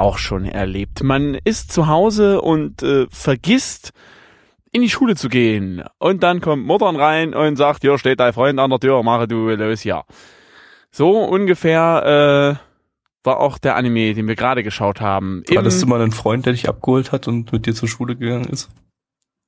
auch schon erlebt? Man ist zu Hause und äh, vergisst in die Schule zu gehen. Und dann kommt Muttern rein und sagt, hier steht dein Freund an der Tür, mache du los ja. So ungefähr äh, war auch der Anime, den wir gerade geschaut haben. Hattest du mal einen Freund, der dich abgeholt hat und mit dir zur Schule gegangen ist?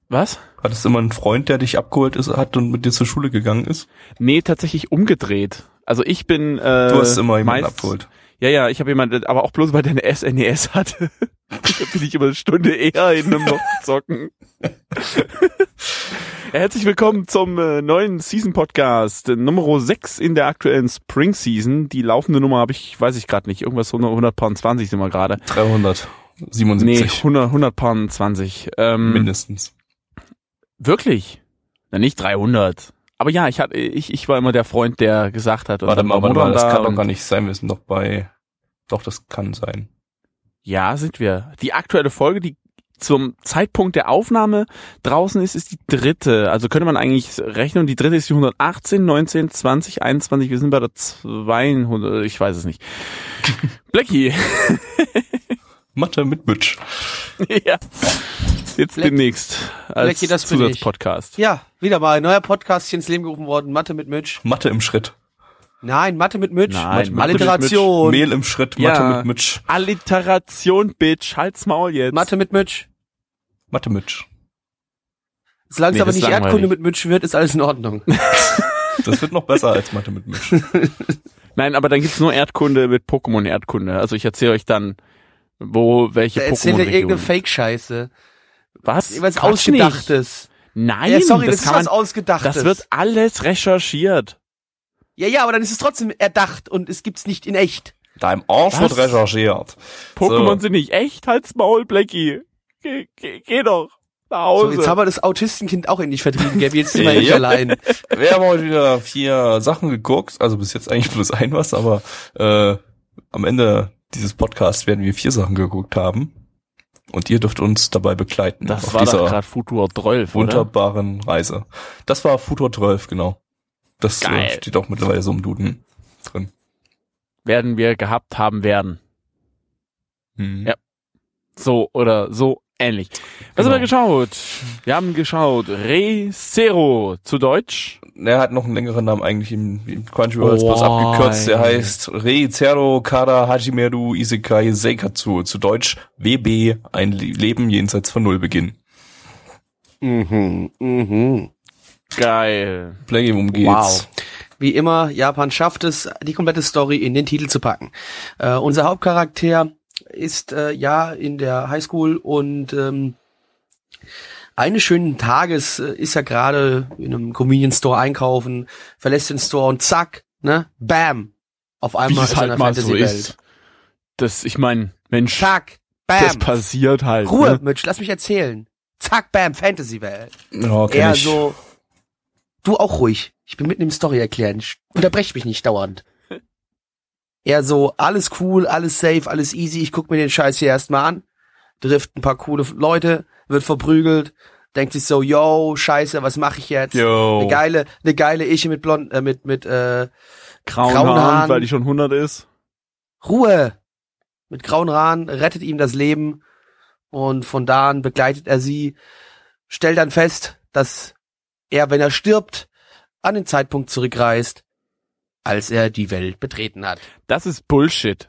Was? Hattest du immer einen Freund, der dich abgeholt ist, hat und mit dir zur Schule gegangen ist? Nee, tatsächlich umgedreht. Also ich bin äh, Du hast immer jemanden meist- abgeholt. Ja, ja, ich habe jemanden, aber auch bloß weil der eine SNES hatte. da bin ich immer eine Stunde eher hin, um noch zocken. Herzlich willkommen zum äh, neuen Season Podcast, äh, Nummer 6 in der aktuellen Spring Season. Die laufende Nummer habe ich, weiß ich gerade nicht, irgendwas 100, 120 sind wir gerade. 377. Nee, 100, 120. Ähm, mindestens. Wirklich? Na, nicht 300. Aber ja, ich hatte, ich, ich war immer der Freund, der gesagt hat. Warte mal, war warte mal, das da kann doch gar nicht sein. Wir sind doch bei. Doch, das kann sein. Ja, sind wir. Die aktuelle Folge, die zum Zeitpunkt der Aufnahme draußen ist, ist die dritte. Also könnte man eigentlich rechnen, die dritte ist die 118, 19, 20, 21, wir sind bei der 200, ich weiß es nicht. Blackie, Mathe mit Bütsch. ja. Jetzt Black- demnächst als Blackie, das. Zusatzpodcast. Ja, wieder mal ein neuer Podcast hier ins Leben gerufen worden. Mathe mit Mitch. Mathe im Schritt. Nein, Mathe mit Mitch. Nein, Mathe Mathe mit Alliteration. Mehl im Schritt, Ja. Mathe mit Mitsch. Alliteration, Bitch, halt's Maul jetzt. Mathe mit Mitch. Mathe Mitsch. Solange Nee, es aber nicht langweilig. Erdkunde mit Mitch wird, ist alles in Ordnung. Das wird noch besser als Mathe mit Mitsch. Nein, aber dann gibt's nur Erdkunde mit Pokémon-Erdkunde. Also ich erzähle euch dann, wo welche Da erzählt er irgendeine. Fake-Scheiße. Was? Was Quatsch nicht. Ausgedachtes. Nein, Ja, sorry, das, das, ist kann was man, Ausgedachtes. das wird alles recherchiert. Ja, ja, aber dann ist es trotzdem erdacht und es gibt's nicht in echt. Deinem Arsch Was? wird recherchiert. Pokémon So. sind nicht echt, halt's Maul, Blackie. Geh, geh, geh doch nach So, Hause. jetzt haben wir das Autistenkind auch endlich vertrieben, Gabi. Jetzt sind wir nicht allein. Wir haben heute wieder vier Sachen geguckt, also bis jetzt eigentlich bloß ein was, aber äh, am Ende dieses Podcasts werden wir vier Sachen geguckt haben. Und ihr dürft uns dabei begleiten das auf war doch dieser gerade Futur 12, oder? wunderbaren Reise. Das war Futur 12, genau. Das Geil. äh, steht auch mittlerweile so im Duden drin. Werden wir gehabt haben werden. Hm. Ja. So oder so ähnlich. Was Genau. haben wir geschaut? Wir haben geschaut Re Zero zu Deutsch. Er hat noch einen längeren Namen eigentlich im, im Crunchyroll ist bloß Oh, abgekürzt. Der ey. heißt Rei Zero Kara Hajimeru Isekai Seikatsu. Zu Deutsch WB, ein Le- Leben jenseits von Null Beginn. Mhm, mhm. Geil. Play, worum geht's? Wow. Wie immer, Japan schafft es, die komplette Story in den Titel zu packen. Äh, unser Hauptcharakter ist äh, ja in der Highschool und ähm, eines schönen Tages äh, ist er gerade in einem Convenience Store einkaufen, verlässt den Store und zack, ne, bam, auf einmal ist er in halt einer mal so Fantasy-Welt. ist. Das, ich mein, Mensch, Zack, das bam, passiert halt. Ruhe, Ne? Mitch, lass mich erzählen. Zack, bam, Fantasy-Welt. Ja, kenn eher ich. so, du auch ruhig. Ich bin mitten im Story erklären. Ich- Unterbrech mich nicht dauernd. Eher so, alles cool, alles safe, alles easy. Ich guck mir den Scheiß hier erstmal an. Trifft ein paar coole Leute, wird verprügelt, denkt sich so, yo, scheiße, was mache ich jetzt? Yo. Eine geile, eine geile Ische mit blond, äh, mit, mit, äh, Grauen, grauen Haaren, Haaren. weil die schon 100 ist. Ruhe. Mit grauen Haaren rettet ihm das Leben und von da an begleitet er sie, stellt dann fest, dass er, wenn er stirbt, an den Zeitpunkt zurückreist, als er die Welt betreten hat. Das ist Bullshit.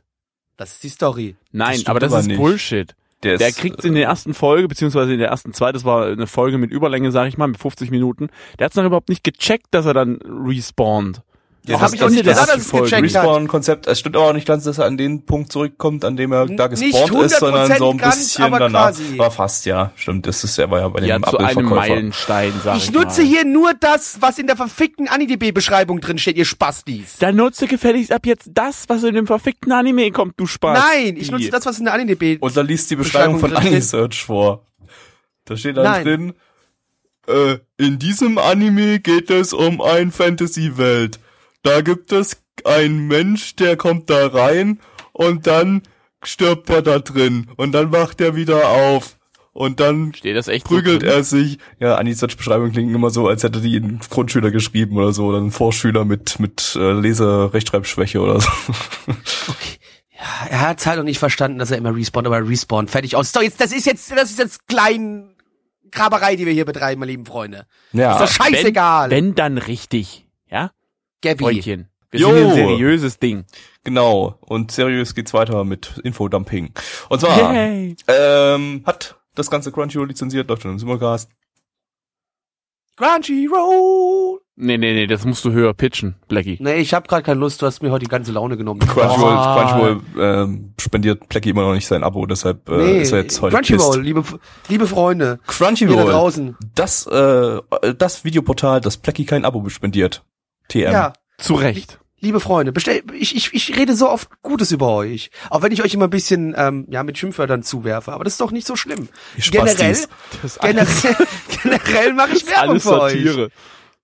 Das ist die Story. Nein, stimmt aber das aber ist nicht. Bullshit. Der, Der ist, kriegt in der ersten Folge, beziehungsweise in der ersten zwei, das war eine Folge mit Überlänge, sag ich mal, mit 50 Minuten. Der hat's noch überhaupt nicht gecheckt, dass er dann respawnt. Ja, das hab ich auch nicht der gesagt, dass es gecheckt hat. Respawn-Konzept, es stimmt aber auch nicht ganz, dass er an den Punkt zurückkommt, an dem er da gespawnt ist, sondern so ein 100% ganz, bisschen aber danach. quasi. War fast, ja, stimmt. Das ist, er war ja bei Ja, dem zu einem. Meilenstein, sag ich, Ich nutze mal. hier nur das, was in der verfickten AniDB-Beschreibung drin steht, ihr Spastis. Dann nutze gefälligst ab jetzt das, was in dem verfickten Anime kommt, du Spaß. Nein, ich nutze das, was in der AniDB Und dann liest die Beschreibung von Beschreibung drin Anisearch vor. Da steht dann Nein. drin, äh, in diesem Anime geht es um ein Fantasy-Welt. Da gibt es einen Mensch, der kommt da rein und dann stirbt er da drin und dann wacht er wieder auf und dann Steht das echt prügelt er sich. Ja, Anisearch Beschreibung klingt immer so, als hätte die ein Grundschüler geschrieben oder so, oder ein Vorschüler mit, mit äh, Lese-Rechtschreibschwäche oder so. Er hat halt noch nicht verstanden, dass er immer respawnt, aber respawnt. Fertig aus. So, jetzt, das ist jetzt, das ist jetzt klein Graberei, die wir hier betreiben, meine lieben Freunde. Ja, Ist doch scheißegal. Wenn, wenn dann richtig, ja? Gabby. Freundchen. Wir Jo. sind ein seriöses Ding. Genau. Und seriös geht's weiter mit Infodumping. Und zwar Yay. ähm, hat das ganze Crunchyroll lizenziert, läuft schon im Simulcast. Crunchyroll. Nee, nee, nee, das musst du höher pitchen, Blackie. Nee, ich habe gerade keine Lust, du hast mir heute die ganze Laune genommen. Crunchyroll, Oh. Crunchyroll ähm, spendiert Plecky immer noch nicht sein Abo, deshalb äh, Nee, ist er jetzt heute Crunchyroll, liebe, liebe Freunde. Hier da Crunchyroll, draußen. das, äh, das Videoportal, das Plecky kein Abo spendiert. TM. Ja, Zu Recht. liebe Freunde, bestell, ich, ich, ich rede so oft Gutes über euch. Auch wenn ich euch immer ein bisschen, ähm, ja, mit Schimpfwörtern zuwerfe. Aber das ist doch nicht so schlimm. Generell, generell, generell mache ich Werbung für euch.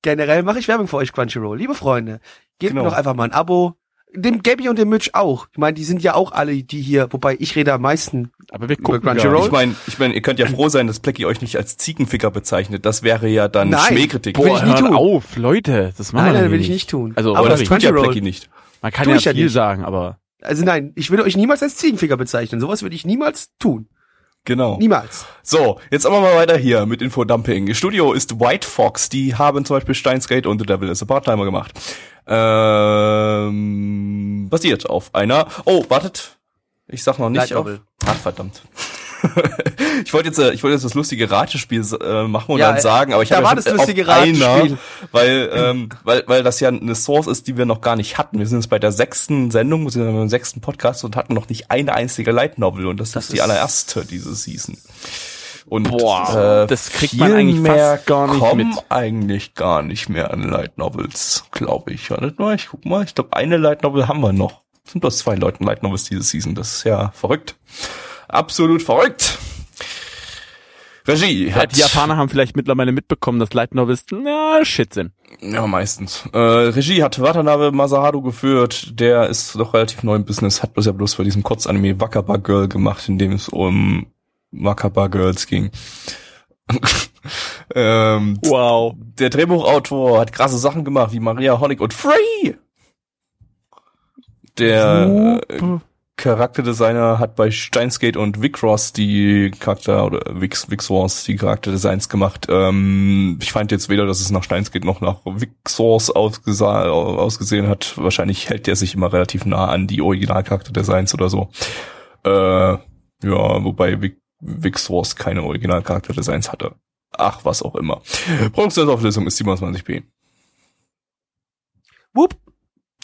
Generell mache ich Werbung für euch, Crunchyroll. Liebe Freunde, gebt Genau. mir doch einfach mal ein Abo. Dem Gabby und dem Mitch auch. Ich meine, die sind ja auch alle, die hier, wobei ich rede am meisten. Aber wir gucken Über gar nicht. Ich meine, ich mein, ihr könnt ja froh sein, dass Plecky euch nicht als Ziegenficker bezeichnet. Das wäre ja dann Nein. Schmähkritik. Will Boah, ich nie hört tun. auf, Leute. Das machen Nein, wir nein, will nicht. ich nicht tun. Also, Aber das nicht. tut ja Plecky nicht. Man kann Tu ja ich ja viel nicht. sagen, aber Also nein, ich würde euch niemals als Ziegenficker bezeichnen. Sowas würde ich niemals tun. Genau. Niemals. So, jetzt aber mal weiter hier mit Infodumping. Studio ist White Fox. Die haben zum Beispiel Steins Gate und The Devil is a Part-Timer gemacht. Ähm, basiert auf einer. Oh, wartet. Ich sag noch nicht. Light Auf, Novel. ach, verdammt. ich wollte jetzt, äh, ich wollte jetzt das lustige Ratespiel äh, machen und Ja, dann sagen, aber ich da habe war ja lustige auf einer, Ratespiel. weil, ähm, weil, weil das ja eine Source ist, die wir noch gar nicht hatten. Wir sind jetzt bei der sechsten Sendung, wir sind beim sechsten Podcast und hatten noch nicht eine einzige Light Novel und das, Das ist die allererste diese Season. Und Boah, äh, das kriegt viel man eigentlich mehr fast gar nicht kommen mit. eigentlich gar nicht mehr an Light Novels, glaube ich. Wartet mal, ich guck mal. Ich glaube, eine Light Novel haben wir noch. Es sind bloß zwei Leute Light Novels diese Season. Das ist ja verrückt. Absolut verrückt. Regie ja, hat die Japaner haben vielleicht mittlerweile mitbekommen, dass Light Novels, na, shit sind. Ja, meistens. Äh, Regie hat Watanabe Masahado geführt. Der ist doch relativ neu im Business. Hat bloß ja bloß für diesen Kurzanime Wakaba Girl gemacht, in dem es um Wakaba Girls ging. ähm, Wow. der Drehbuchautor hat krasse Sachen gemacht, wie Maria Honig und Free. Der äh, Charakterdesigner hat bei Steinsgate und Vicross die Charakter oder Vix, Vixors die Charakterdesigns gemacht. Ähm, ich fand jetzt weder, dass es nach Steinsgate noch nach Vixors ausgesa- ausgesehen hat. Wahrscheinlich hält der sich immer relativ nah an die Originalcharakterdesigns oder so. Äh, ja, wobei Vic, Vixors keine Originalcharakterdesigns hatte. Ach, was auch immer. Produktionsauflösung ist 27p. Whoop.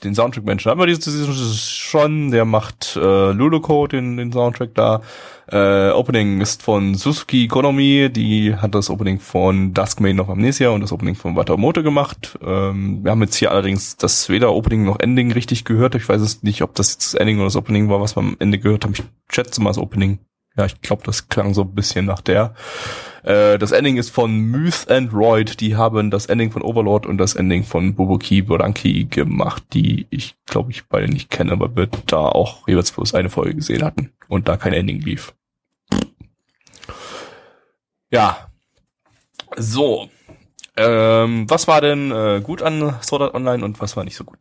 Den Soundtrack-Menschen haben wir diese Season schon. Der macht äh, Luluko, den, den Soundtrack da. Äh, Opening ist von Suzuki Konomi. Die hat das Opening von Duskmane of Amnesia und das Opening von Watamoto gemacht. Ähm, wir haben jetzt hier allerdings das weder Opening noch Ending richtig gehört. Ich weiß es nicht, ob das jetzt das Ending oder das Opening war, was wir am Ende gehört haben. Ich schätze mal das Opening. Ja, ich glaube, das klang so ein bisschen nach der. Äh, das Ending ist von Myth and Royd. Die haben das Ending von Overlord und das Ending von Bubuki Boranki gemacht, die ich glaube ich beide nicht kenne, aber wir da auch jeweils bloß eine Folge gesehen hatten und da kein Ending lief. Ja. So. Ähm, was war denn äh, gut an Sword Art Online und was war nicht so gut?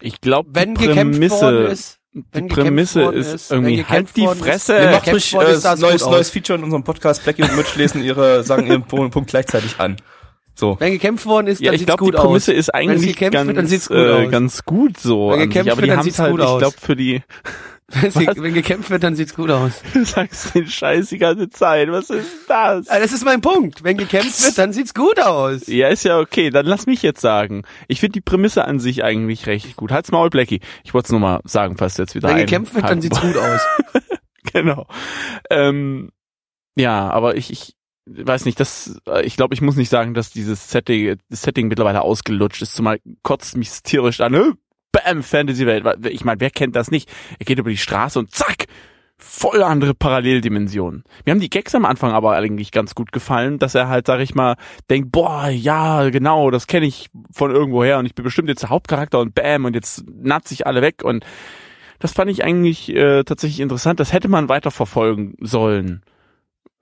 Ich glaube, Wenn die gekämpft worden Prämisse, ist, die Prämisse ist, ist, irgendwie halt die ist, Fresse. Äh, machen Captain ruhig äh, ist neues, gut neues aus. Feature in unserem Podcast. Blackie und Mitch lesen ihre, sagen ihren Punkt gleichzeitig an. So. wenn gekämpft worden ist, ja, dann ich sieht's glaube, die gut Prämisse aus. ist Wenn eigentlich gekämpft ganz, wird, dann sieht's gut äh, aus. ganz gut so. Wenn sich, gekämpft aber wird, die dann haben sieht's halt, gut ich aus. glaube, für die, Wenn, wenn gekämpft wird, dann sieht's gut aus. Du sagst den Scheiß die ganze Zeit. Was ist das? Ah, Das ist mein Punkt. Wenn gekämpft wird, dann sieht's gut aus. Ja, ist ja okay. Dann lass mich jetzt sagen. Ich finde die Prämisse an sich eigentlich recht gut. Halt's Maul, Blackie. Ich wollte es nur mal sagen, falls du jetzt wieder Wenn ein- gekämpft wird, dann sieht's gut aus. genau. Ähm, ja, aber ich, ich weiß nicht, das, äh, ich glaube, ich muss nicht sagen, dass dieses Setting, das Setting mittlerweile ausgelutscht ist, zumal kotzt mich tierisch an, bam, Fantasy-Welt. Ich meine, wer kennt das nicht? Er geht über die Straße und zack, voll andere Paralleldimensionen. Mir haben die Gags am Anfang aber eigentlich ganz gut gefallen, dass er halt, sag ich mal, denkt, boah, ja, genau, das kenne ich von irgendwoher und ich bin bestimmt jetzt der Hauptcharakter und bam, und jetzt naht sich alle weg und das fand ich eigentlich äh, tatsächlich interessant. Das hätte man weiter verfolgen sollen,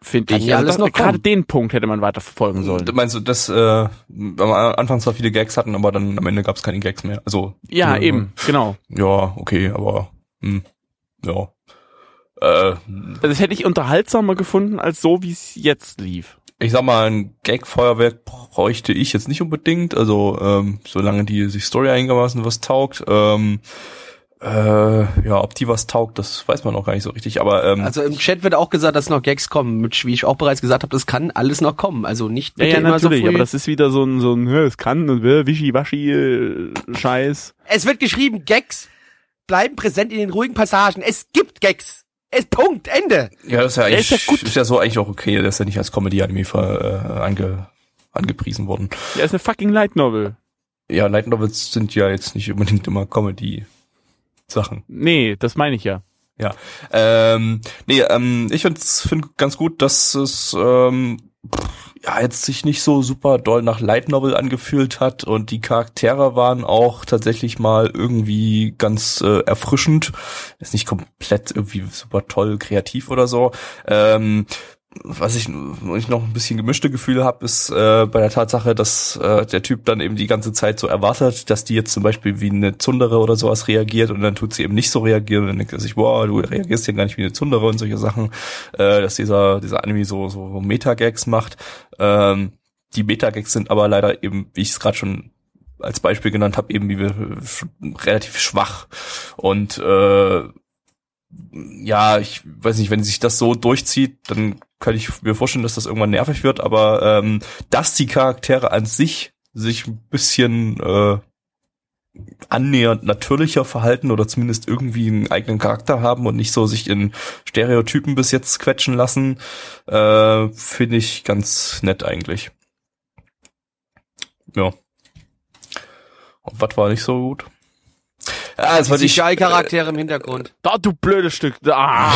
finde ich. ja Also alles das- noch Gerade den Punkt hätte man weiter verfolgen sollen. Meinst du, dass äh, am Anfang zwar viele Gags hatten, aber dann am Ende gab es keine Gags mehr? Also Ja, äh, eben, genau. Ja, okay, aber hm, ja. Äh, Also Das hätte ich unterhaltsamer gefunden als so, wie es jetzt lief. ich sag mal, ein Gag-Feuerwerk bräuchte ich jetzt nicht unbedingt. Also ähm, solange die sich Story einigermaßen was taugt. Ähm, äh, ja, ob die was taugt, das weiß man auch gar nicht so richtig. Aber ähm, Also im Chat wird auch gesagt, dass noch Gags kommen. Mit, wie ich auch bereits gesagt habe, das kann alles noch kommen. Also nicht Ja, ja, immer natürlich, so früh. aber das ist wieder so ein, so ein, es kann, und äh, wischi-waschi äh, Scheiß. es wird geschrieben, Gags bleiben präsent in den ruhigen Passagen. Es gibt Gags. Es Punkt. Ende. ja, das ist ja eigentlich ist ja gut. ist ja so eigentlich auch okay. Ist ja nicht als Comedy-Anime ver- äh, ange, angepriesen worden. Ja, ist eine fucking Light Novel. Ja, Light Novels sind ja jetzt nicht unbedingt immer Comedy-Sachen. Nee, das meine ich ja. Ja. Ähm, nee, ähm, ich finde find ganz gut, dass es ähm, ja jetzt sich nicht so super doll nach Light Novel angefühlt hat und die Charaktere waren auch tatsächlich mal irgendwie ganz äh, erfrischend. Ist nicht komplett irgendwie super toll kreativ oder so. Ähm, was ich, wo ich noch ein bisschen gemischte Gefühle habe, ist äh, bei der Tatsache, dass äh, der Typ dann eben die ganze Zeit so erwartet, dass die jetzt zum Beispiel wie eine Zundere oder sowas reagiert und dann tut sie eben nicht so reagieren und dann denkt er sich, boah, du reagierst ja gar nicht wie eine Zundere und solche Sachen, äh, dass dieser, dieser Anime so, so Meta-Gags macht. Ähm, die Meta-Gags sind aber leider eben, wie ich es gerade schon als Beispiel genannt habe, eben wie wir relativ schwach und äh, ja, ich weiß nicht, wenn sich das so durchzieht, dann kann ich mir vorstellen, dass das irgendwann nervig wird, aber ähm, dass die Charaktere an sich sich ein bisschen äh, annähernd natürlicher verhalten oder zumindest irgendwie einen eigenen Charakter haben und nicht so sich in Stereotypen bis jetzt quetschen lassen, äh, finde ich ganz nett eigentlich. Ja. Und was war nicht so gut? Ja, das wollte Die ich, CGI-Charaktere im Hintergrund. Da, du blödes Stück. Ah,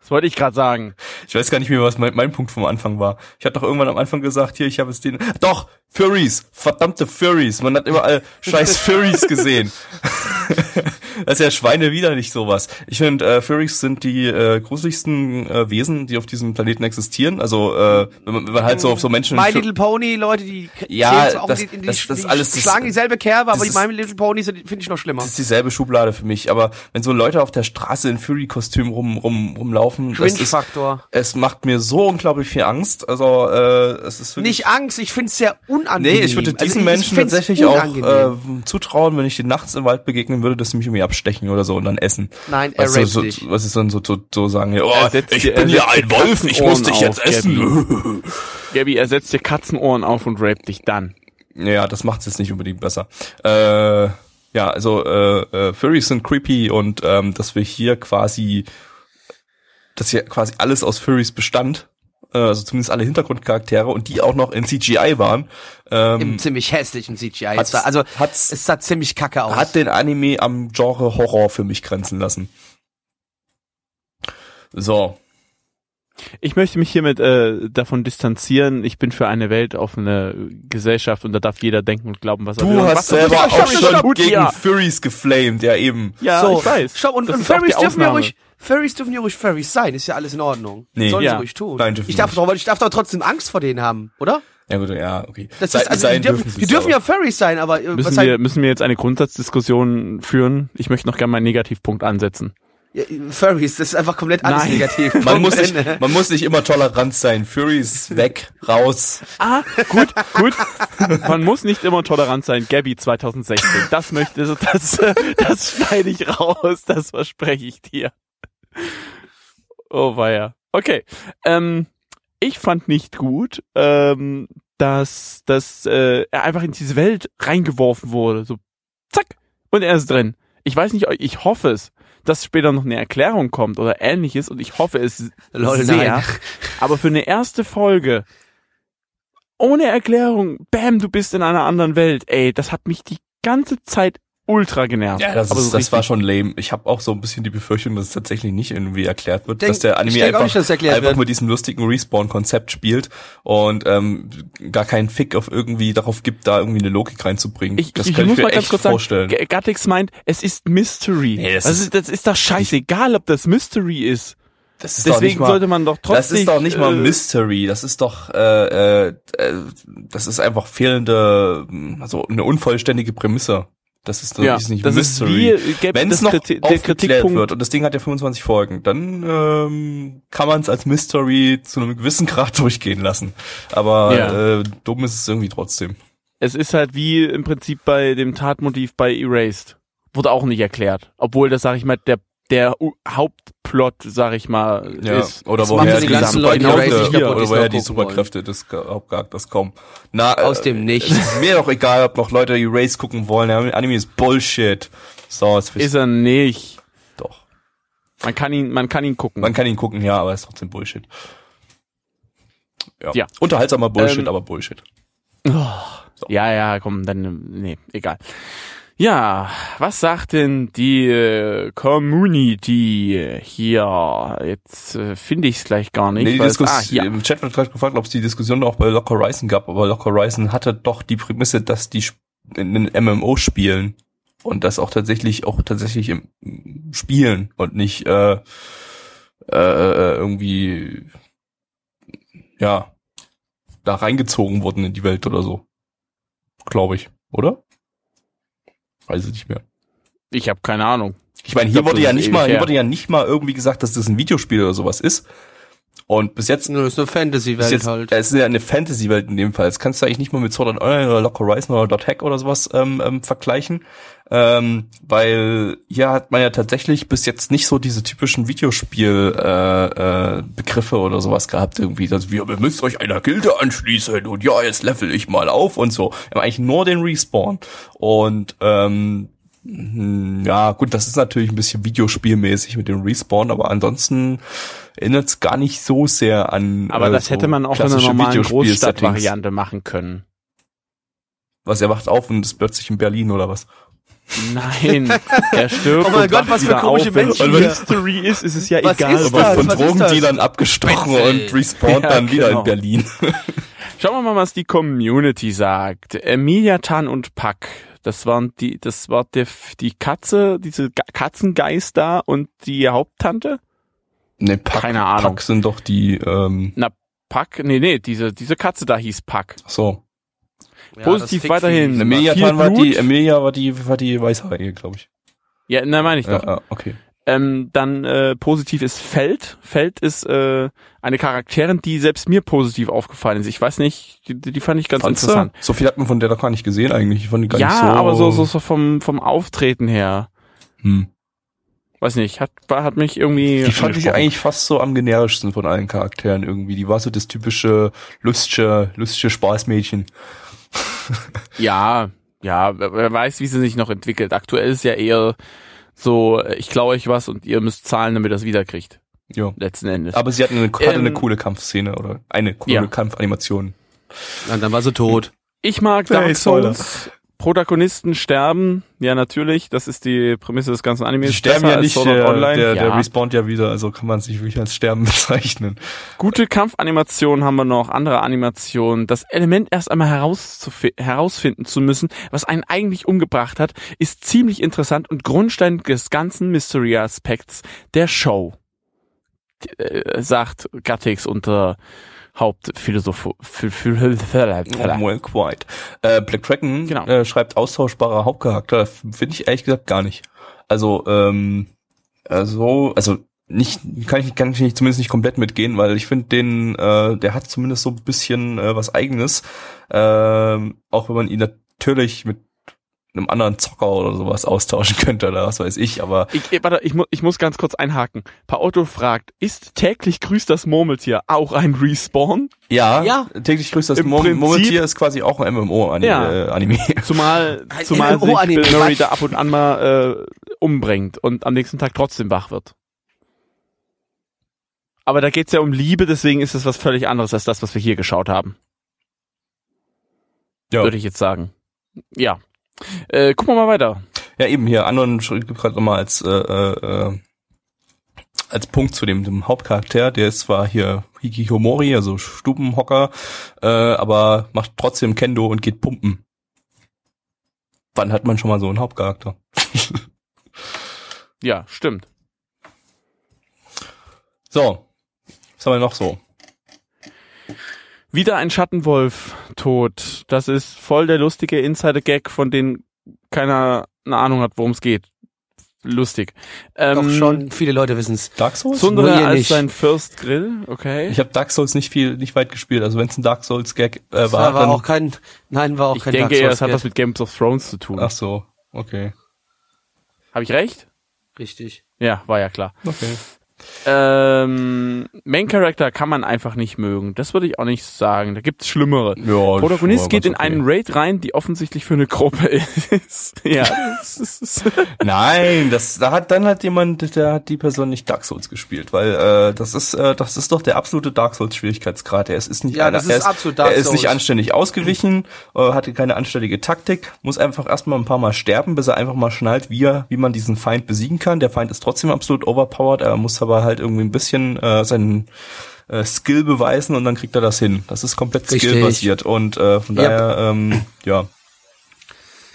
das wollte ich gerade sagen. Ich weiß gar nicht mehr, was mein, mein Punkt vom Anfang war. Ich hatte doch irgendwann am Anfang gesagt, hier, ich habe es den. Doch, Furries, verdammte Furries. Man hat überall scheiß Furries gesehen. das ist ja Schweine wieder nicht sowas. Ich finde, äh, Furries sind die äh, gruseligsten äh, Wesen, die auf diesem Planeten existieren. Also, äh, wenn, man, wenn man halt so auf so Menschen. My Little Pony, Leute, die Ja, zählen auch das- in die, in die, das- das die alles- das- schlagen dieselbe Kerbe, aber das die My Little sind- finde ich noch schlimmer. das ist dieselbe Schublade für mich, aber wenn so Leute auf der Straße in Fury-Kostüm rum, rum, rumlaufen, das ist, es macht mir so unglaublich viel Angst. Also äh, es ist wirklich Nicht Angst, ich finde es sehr unangenehm. Nee, ich würde Also diesen ich Menschen tatsächlich auch unangenehm. äh, zutrauen, wenn ich den nachts im Wald begegnen würde, dass sie mich irgendwie abstechen oder so und dann essen. Nein, er Weißt du, so, dich. was ist dann so, so, so sagen, oh, ich dir- bin ja ein Wolf, ich muss dich jetzt auf, essen. Gabby, er setzt dir Katzenohren auf und raped dich dann. ja, das macht es jetzt nicht unbedingt besser. Äh, ja, also äh, äh, Furries sind creepy und ähm, dass wir hier quasi, dass hier quasi alles aus Furries bestand, also zumindest alle Hintergrundcharaktere und die auch noch in CGI waren, ähm, Im ziemlich hässlichen CGI. hat's- Es sah, also hat's- es sah ziemlich kacke aus. hat den Anime am Genre Horror für mich grenzen lassen. So. Ich möchte mich hiermit äh, davon distanzieren. Ich bin für eine weltoffene Gesellschaft und da darf jeder denken und glauben, was er will. Du hast selber auch schon stopp, gegen ja. Furries geflamed, ja eben. Ja, so, ich weiß. Stopp, und, und Furries dürfen ja ruhig, Furries dürfen ja ruhig Furries sein, ist ja alles in Ordnung. Nee. Sollen Ja. sie ruhig tun. Nein, dürfen ich darf doch, ich darf doch trotzdem Angst vor denen haben, oder? Ja gut, ja, okay. Das ist, also, sein die dürfen, sie die dürfen ja Furries sein, aber äh, was Müssen halt, wir, müssen wir jetzt eine Grundsatzdiskussion führen? Ich möchte noch gerne meinen Negativpunkt ansetzen. Ja, Furries, das ist einfach komplett alles Nein. negativ. Man muss, nicht, man muss nicht immer tolerant sein. Fury ist weg, raus. Ah, gut, gut. Man muss nicht immer tolerant sein. Gabby 2016. Das möchte, das, das schneide ich raus. Das verspreche ich dir. Oh weia. Okay. Ähm, ich fand nicht gut, ähm, dass, dass äh, er einfach in diese Welt reingeworfen wurde. So, zack. Und er ist drin. Ich weiß nicht, ich hoffe es, dass später noch eine Erklärung kommt oder ähnliches und ich hoffe es Lol, sehr. nein. Aber für eine erste Folge ohne Erklärung, bam, du bist in einer anderen Welt. Ey, das hat mich die ganze Zeit ultra genervt. Ja, das, ist, so das war schon lame. Ich habe auch so ein bisschen die Befürchtung, dass es tatsächlich nicht irgendwie erklärt wird, Denk- dass der ich Anime einfach, nicht, einfach wird. mit diesem lustigen Respawn-Konzept spielt und ähm, gar keinen Fick auf irgendwie darauf gibt, da irgendwie eine Logik reinzubringen. Ich, das ich kann muss ich mir mal ganz echt kurz vorstellen. sagen, Gattix meint, es ist Mystery. Nee, das das, ist- das ist doch scheißegal, ob das Mystery ist. das ist Deswegen mal, sollte man doch trotzdem. das ist doch nicht mal äh, Mystery, das ist doch, äh, äh, äh, das ist einfach fehlende, also eine unvollständige Prämisse. Das ist, Ja, ist nicht das Mystery. ist wie, gäbe Wenn es noch Kriti- der Kritikpunkt wird und das Ding hat ja 25 Folgen, dann ähm, kann man es als Mystery zu einem gewissen Grad durchgehen lassen. Aber Ja. äh, dumm ist es irgendwie trotzdem. Es ist halt wie im Prinzip bei dem Tatmotiv bei Erased. Wurde auch nicht erklärt. Obwohl das, sag ich mal, der, der U- Hauptplot, sag ich mal, Ja. ist. Oder Das woher die die ganzen Leute, die Superkräfte Erased nicht kaputt oder woher die Superkräfte des Hauptcharakters kommen. Na, Aus äh, dem Nichts. Es ist mir doch egal, ob noch Leute Erase gucken wollen. Der Anime ist Bullshit. So, jetzt Ist er nicht. doch. Man kann ihn, man kann ihn gucken. Man kann ihn gucken, ja, aber es ist trotzdem Bullshit. Ja. Ja. Unterhaltsamer Bullshit, Ähm, aber Bullshit. Ja, ja, komm, dann, nee, egal. Ja, was sagt denn die äh, Community hier? Jetzt äh, finde ich es gleich gar nicht. Nee, die Diskus ah, hier. Im Chat wird gerade gefragt, ob es die Diskussion auch bei Lock Horizon gab, aber Lock Horizon hatte doch die Prämisse, dass die in den MMO spielen und das auch tatsächlich auch tatsächlich im Spielen und nicht äh, äh, äh, irgendwie ja da reingezogen wurden in die Welt oder so. Glaube ich, oder? Weiß ich nicht mehr. Ich habe keine Ahnung. Ich meine, Ich hier glaub, wurde ja nicht mal, hier her. wurde ja nicht mal irgendwie gesagt, dass das ein Videospiel oder sowas ist. Und bis jetzt Nur ist eine Fantasy-Welt jetzt, halt. es ist ja eine Fantasy-Welt in dem Fall. Das kannst du eigentlich nicht mal mit Sword Art Online oder Lock Horizon oder Dot Hack oder sowas ähm, ähm, vergleichen. Ähm, weil hier hat man ja tatsächlich bis jetzt nicht so diese typischen Videospiel-Begriffe äh, äh, Begriffe oder sowas gehabt irgendwie. Also wir, ihr müsst euch einer Gilde anschließen und ja, jetzt level ich mal auf und so. Wir haben eigentlich nur den Respawn. Und ähm, hm, ja, gut, das ist natürlich ein bisschen videospielmäßig mit dem Respawn, aber ansonsten erinnert es gar nicht so sehr an. Aber äh, das so hätte man auch in einer normalen. Großstadtvariante machen können. Was er wacht auf und ist plötzlich in Berlin oder was? Nein, er stirbt. Oh mein Gott, was für komische auf. Wenn Menschen es hier. Mystery ist, ist es ja Was egal. ist Er das? von Was Drogendealern abgestochen und respawnt Ja, dann wieder genau. in Berlin. Schauen wir mal, was die Community sagt. Emilia-Tan und Pack. Das waren die, das war der, die Katze, diese Katzengeist da und die Haupttante? ne, Pack, Keine Ahnung. Pack sind doch die, ähm, Na, Pack? Nee, nee, diese, diese Katze da hieß Pack. so. Ja, positiv weiterhin. Emilia war die, Emilia war die, war die Weißhaarige, glaube ich. Ja, na, meine ich doch. ja, okay. Ähm, dann äh, positiv ist Feld. Feld ist äh, eine Charakterin, die selbst mir positiv aufgefallen ist. Ich weiß nicht, die, die fand ich ganz Fandst du? interessant. So viel hat man von der doch gar nicht gesehen eigentlich. Ich fand die gar Ja, nicht so, aber so, so, so vom, vom Auftreten her. Hm. Weiß nicht, hat, war, hat mich irgendwie. Die fand ich eigentlich fast so am generischsten von allen Charakteren irgendwie. Die war so das typische lustige, lustige Spaßmädchen. Ja, ja, wer, weiß, wie sie sich noch entwickelt. Aktuell ist ja eher so, äh, ich klaue euch was und ihr müsst zahlen, damit ihr das wiederkriegt. Ja. Letzten Endes. Aber sie hatten eine, hatte eine Ähm, coole Kampfszene oder eine coole Ja. Kampfanimation. Und dann war sie tot. Ich mag Hey, Dark Spoiler. Souls. Protagonisten sterben, ja natürlich, das ist die Prämisse des ganzen Animes. Die sterben Besser ja nicht, Art der, Online. der, der ja. respawnt ja wieder, also kann man sich wirklich als Sterben bezeichnen. Gute Kampfanimationen haben wir noch, andere Animationen. Das Element erst einmal herausfinden zu müssen, was einen eigentlich umgebracht hat, ist ziemlich interessant und Grundstein des ganzen Mystery-Aspekts der Show, äh, sagt Gattix unter Hauptphilosoph. Phil- Phil- well, quite. Äh, Black Dragon Genau. äh, schreibt austauschbarer Hauptcharakter. Finde ich ehrlich gesagt gar nicht. Also, ähm, äh, so, also nicht, kann ich, kann ich nicht, zumindest nicht komplett mitgehen, weil ich finde den, äh, der hat zumindest so ein bisschen äh, was eigenes, ähm, auch wenn man ihn natürlich mit einem anderen Zocker oder sowas austauschen könnte oder was weiß ich, aber Ich, warte, ich, mu ich muss ganz kurz einhaken. Paotto fragt, ist täglich grüßt das Murmeltier auch ein Respawn? ja, Ja. täglich grüßt das Mur Prinzip- Murmeltier ist quasi auch ein MMO-Anime. Ja. Äh, Anime. Zumal, zumal sich MMO-Anime, Bill Murray da ab und an mal äh, umbringt und am nächsten Tag trotzdem wach wird. Aber da geht's ja um Liebe, deswegen ist es was völlig anderes als das, was wir hier geschaut haben, Ja. würde ich jetzt sagen. Ja. Äh, gucken wir mal weiter. Ja, eben hier, anderen gibt gerade nochmal als, äh, äh, als Punkt zu dem, dem Hauptcharakter, der ist zwar hier Hikikomori, also Stubenhocker, äh, aber macht trotzdem Kendo und geht pumpen. Wann hat man schon mal so einen Hauptcharakter? Ja, stimmt. So, was haben wir noch so? Wieder ein Schattenwolf tot. Das ist voll der lustige Insider-Gag, von dem keiner eine Ahnung hat, worum es geht. Lustig. Ähm, Doch schon, viele Leute wissen's. Dark Souls? Ihr als nicht. sein First Grill, okay. Ich habe Dark Souls nicht viel, nicht weit gespielt. Also wenn es ein Dark Souls Gag äh, war, war, dann auch kein, nein, war auch Ich kein denke Dark eher, Souls es hat was mit Games of Thrones zu tun. ach so, okay, Habe ich recht? Richtig. Ja, war ja klar. okay. Ähm, Main Character kann man einfach nicht mögen. Das würde ich auch nicht sagen. Da gibt's Schlimmere. Ja, Protagonist geht in einen Raid rein, die offensichtlich für eine Gruppe ist. ja, Nein, das da hat dann hat jemand, der hat die Person nicht Dark Souls gespielt, weil äh, das ist äh, das ist doch der absolute Dark Souls Schwierigkeitsgrad. Er ist, ist nicht Ja, einer, das ist er ist, absolut Dark er ist nicht anständig ausgewichen, äh, hatte keine anständige Taktik, muss einfach erstmal ein paar Mal sterben, bis er einfach mal schnallt, wie er, wie man diesen Feind besiegen kann. Der Feind ist trotzdem absolut overpowered, er muss aber halt irgendwie ein bisschen äh, seinen äh, Skill beweisen und dann kriegt er das hin. Das ist komplett Richtig. skillbasiert und äh, von Yep. daher ähm, ja.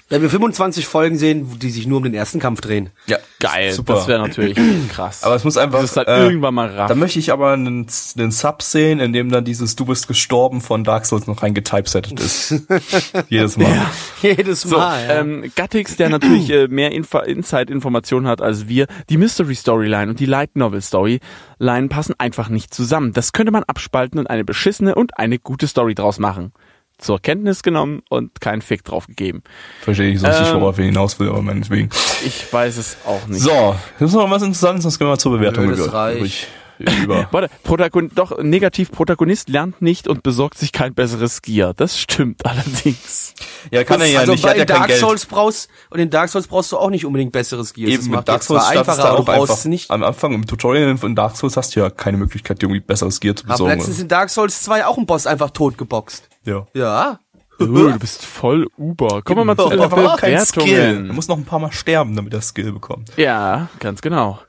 Wenn wir 25 Folgen sehen, die sich nur um den ersten Kampf drehen. Ja, geil. Super. Das wäre natürlich krass. Aber es muss einfach das ist halt äh, irgendwann mal raff. Da möchte ich aber einen, einen Sub sehen, in dem dann dieses Du bist gestorben von Dark Souls noch reingetypesettet ist. Jedes Mal. Jedes So, Mal. ja. ähm, Gattix, der natürlich äh, mehr Info Inside-Informationen hat als wir, die Mystery-Storyline und die Light-Novel-Storyline passen einfach nicht zusammen. Das könnte man abspalten und eine beschissene und eine gute Story draus machen. Zur Kenntnis genommen und keinen Fick drauf gegeben. Verstehe ich so richtig, Ähm, worauf ich hinaus will, aber meinetwegen. Ich weiß es auch nicht. So, das ist noch was Interessantes, sonst gehen wir zur Bewertung das über. Übrig- über. Warte, Protagon doch, negativ, Protagonist lernt nicht und besorgt sich kein besseres Gear. Das stimmt allerdings. Ja, kann er ja also nicht, bei hat ja kein Dark Geld. Souls brauchst und in Dark Souls brauchst du auch nicht unbedingt besseres Gear. Das Eben macht mit Dark Souls startest einfacher, du aber du brauchst einfach nicht. am Anfang im Tutorial von Dark Souls hast du ja keine Möglichkeit, dir irgendwie besseres Gear zu besorgen. letztens in Dark Souls 2 auch einen Boss einfach tot geboxt. Ja. Ja. Oh, du bist voll Uber. Kommen wir mal zu den. Er Bewertungen. muss noch ein paar Mal sterben, damit er Skill bekommt. Ja, ganz genau.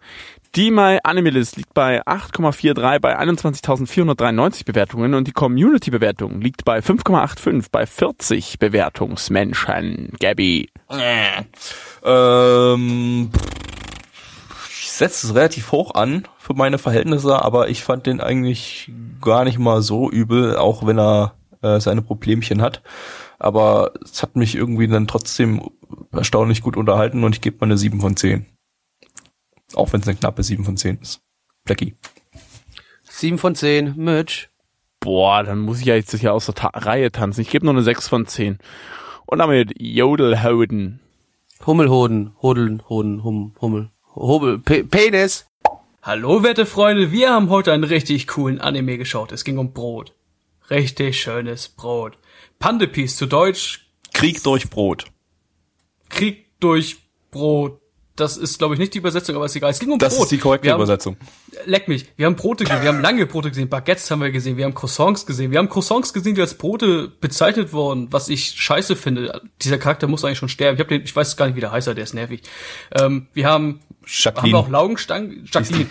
Die My Animalist liegt bei 8,43 bei 21.493 Bewertungen und die Community-Bewertung liegt bei 5,85 bei 40 Bewertungsmenschen. Gabby. Ähm, ich setze es relativ hoch an für meine Verhältnisse, aber ich fand den eigentlich gar nicht mal so übel, auch wenn er äh, seine Problemchen hat. Aber es hat mich irgendwie dann trotzdem erstaunlich gut unterhalten und ich gebe mal eine 7 von 10. Auch wenn es eine knappe 7 von 10 ist. Blackie. 7 von 10. Mitch. Boah, dann muss ich ja jetzt hier aus der Ta Reihe tanzen. Ich gebe nur eine 6 von 10. Und damit Jodelhoden. Hummelhoden. Hodeln, Hoden, Hum, Hummel. Hobel. Pe Penis. Hallo, werte Freunde, wir haben heute einen richtig coolen Anime geschaut. Es ging um Brot. Richtig schönes Brot. Pandepiece zu Deutsch, Krieg durch Brot. Krieg durch Brot. Das ist, glaube ich, nicht die Übersetzung, aber ist egal. Es ging um Das Brot. ist die korrekte haben, Übersetzung. Leck mich. Wir haben Brote gesehen, wir haben lange Brote gesehen, Baguettes haben wir gesehen, wir haben Croissants gesehen, wir haben Croissants gesehen, die als Brote bezeichnet wurden, was ich scheiße finde. Dieser Charakter muss eigentlich schon sterben. Ich, hab den, ich weiß gar nicht, wie der heißt, der ist nervig. Ähm, wir haben haben wir auch Jacqueline. Laugenstangen? Jacqueline.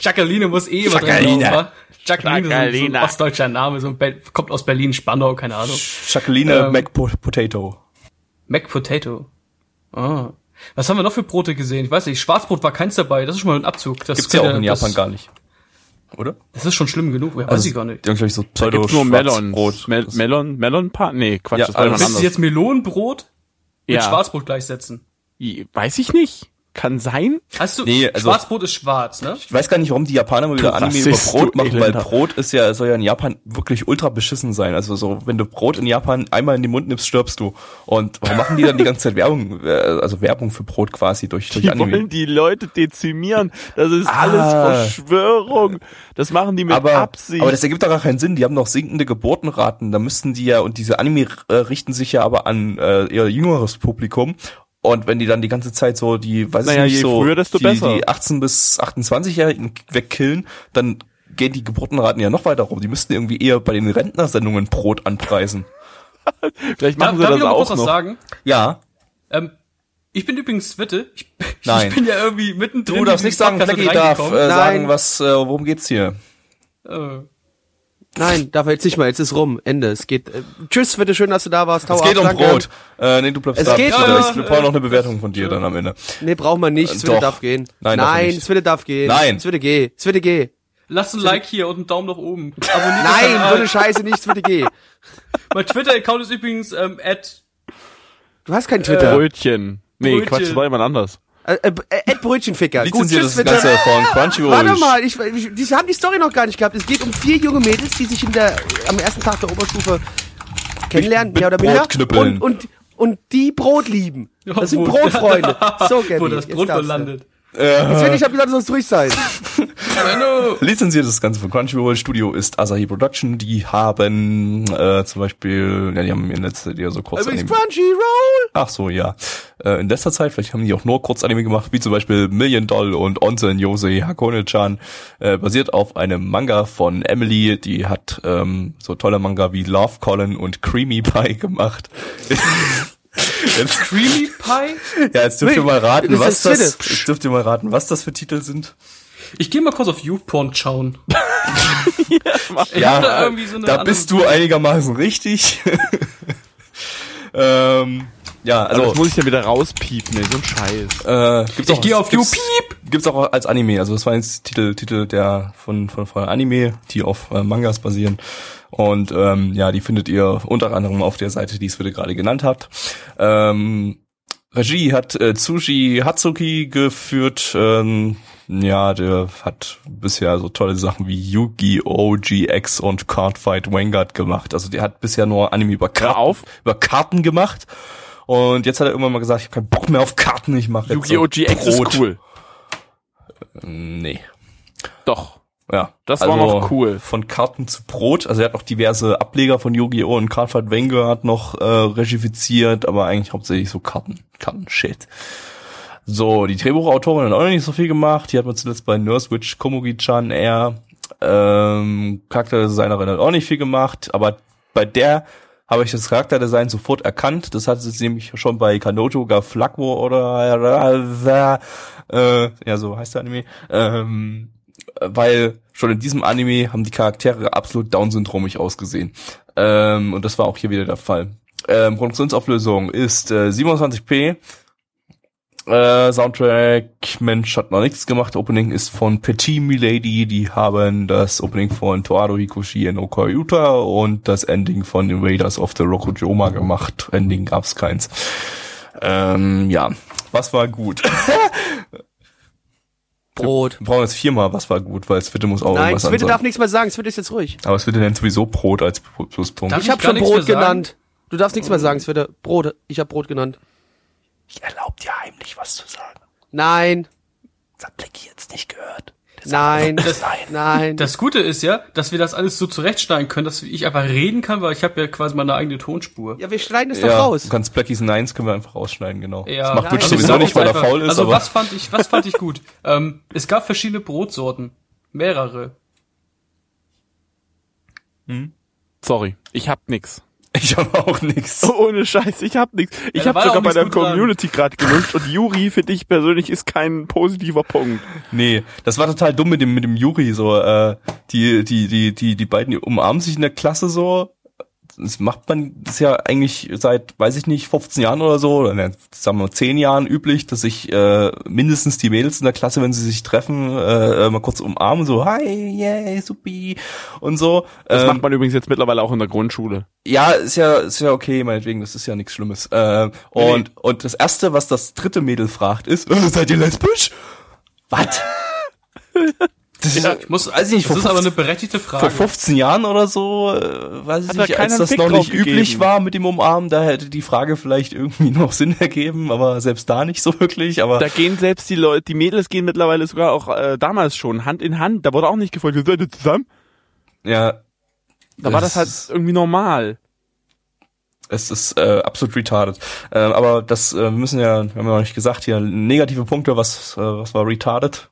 Jacqueline muss eh immer drin Jacqueline. sein, wa? Jacqueline, ist ein- so ein Jacqueline. ostdeutscher Name, so ein Be kommt aus Berlin, Spandau, keine Ahnung. Jacqueline Ähm, McPotato. Mac Potato. Ah. Was haben wir noch für Brote gesehen? Ich weiß nicht, Schwarzbrot war keins dabei, das ist schon mal ein Abzug. Das Gibt's ja auch in das, Japan gar nicht. Oder? Das ist schon schlimm genug, ja, weiß ich gar nicht. Ich, so Da pseudo gibt's nur Melon. Schwarzbrot. Mel Das- Melon, Melon Part? Nee, Quatsch, Ja, das war also Willst du jetzt Melonenbrot mit Ja. Schwarzbrot gleichsetzen? Weiß ich nicht. Kann sein. Hast du, Nee, also- Schwarzbrot ist schwarz, ne? Ich weiß gar nicht, warum die Japaner mal wieder Du Anime über Brot machen, weil. Brot ist ja, soll ja in Japan wirklich ultra beschissen sein. Also so, wenn du Brot in Japan einmal in den Mund nimmst, stirbst du. Und warum machen die dann die ganze Zeit Werbung, äh, also Werbung für Brot quasi durch, durch Die Anime? wollen die Leute dezimieren. Das ist Ah. alles Verschwörung. Das machen die mit aber, Absicht. aber das ergibt doch gar keinen Sinn. Die haben noch sinkende Geburtenraten. Da müssten die ja, und diese Anime äh, richten sich ja aber an äh, eher jüngeres Publikum. Und wenn die dann die ganze Zeit so die, weiß Naja, ich nicht, je so früher, desto die, besser. die 18 bis 28-Jährigen wegkillen, dann gehen die Geburtenraten ja noch weiter rum. Die müssten irgendwie eher bei den Rentnersendungen Brot anpreisen. Vielleicht Darf, machen sie darf das ich noch auch was noch. sagen? Ja, Ähm, ich bin übrigens Witte. Ich, Nein. ich bin ja irgendwie mittendrin. du darfst nicht sagen, mit darf äh, sagen, Nein. was, äh, worum geht's hier? Äh, Nein, darf er jetzt nicht mal, jetzt ist rum, Ende. Es geht. Äh, tschüss, bitte schön, dass du da warst. Hau Es ab, geht um danke. Brot. Äh, nee, du bleibst Es da. geht bitte. um- Ich- Wir brauchen noch eine Bewertung von dir dann am Ende. Nee, braucht man nicht. Es Äh, darf gehen. Nein, Nein, es würde darf gehen. Nein. Es würde gehen. Es würde gehen. lasst ein Like hier und einen Daumen nach oben. Abonniert Nein, so eine Scheiße nicht, es würde gehen. Mein Twitter-Account ist übrigens ähm, at Du hast kein Twitter. Brötchen. Nee, Brötchen. Quatsch, das war jemand anders. Äh, äh, äh, Brötchenficker. Gut, tschüss, das. Ganze von Crunchyroll. Warte mal, ich, ich, die haben die Story noch gar nicht gehabt. Es geht um vier junge Mädels, die sich in der, am ersten Tag der Oberstufe kennenlernen, mehr oder minder. Und, und, und die Brot lieben. Das sind Brotfreunde. So, Gabby, wo das Brot landet. Jetzt will ich, hab gesagt, es muss durch sein. Menno. Lizenziert das Ganze von Crunchyroll. Studio ist Asahi Production. Die haben äh, zum Beispiel, ja, die haben in letzter Zeit eher so kurz Übrigens Anime. Crunchyroll. Ach so, ja. Äh, in letzter Zeit, vielleicht haben die auch nur Kurzanime gemacht, wie zum Beispiel Million Doll und Onsen Yosei Hakone-chan, äh, basiert auf einem Manga von Emily, die hat ähm, so tolle Manga wie Love Colin und Creamy Pie gemacht. Creamy Pie? ja, jetzt dürft ihr mal raten, was das, jetzt dürft ihr mal raten, was das für Titel sind. Ich gehe mal kurz auf YouPorn schauen. Ja, da so eine da bist du einigermaßen richtig. ähm, ja, Also, also das muss ich dann wieder rauspiepen, ey, so ein Scheiß. Äh, gibt's Ich auch- gehe auf gibt's- YouPeep. Gibt's auch als Anime. Also das war jetzt Titel, Titel der von, von, von Anime, die auf äh, Mangas basieren. Und ähm, ja, die findet ihr unter anderem auf der Seite, die es wieder gerade genannt habt. Ähm, Regie hat äh, Tsushi Hatsuki geführt. Ähm, ja, der hat bisher so tolle Sachen wie Yu-Gi-Oh! GX und Cardfight Vanguard gemacht. Also der hat bisher nur Anime über Karten, auf. über Karten gemacht. Und jetzt hat er irgendwann mal gesagt, ich habe keinen Bock mehr auf Karten, ich mache jetzt Yu-Gi-Oh! so GX Brot. ist cool. Nee. Doch. Ja. Das war noch cool. Von Karten zu Brot. Also er hat noch diverse Ableger von Yu-Gi-Oh! und Cardfight Vanguard noch äh, regifiziert, aber eigentlich hauptsächlich so Karten. Karten-Shit. So, die Drehbuchautorin hat auch noch nicht so viel gemacht. Die hat man zuletzt bei Nurse Witch Komugi-chan eher. Ähm, Charakterdesignerin hat auch nicht viel gemacht, aber bei der habe ich das Charakterdesign sofort erkannt. Das hat sie nämlich schon bei Kanojo ga Flakwo oder äh, ja, so heißt der Anime. Ähm, weil schon in diesem Anime haben die Charaktere absolut Down-syndromig ausgesehen. Ähm, und das war auch hier wieder der Fall. Ähm, Produktionsauflösung ist äh, 27p. Äh, Soundtrack, Mensch, hat noch nichts gemacht. Opening ist von Petit Milady. Die haben das Opening von Toado Hikoshi no Koyuta und das Ending von Invaders of the Rokujoma gemacht. Ending gab's keins. Ähm, ja, was war gut? Brot. Wir brauchen jetzt viermal, was war gut, weil Switte muss auch Nein, irgendwas Switte ansagen. darf nichts mehr sagen. Switte ist jetzt ruhig. Aber Switte nennt sowieso Brot als Pluspunkt. Darf Ich habe gar schon Brot genannt. Du darfst nichts mehr sagen, Switte. Brot. Ich habe Brot genannt. Ich erlaube dir heimlich was zu sagen. Nein. Das hat Blackie jetzt nicht gehört. Nein. Nein. Das Gute ist ja, dass wir das alles so zurechtschneiden können, dass ich einfach reden kann, weil ich habe ja quasi meine eigene Tonspur. ja, wir schneiden es doch Ja, raus. du kannst Blackies Nines können wir einfach rausschneiden, genau. Ja, das macht. Witch Also sowieso nicht, weil er faul ist, Also aber was fand ich, was fand ich gut? ähm, es gab verschiedene Brotsorten. Mehrere. Sorry, ich hab nix. Ich habe auch nichts. Ohne Scheiß, ich hab nix. Ich da hab war sogar bei nichts der. Community gerade gelutscht und Juri für dich persönlich ist kein positiver Punkt. Nee, das war total dumm mit dem mit dem Yuri so äh, die die die die die beiden umarmen sich in der Klasse so das macht man, das ja eigentlich seit, weiß ich nicht, 15 Jahren oder so, oder ne, sagen wir 10 Jahren üblich, dass sich äh, mindestens die Mädels in der Klasse, wenn sie sich treffen, äh, mal kurz umarmen, so, hi, yay, supi, und so. Das Ähm, macht man übrigens jetzt mittlerweile auch in der Grundschule. ja, ist ja, ist ja okay, meinetwegen, das ist ja nichts Schlimmes. Äh, und, und das erste, was das dritte Mädel fragt, ist, seid ihr lesbisch? Was? Das ist, Ja, ich muss, weiß ich nicht, das vor ist aber 15 eine berechtigte vor Frage. 15 Jahren oder so, äh, weiß ich nicht, als das Fick noch nicht üblich gegeben. war mit dem Umarmen, da hätte die Frage vielleicht irgendwie noch Sinn ergeben, aber selbst da nicht so wirklich, aber Da gehen selbst die Leute, die Mädels gehen mittlerweile sogar auch äh, damals schon Hand in Hand. Da wurde auch nicht gefragt, seid ihr zusammen? ja, Da war das halt ist- irgendwie normal. Es ist äh, absolut retarded. Äh, aber das äh, wir müssen ja, wir haben ja noch nicht gesagt, hier negative Punkte, was, äh, was war retarded?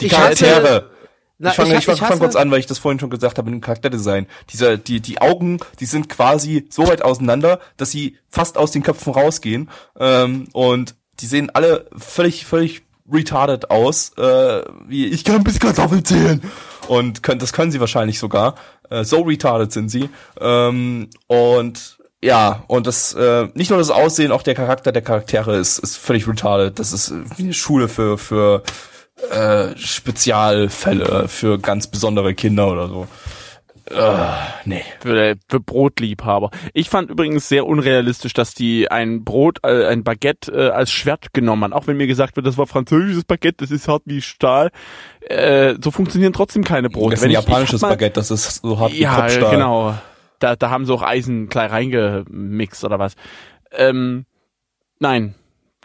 Die Charaktere. Na, ich fange ich- ich, fang, ich fang hasse- kurz an, weil ich das vorhin schon gesagt habe mit dem Charakterdesign. Diese, die, die Augen, die sind quasi so weit auseinander, dass sie fast aus den Köpfen rausgehen. Ähm, und die sehen alle völlig, völlig retarded aus. Äh, wie ich kann bis Kartoffeln zählen. Und können, das können sie wahrscheinlich sogar. Äh, so retarded sind sie. Ähm, und ja, und das, äh, nicht nur das Aussehen, auch der Charakter der Charaktere ist, ist völlig retarded. Das ist wie eine Schule für, für äh, Spezialfälle, für ganz besondere Kinder oder so. Äh, nee. Für, für Brotliebhaber. Ich fand übrigens sehr unrealistisch, dass die ein Brot, äh, ein Baguette äh, als Schwert genommen haben. Auch wenn mir gesagt wird, das war französisches Baguette, das ist hart wie Stahl. Äh, so funktionieren trotzdem keine Brote. Das ist ein ich- ich japanisches hab mal- Baguette, das ist so hart wie Ja, Kopfstahl. genau. Da, da haben sie auch Eisen gleich reingemixt oder was. Ähm, nein.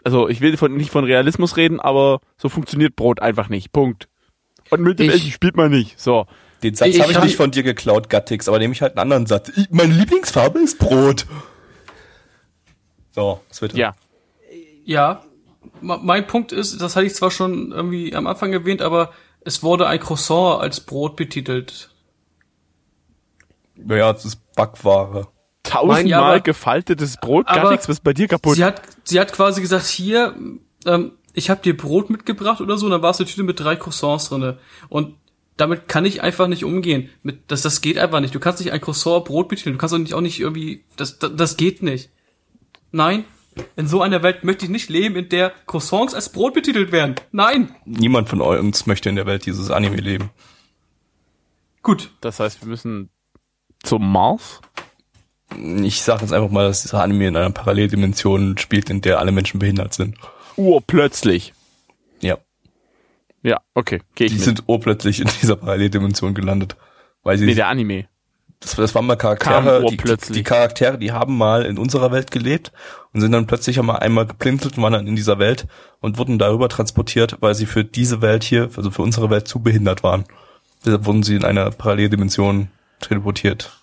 Also ich will von, nicht von Realismus reden, aber so funktioniert Brot einfach nicht. Punkt. Und mit dem Ich- Essen spielt man nicht. So. Den Satz habe ich hab- nicht von dir geklaut, Gattix, aber nehme ich halt einen anderen Satz. Ich, meine Lieblingsfarbe ist Brot. So, was wird Ja. Ja, mein Punkt ist, das hatte ich zwar schon irgendwie am Anfang erwähnt, aber es wurde ein Croissant als Brot betitelt. Ja, das ist Backware. Tausendmal Ja, aber- gefaltetes Brot, gar aber nichts, was ist bei dir kaputt? Sie hat, sie hat quasi gesagt, hier, ähm, ich habe dir Brot mitgebracht oder so, und dann war es eine Tüte mit drei Croissants drinne. Und damit kann ich einfach nicht umgehen. Mit, das, das geht einfach nicht. Du kannst nicht ein Croissant Brot betiteln. Du kannst auch nicht, auch nicht irgendwie, das, das, das geht nicht. Nein. In so einer Welt möchte ich nicht leben, in der Croissants als Brot betitelt werden. Nein. Niemand von uns möchte in der Welt dieses Anime leben. Gut. Das heißt, wir müssen zum Mars? Ich sage jetzt einfach mal, dass dieser Anime in einer Paralleldimension spielt, in der alle Menschen behindert sind. Urplötzlich. Ja. Ja, okay, geh ich Die mit. sind urplötzlich in dieser Paralleldimension gelandet. Weil sie nee, der Anime. Das, das waren mal Charaktere, die, die, die Charaktere, die haben mal in unserer Welt gelebt und sind dann plötzlich einmal einmal geplinselt und waren dann in dieser Welt und wurden darüber transportiert, weil sie für diese Welt hier, also für unsere Welt zu behindert waren. Deshalb wurden sie in eine Paralleldimension teleportiert,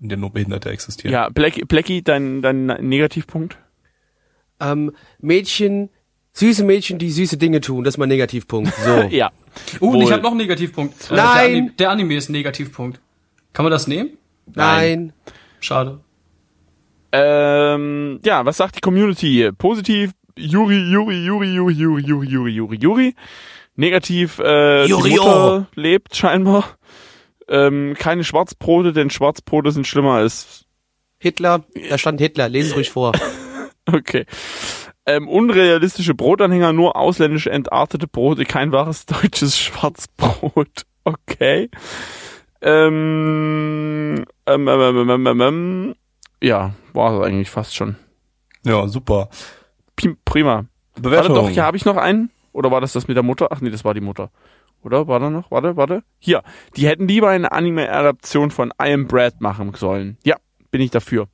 in der nur Behinderte existieren. Ja, Black, Blackie, dein, dein Negativpunkt? Ähm, Mädchen, süße Mädchen, die süße Dinge tun, das ist mein Negativpunkt. So. Ja. Uh, Wohl. ich habe noch einen Negativpunkt. Äh, Nein. Der Anime, der Anime ist ein Negativpunkt. Kann man das nehmen? Nein. Schade. Ähm, ja, was sagt die Community? Positiv, Juri, Juri, Juri, Juri, Juri, Juri, Juri, Juri, Juri. Negativ, äh, die Juri, Mutter lebt scheinbar. Ähm, keine Schwarzbrote, denn Schwarzbrote sind schlimmer als, Hitler, da stand Hitler, lesen Sie ruhig vor. okay. Ähm, unrealistische Brotanhänger, nur ausländische entartete Brote, kein wahres deutsches Schwarzbrot. Okay. Ähm, ähm, ähm, ähm, ähm, ähm, ähm, ja, war es eigentlich fast schon. ja super. Prima. Warte Bewertung. doch, hier habe ich noch einen. Oder war das das mit der Mutter? Ach nee, das war die Mutter. Oder? War da noch? Warte, warte. Hier. Die hätten lieber eine Anime-Adaption von I Am Brad machen sollen. Ja, bin ich dafür.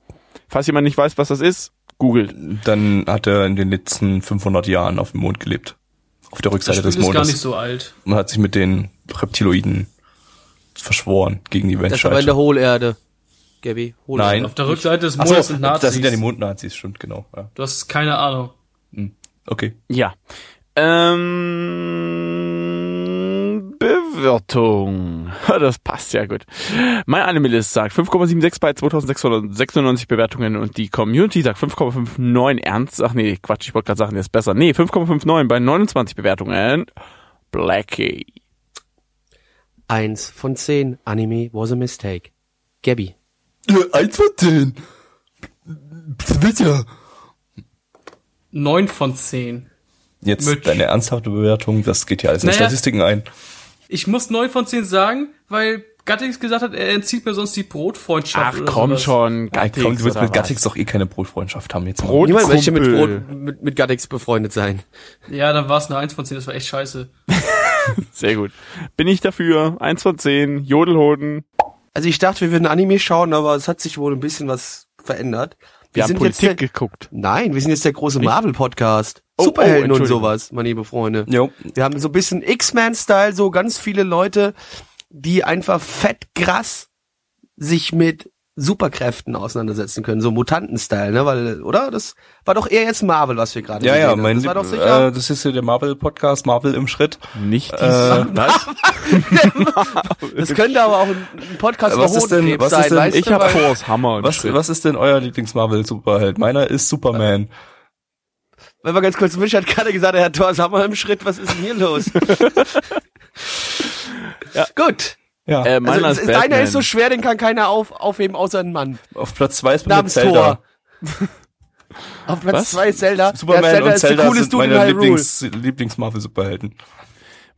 Falls jemand nicht weiß, was das ist, googelt. Dann hat er in den letzten 500 Jahren auf dem Mond gelebt. Auf der Das Rückseite Spiel des ist gar Mondes. nicht so alt. und hat sich mit den Reptiloiden verschworen gegen die Das war in Menschheit. der Hohlerde. Gabby, Hohlerde. Nein. Auf der Rückseite des Mondes so, sind Nazis. das sind ja die Mondnazis, stimmt, genau. Ja. du hast keine Ahnung. Okay. Ja. Ähm, Bewertung. Das passt ja gut. Mein Anime-List sagt 5,76 bei 2696 Bewertungen und die Community sagt 5,59 ernst. Ach nee, Quatsch, ich wollte gerade sagen, der ist besser. Nee, 5,59 bei 29 Bewertungen. Blackie. Eins von zehn. Anime was a mistake. Gabby. eins von zehn. Bitte. Neun von zehn. Jetzt Mit- deine ernsthafte Bewertung, das geht ja alles in Naja. Statistiken ein. Ich muss neun von zehn sagen, weil Gattix gesagt hat, er entzieht mir sonst die Brotfreundschaft. Ach oder komm sowas. schon, Gattix. komm, du willst mit? Gattix doch eh keine Brotfreundschaft haben jetzt. Brot- Niemand möchte mit. Brot, mit, mit Gattix befreundet sein. Ja, dann war es eine eins von zehn, das war echt scheiße. Sehr gut. Bin ich dafür. Eins von zehn. Jodelhoden. Also ich dachte, wir würden Anime schauen, aber es hat sich wohl ein bisschen was verändert. Wir, haben jetzt Politik der, geguckt. Nein, wir sind jetzt der große Marvel-Podcast. Oh, Superhelden oh, und sowas, meine liebe Freunde. Jo. Wir haben so ein bisschen X-Men-Style, so ganz viele Leute, die einfach fett krass sich mit Superkräften auseinandersetzen können, so Mutanten-Style, ne, weil, oder? Das war doch eher jetzt Marvel, was wir gerade Ja, gesehen ja, mein Das war doch sicher. Äh, das ist ja der Marvel-Podcast, Marvel im Schritt. Nicht die Äh, Was? das könnte aber auch ein, Podcast Was ist denn- was ist sein, denn- weißt Ich du? hab weil- Thors Hammer und Was, Schritt. was ist denn euer Lieblings-Marvel-Superheld? Meiner ist Superman. Weil wir ganz kurz, Misch hat gerade gesagt, er hat Thors Hammer im Schritt, was ist denn hier los? Ja. Gut. Ja, Äh, meiner Also, ist deiner Batman. ist so schwer, den kann keiner auf, aufheben, außer ein Mann. auf Platz zwei ist bei mir Namens Zelda. Thor. Auf Platz Was? zwei ist Zelda. Superman ja, Zelda und ist Zelda der coolste sind meine Hyrule. Lieblings, Lieblings-Marvel-Superhelden.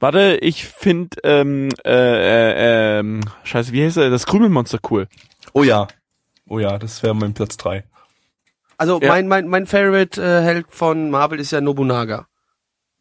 Warte, ich find, ähm, äh, äh, ähm, scheiße, wie heißt er? Das Krümelmonster cool. Oh ja. Oh ja, das wäre mein Platz drei. Also Ja. mein, mein, mein Favorite äh, Held von Marvel ist ja Nobunaga.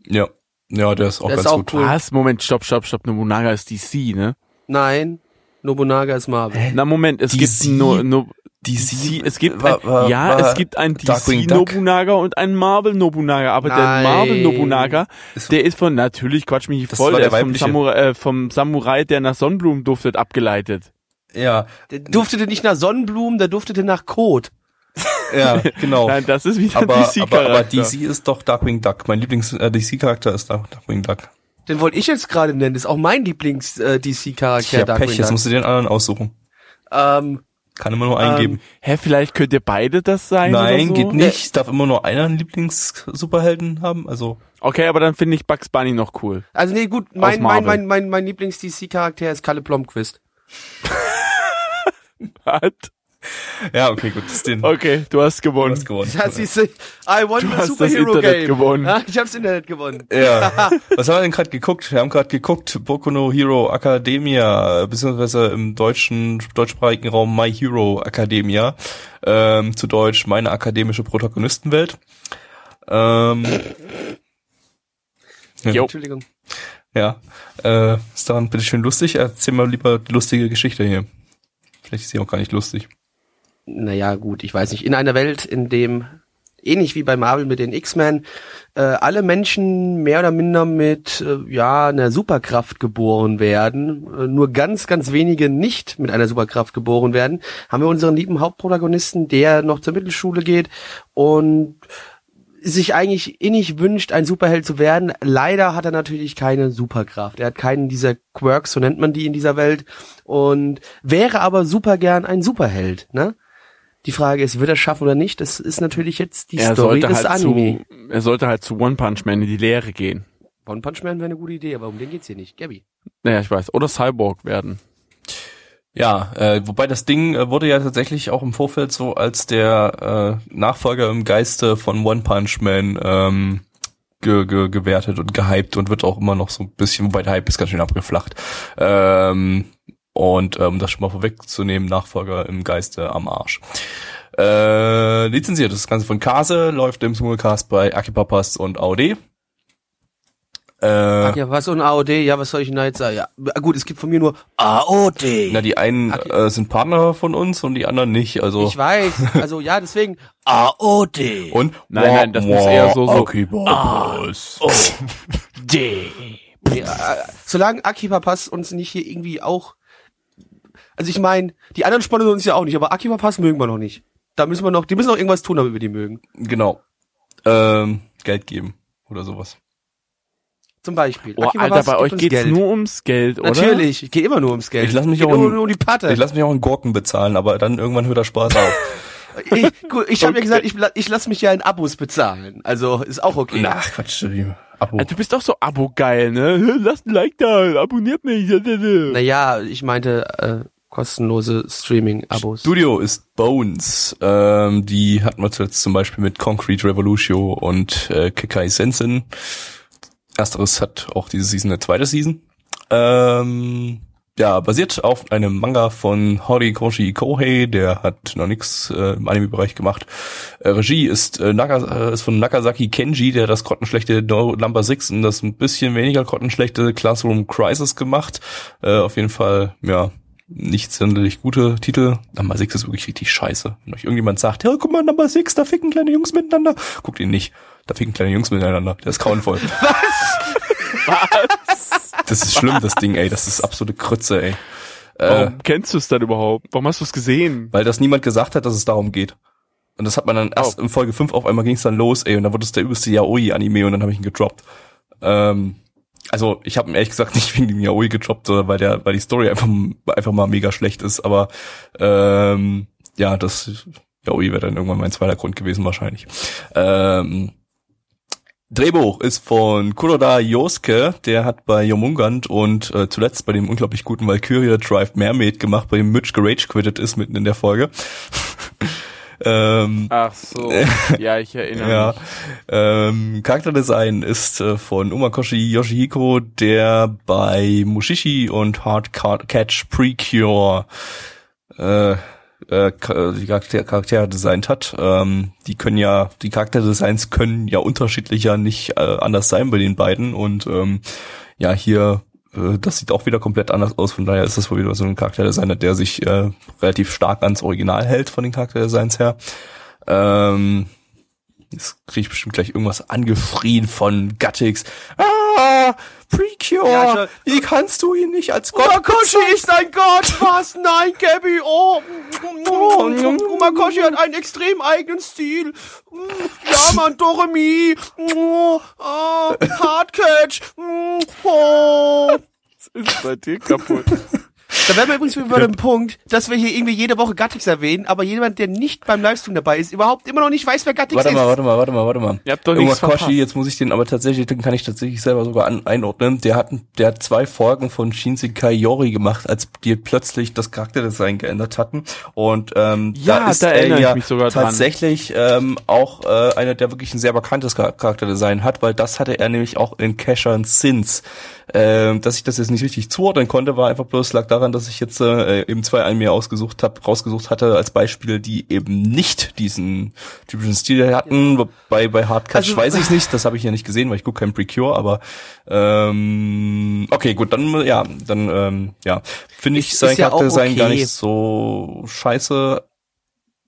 Ja. Ja, der ist auch Der ist ganz auch gut. cool. Was? Moment, stopp, stopp, stopp. Nobunaga ist DC, ne? Nein, Nobunaga ist Marvel. Na Moment, es DC? gibt no, no, DC, es gibt war- ein, war- ja, war es gibt ein Darkwing DC Duck? Nobunaga und ein Marvel Nobunaga, aber der Nein. Marvel Nobunaga, Ist- der ist von natürlich Quatsch mich nicht voll, der, der ist vom. Samurai, äh, vom Samurai, der nach Sonnenblumen duftet, abgeleitet. Ja, Der duftete nicht nach Sonnenblumen, der duftete nach Kot. ja, genau. Nein, das ist wieder aber, DC aber, aber. DC ist doch Darkwing Duck. Mein Lieblings-DC-Charakter ist Dark- Darkwing Duck. Den wollte ich jetzt gerade nennen. Das ist auch mein Lieblings-DC-Charakter. Ja, Pech, jetzt musst du den anderen aussuchen. ähm, Kann immer nur eingeben. Hä, vielleicht könnt ihr beide das sein Nein, oder so? geht nicht. Es darf immer nur einer einen Lieblings-Superhelden haben. Also, Okay, aber dann finde ich Bugs Bunny noch cool. also nee, gut, mein, mein, mein, mein, mein Lieblings-DC-Charakter ist Kalle Blomqvist. Hat? ja, okay, gut. Das ist den, Okay, du hast du gewonnen. hast gewonnen. Das ist, I won Du the hast das Internet Game. gewonnen. Ja, ich hab's Internet gewonnen. Ja. Was haben wir denn gerade geguckt? Wir haben gerade geguckt, Boku no Hero Academia, beziehungsweise im deutschen, deutschsprachigen Raum My Hero Academia, ähm, zu Deutsch meine akademische Protagonistenwelt. Ähm, Jo. Entschuldigung. ja, äh, ist daran bitteschön lustig? Erzähl mal lieber die lustige Geschichte hier. Vielleicht ist sie auch gar nicht lustig. Naja, gut, ich weiß nicht. In einer Welt, in dem, ähnlich wie bei Marvel mit den X-Men, äh, alle Menschen mehr oder minder mit, äh, ja, einer Superkraft geboren werden, äh, nur ganz, ganz wenige nicht mit einer Superkraft geboren werden, haben wir unseren lieben Hauptprotagonisten, der noch zur Mittelschule geht und sich eigentlich innig wünscht, ein Superheld zu werden. Leider hat er natürlich keine Superkraft. Er hat keinen dieser Quirks, so nennt man die in dieser Welt. Und wäre aber super gern ein Superheld, ne? Die Frage ist, wird er schaffen oder nicht? Das ist natürlich jetzt die Er Story des halt Anime. zu, er sollte halt zu One Punch Man in die Lehre gehen. One Punch Man wäre eine gute Idee, aber um den geht's hier nicht. Gabby. Naja, ich weiß. Oder Cyborg werden. Ja, äh, wobei das Ding äh, wurde ja tatsächlich auch im Vorfeld so als der äh, Nachfolger im Geiste von One Punch Man ähm, ge ge gewertet und gehypt und wird auch immer noch so ein bisschen, wobei der Hype ist ganz schön abgeflacht. Ähm, und ähm, um das schon mal vorwegzunehmen, Nachfolger im Geiste am Arsch. Äh, lizenziert das Ganze von Kase, läuft im Simulcast bei Akipapas und AOD. Äh, Ach ja, was und AOD? Ja, was soll ich denn da jetzt sagen? Ja, gut, es gibt von mir nur AOD. na, die einen äh, sind Partner von uns und die anderen nicht. Also ich weiß. Also ja, deswegen AOD. und Nein, nein, das muss eher so- so- Akipapas. D. Nee, äh, solange Akiba Pass uns nicht hier irgendwie auch. Also ich meine, die anderen sponsern uns ja auch nicht, aber Akiba Pass mögen wir noch nicht. Da müssen wir noch, die müssen noch irgendwas tun, damit wir die mögen. Genau. Ähm, Geld geben oder sowas. Zum Beispiel. Oh, Akiba Alter, Pass bei euch geht's Geld. nur ums Geld, oder? Natürlich, geht immer nur ums Geld. Ich lass mich geht auch in- nur um die Patte. Ich lasse mich auch in Gurken bezahlen, aber dann irgendwann hört der Spaß auf. ich, gut, ich habe ja gesagt, ich, ich lass mich ja in Abos bezahlen. Also ist auch okay. Na, Quatsch. Abo. Ah, Du bist doch so Abo-geil, ne? Lasst ein Like da, abonniert mich. Naja, ich meinte, äh, kostenlose Streaming-Abos. Studio ist Bones. Ähm, die hatten wir zuletzt zum Beispiel mit Concrete Revolution und äh, Kekai Sensen. Ersteres hat auch diese Season eine zweite Season. Ähm, ja, basiert auf einem Manga von Horikoshi Kohei, der hat noch nichts äh, im Anime-Bereich gemacht. Äh, Regie ist, äh, Naga, äh, ist von Nakazaki Kenji, der das grottenschlechte No Number 6 und das ein bisschen weniger grottenschlechte Classroom Crisis gemacht. Äh, auf jeden Fall, ja, nicht sonderlich gute Titel. Number 6 ist wirklich richtig scheiße. Wenn euch irgendjemand sagt, ja, guck mal, Number 6, da ficken kleine Jungs miteinander. Guckt ihn nicht. Da ficken kleine Jungs miteinander. Der ist grauenvoll. Das ist schlimm, das Ding, ey. Das ist absolute Krütze, ey. Äh, Warum kennst du es dann überhaupt? Warum hast du es gesehen? weil das niemand gesagt hat, dass es darum geht. Und das hat man dann erst in Folge 5 auf einmal ging's dann los, ey, und dann wurde es der übelste Yaoi-Anime und dann habe ich ihn gedroppt. Ähm, also ich habe ihn ehrlich gesagt nicht wegen dem Yaoi gedroppt, sondern weil der, weil die Story einfach, einfach mal mega schlecht ist. Aber ähm, ja, das Yaoi wäre dann irgendwann mein zweiter Grund gewesen wahrscheinlich. Ähm, Drehbuch ist von Kuroda Yosuke, der hat bei Jomungand und äh, zuletzt bei dem unglaublich guten Valkyria Drive Mermaid gemacht, bei dem Mitch gerage quittet ist mitten in der Folge. ähm, Ach so. ja, ich erinnere ja, mich. ähm, Charakterdesign ist äh, von Umakoshi Yoshihiko, der bei Mushishi und Hard Catch Precure äh, äh, die Charakter Charaktere designt hat. Ähm, die können ja, die Charakterdesigns können ja unterschiedlicher nicht äh, anders sein bei den beiden und ähm, ja, hier äh, das sieht auch wieder komplett anders aus, von daher ist das wohl wieder so ein Charakterdesigner, der sich äh, relativ stark ans Original hält von den Charakterdesigns her. Ähm, Jetzt kriege ich bestimmt gleich irgendwas angefrien von Gattix. Ah, Precure! Ja, schon. wie kannst du ihn nicht als Gott Umakoshi ist ein Gott! Was? Nein, Gabby! Oh! Umakoshi hat einen extrem eigenen Stil. Ja, Mann, Doremi! Oh, Hardcatch! Oh. Was ist bei dir kaputt? Da wären wir übrigens wieder bei dem Punkt, dass wir hier irgendwie jede Woche Gattix erwähnen, aber jemand, der nicht beim Livestream dabei ist, überhaupt immer noch nicht weiß, wer Gattix Warte ist. mal, warte mal, warte mal, warte mal. Ihr habt doch nichts Umakoshi, verpasst. jetzt muss ich den aber tatsächlich, den kann ich tatsächlich selber sogar an, einordnen. Der hat, der hat zwei Folgen von Shinsekai Yori gemacht, als die plötzlich das Charakterdesign geändert hatten. Und ähm, Ja, da ist da er ja mich sogar dran. tatsächlich ähm, auch äh, einer, der wirklich ein sehr bekanntes Char- Charakterdesign hat, weil das hatte er nämlich auch in Casher Sins. Ähm, dass ich das jetzt nicht richtig zuordnen konnte, war einfach bloß lag daran, dass ich jetzt äh, eben zwei an mir ausgesucht hab, rausgesucht hatte als Beispiel, die eben nicht diesen typischen Stil hatten. Bei bei Hardcatch Also- weiß ich nicht, das habe ich ja nicht gesehen, weil ich gucke kein Precure, aber ähm, okay, gut, dann ja, dann ähm, ja, finde ich sein ja auch Charakterdesign gar okay. nicht so scheiße,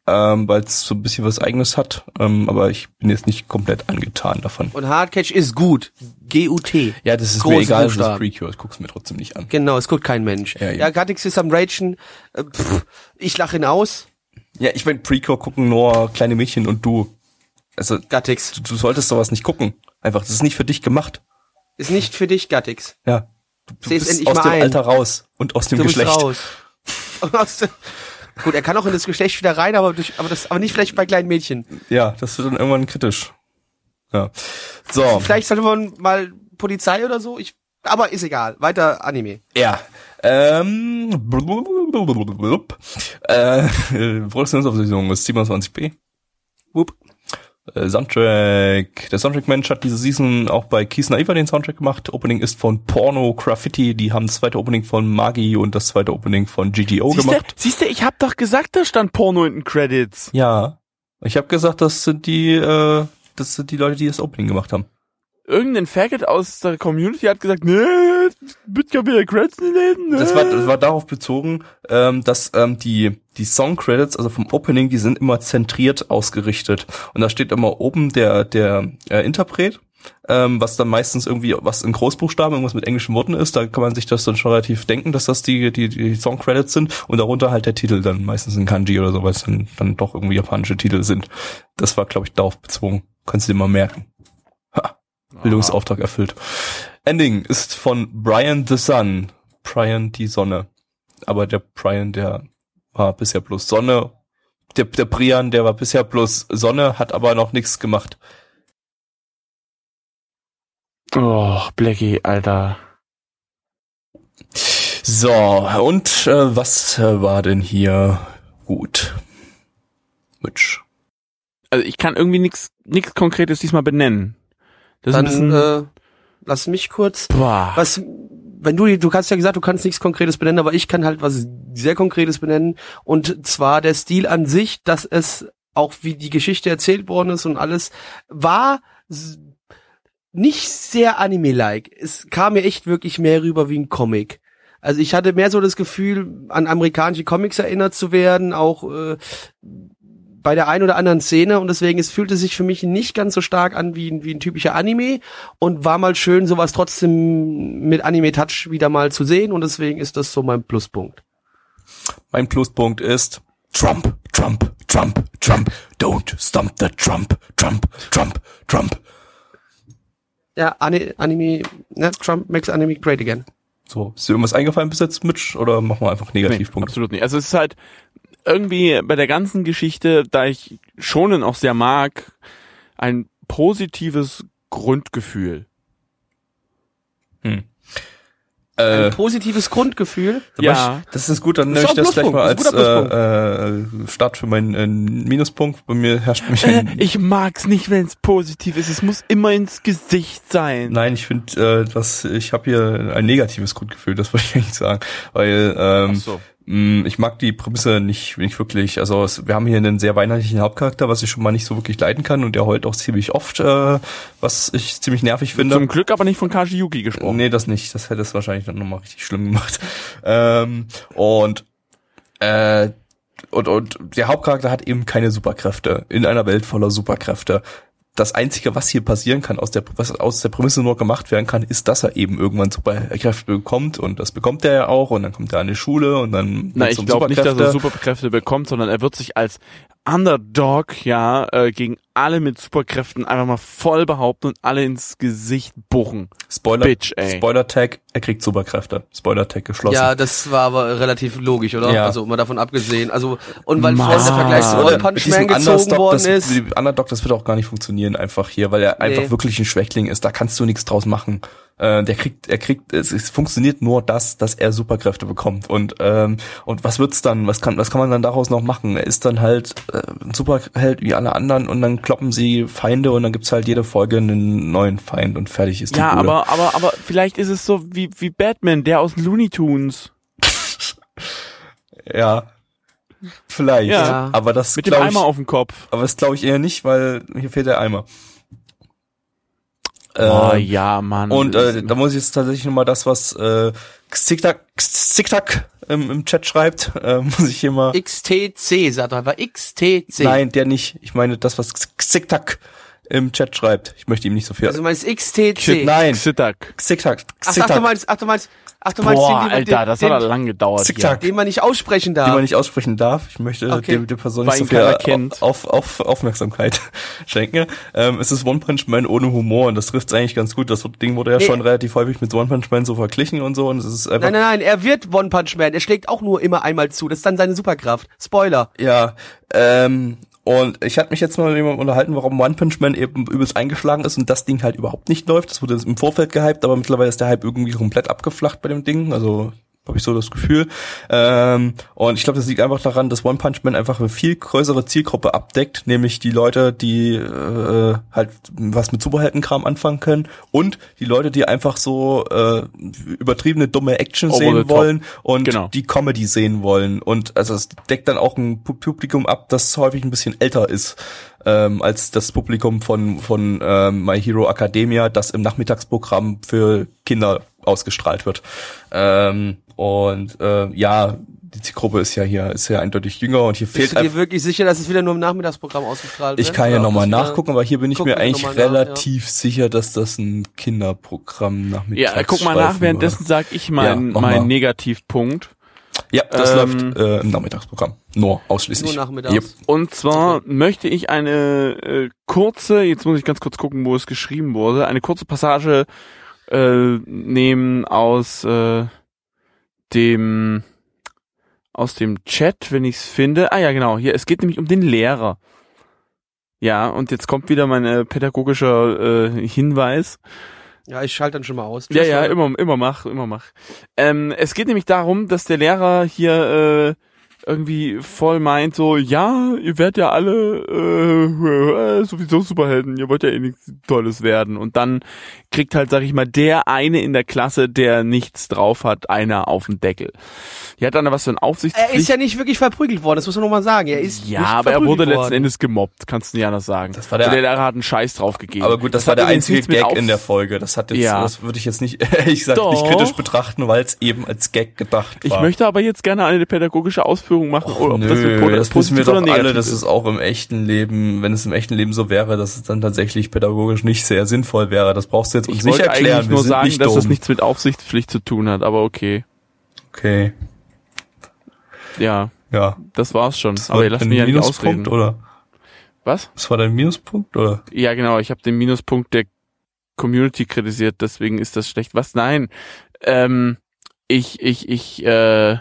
ähm, weil es so ein bisschen was eigenes hat, ähm, aber ich bin jetzt nicht komplett angetan davon. Und Hardcatch ist gut. G-U-T. Ja, das ist Große mir egal, das ist Buchstaben. Precure, ich guck's mir trotzdem nicht an. Genau, es guckt kein Mensch. Ja, Ja, eben. Gattix ist am Ragen. Äh, pff, ich lache ihn aus. Ja, ich mein, Precure gucken nur kleine Mädchen und du. Also, Gattix. du, du solltest sowas nicht gucken. Einfach, das ist nicht für dich gemacht. Ist nicht für dich, Gattix. Ja. Du, du Seh's bist endlich aus mal dem ein. Alter raus und aus dem Du bist Geschlecht. raus. Aus dem- Gut, er kann auch in das Geschlecht wieder rein, aber, durch, aber, das, aber nicht vielleicht bei kleinen Mädchen. Ja, das wird dann irgendwann kritisch. Ja. So. Vielleicht sollte man mal Polizei oder so. Ich, aber ist egal. Weiter Anime. Ja. Ähm, blub, äh, Produktionsaufsicherung ist 27p. Whoop. Äh, Soundtrack. Der Soundtrack-Mensch hat diese Season auch bei Kies Naiva den Soundtrack gemacht. Opening ist von Porno Graffiti. Die haben das zweite Opening von Magi und das zweite Opening von GGO Siehste, gemacht. siehste, ich hab doch gesagt, da stand Porno in den Credits. Ja. Ich habe gesagt, das sind die, äh, das sind die Leute, die das Opening gemacht haben. Irgendein Faggot aus der Community hat gesagt, nee, gar wieder Credits lesen, ne? Das war, das war darauf bezogen, ähm, dass ähm, die die Song Credits, also vom Opening, die sind immer zentriert ausgerichtet und da steht immer oben der der äh, Interpret, ähm, was dann meistens irgendwie was in Großbuchstaben irgendwas mit englischen Worten ist. Da kann man sich das dann schon relativ denken, dass das die die die Song Credits sind und darunter halt der Titel dann meistens in Kanji oder so, weil es dann dann doch irgendwie japanische Titel sind. Das war glaube ich darauf bezogen. Kannst du dir mal merken. Bildungsauftrag erfüllt. Ending ist von Brian the Sun. Brian die Sonne. Aber der Brian, der war bisher bloß Sonne. Der, der Brian, der war bisher bloß Sonne, hat aber noch nichts gemacht. Oh, Blackie, Alter. So, und äh, was äh, war denn hier gut? Mitch. Also ich kann irgendwie nichts nichts Konkretes diesmal benennen. Das Dann bisschen, äh, lass mich kurz. boah. Was, wenn du, du hast ja gesagt, du kannst nichts Konkretes benennen, aber ich kann halt was sehr Konkretes benennen. Und zwar der Stil an sich, dass es auch wie die Geschichte erzählt worden ist und alles, war nicht sehr Anime-like. Es kam mir echt wirklich mehr rüber wie ein Comic. Also ich hatte mehr so das Gefühl, an amerikanische Comics erinnert zu werden, auch äh, bei der einen oder anderen Szene und deswegen es fühlte sich für mich nicht ganz so stark an wie, ein- wie ein typischer Anime und war mal schön, sowas trotzdem mit Anime-Touch wieder mal zu sehen und deswegen ist das so mein Pluspunkt. Mein Pluspunkt ist Trump, Trump, Trump, Trump. Don't stump the Trump, Trump, Trump, Trump. Ja, Ani Anime, ne, Trump makes Anime great again. So, ist dir irgendwas eingefallen bis jetzt, Mitch? Oder machen wir einfach Nee, Negativpunkte? absolut nicht. Also es ist halt irgendwie bei der ganzen Geschichte, da ich Shonen auch sehr mag, ein positives Grundgefühl. Äh, Ein positives Grundgefühl. Ja. Ich, das ist gut, dann nehme ich das gleich mal als äh, äh, Start für meinen äh, Minuspunkt. Bei mir herrscht mich Äh, ein, ich mag's nicht, wenn es positiv ist. Es muss immer ins Gesicht sein. Nein, ich finde, äh, das, ich habe hier ein negatives Grundgefühl, das wollte ich eigentlich sagen, weil ähm, Ach so. Mh, ich mag die Prämisse nicht, nicht wirklich. Also es, wir haben hier einen sehr weihnachtlichen Hauptcharakter, was ich schon mal nicht so wirklich leiden kann und der heult auch ziemlich oft, äh, was ich ziemlich nervig finde. Zum Glück aber nicht von Kaji Yuki gesprochen. Nee, das nicht. Das hätte es wahrscheinlich dann nochmal richtig schlimm gemacht. Ähm, und, äh, und, und der Hauptcharakter hat eben keine Superkräfte in einer Welt voller Superkräfte. Das Einzige, was hier passieren kann, aus der, was aus der Prämisse nur gemacht werden kann, ist, dass er eben irgendwann Superkräfte bekommt und das bekommt er ja auch und dann kommt er an die Schule und dann Na, ich glaube nicht, dass er. Superkräfte bekommt, sondern er wird sich als Underdog, ja, äh, gegen alle mit Superkräften einfach mal voll behaupten und alle ins Gesicht buchen. Spoiler, Bitch, ey. Spoiler Tag, er kriegt Superkräfte. Spoiler Tag geschlossen. Ja, das war aber relativ logisch, oder? Ja. Also mal davon abgesehen. Also und weil vorhin der Vergleich zu One Mit Punch Man gezogen Underdog, worden das, ist. die Underdog, das wird auch gar nicht funktionieren einfach hier, weil er einfach Nee. wirklich ein Schwächling ist. Da kannst du nichts draus machen. Äh, der kriegt, er kriegt, es, es funktioniert nur das, dass er Superkräfte bekommt. Und ähm, und was wird's dann? Was kann, was kann man dann daraus noch machen? Er ist dann halt äh, ein Superheld wie alle anderen und dann kloppen sie Feinde und dann gibt's halt jede Folge einen neuen Feind und fertig ist die Ja, Bude. aber, aber, aber vielleicht ist es so wie, wie Batman, der aus Looney Tunes. ja. Vielleicht. Ja. Aber das Mit dem glaub ich, Eimer auf dem Kopf. aber das glaube ich eher nicht, weil hier fehlt der Eimer. Oh Ähm, ja, Mann. Und äh, da muss ich jetzt tatsächlich nochmal das, was äh, Xiktak, Xiktak im, im Chat schreibt, äh, muss ich hier mal. XTC, sagt er einfach XTC. Nein, der nicht. Ich meine das, was Xiktak im Chat schreibt. Ich möchte ihm nicht so viel. Also du meinst XTC. Nein, Zittack. Xiktak. Ach, ach, du meinst, ach, du meinst, ach, du meinst Boah, den, den, Alter, das den, hat lang gedauert. Zick-Zack. hier. den man nicht aussprechen darf. die man nicht aussprechen darf. Ich möchte Okay. der, der Person nicht so viel auf, auf Aufmerksamkeit schenken. Ähm, es ist One Punch Man ohne Humor und das trifft eigentlich ganz gut. Das Ding wurde ja Nee. schon relativ häufig mit One Punch Man so verglichen und so und es ist einfach Nein, nein, nein, er wird One Punch Man. Er schlägt auch nur immer einmal zu. Das ist dann seine Superkraft. Spoiler. Ja, ähm, und ich hatte mich jetzt mal mit jemandem unterhalten, warum One Punch Man eben übelst eingeschlagen ist und das Ding halt überhaupt nicht läuft. Das wurde im Vorfeld gehypt, aber mittlerweile ist der Hype irgendwie komplett abgeflacht bei dem Ding. Also habe ich so das Gefühl. Ähm, und ich glaube, das liegt einfach daran, dass One Punch Man einfach eine viel größere Zielgruppe abdeckt, nämlich die Leute, die äh, halt was mit Superheldenkram anfangen können und die Leute, die einfach so äh, übertriebene dumme Action Over sehen wollen und Genau. die Comedy sehen wollen. Und also es deckt dann auch ein Pu- Publikum ab, das häufig ein bisschen älter ist ähm, als das Publikum von von ähm, My Hero Academia, das im Nachmittagsprogramm für Kinder ausgestrahlt wird. Ähm, und äh, ja, die Zielgruppe ist ja hier ist ja eindeutig jünger und hier Bist fehlt du dir wirklich sicher, dass es wieder nur im Nachmittagsprogramm ausgestrahlt wird? Ich kann ja Oder nochmal nachgucken, aber hier bin ich mir eigentlich mal nach, relativ sicher, dass das ein Kinderprogramm nachmittags Ja, guck mal nach, währenddessen sag ich Ja, meinen mach mein mal. Negativpunkt. Ja, das Ähm, läuft äh, im Nachmittagsprogramm. Nur ausschließlich. Nur nachmittags. Yep. Und zwar möchte ich eine äh, kurze, jetzt muss ich ganz kurz gucken, wo es geschrieben wurde, eine kurze Passage äh, nehmen aus äh, dem aus dem Chat, wenn ich es finde. Ah ja, genau, hier, es geht nämlich um den Lehrer. Ja, und jetzt kommt wieder mein äh, pädagogischer äh, Hinweis. Ja, ich schalte dann schon mal aus. Ja, Tschüss, ja, Leute. immer, immer mach, immer mach. Ähm, es geht nämlich darum, dass der Lehrer hier äh, irgendwie voll meint, so, ja, ihr werdet ja alle äh, sowieso Superhelden, ihr wollt ja eh nichts Tolles werden. Und dann kriegt halt, sag ich mal, der eine in der Klasse, der nichts drauf hat, einer auf den Deckel. Hier hat dann was für ein Er Aufsichtspflicht. ist ja nicht wirklich verprügelt worden, das muss man nochmal sagen. Er ist ja, nicht aber er wurde letzten worden. Endes gemobbt, kannst du nicht anders sagen. Das war der- der Lehrer hat einen Scheiß drauf gegeben. Aber gut, das, Das war der einzige Gag auf- in der Folge. Das hat jetzt, Ja. das würde ich jetzt nicht, ehrlich gesagt, nicht kritisch betrachten, weil es eben als Gag gedacht Ich war. möchte aber jetzt gerne eine pädagogische Ausführung machen, Och, oder ob nö, das, mit das, wissen wir doch alle, dass es auch im echten Leben, wenn es im echten Leben so wäre, dass es dann tatsächlich pädagogisch nicht sehr sinnvoll wäre. Das brauchst du jetzt uns Ich nicht wollte erklären. eigentlich Wir nur sagen, dass dumm. das nichts mit Aufsichtspflicht zu tun hat, aber okay. Okay, Ja, ja. das war's schon. Das aber war ihr lasst mich ja nicht ausreden. oder? Was? Das war dein Minuspunkt, oder? Ja, genau, ich habe den Minuspunkt der Community kritisiert, deswegen ist das schlecht. Was? Nein. Ähm, ich, ich, ich, äh,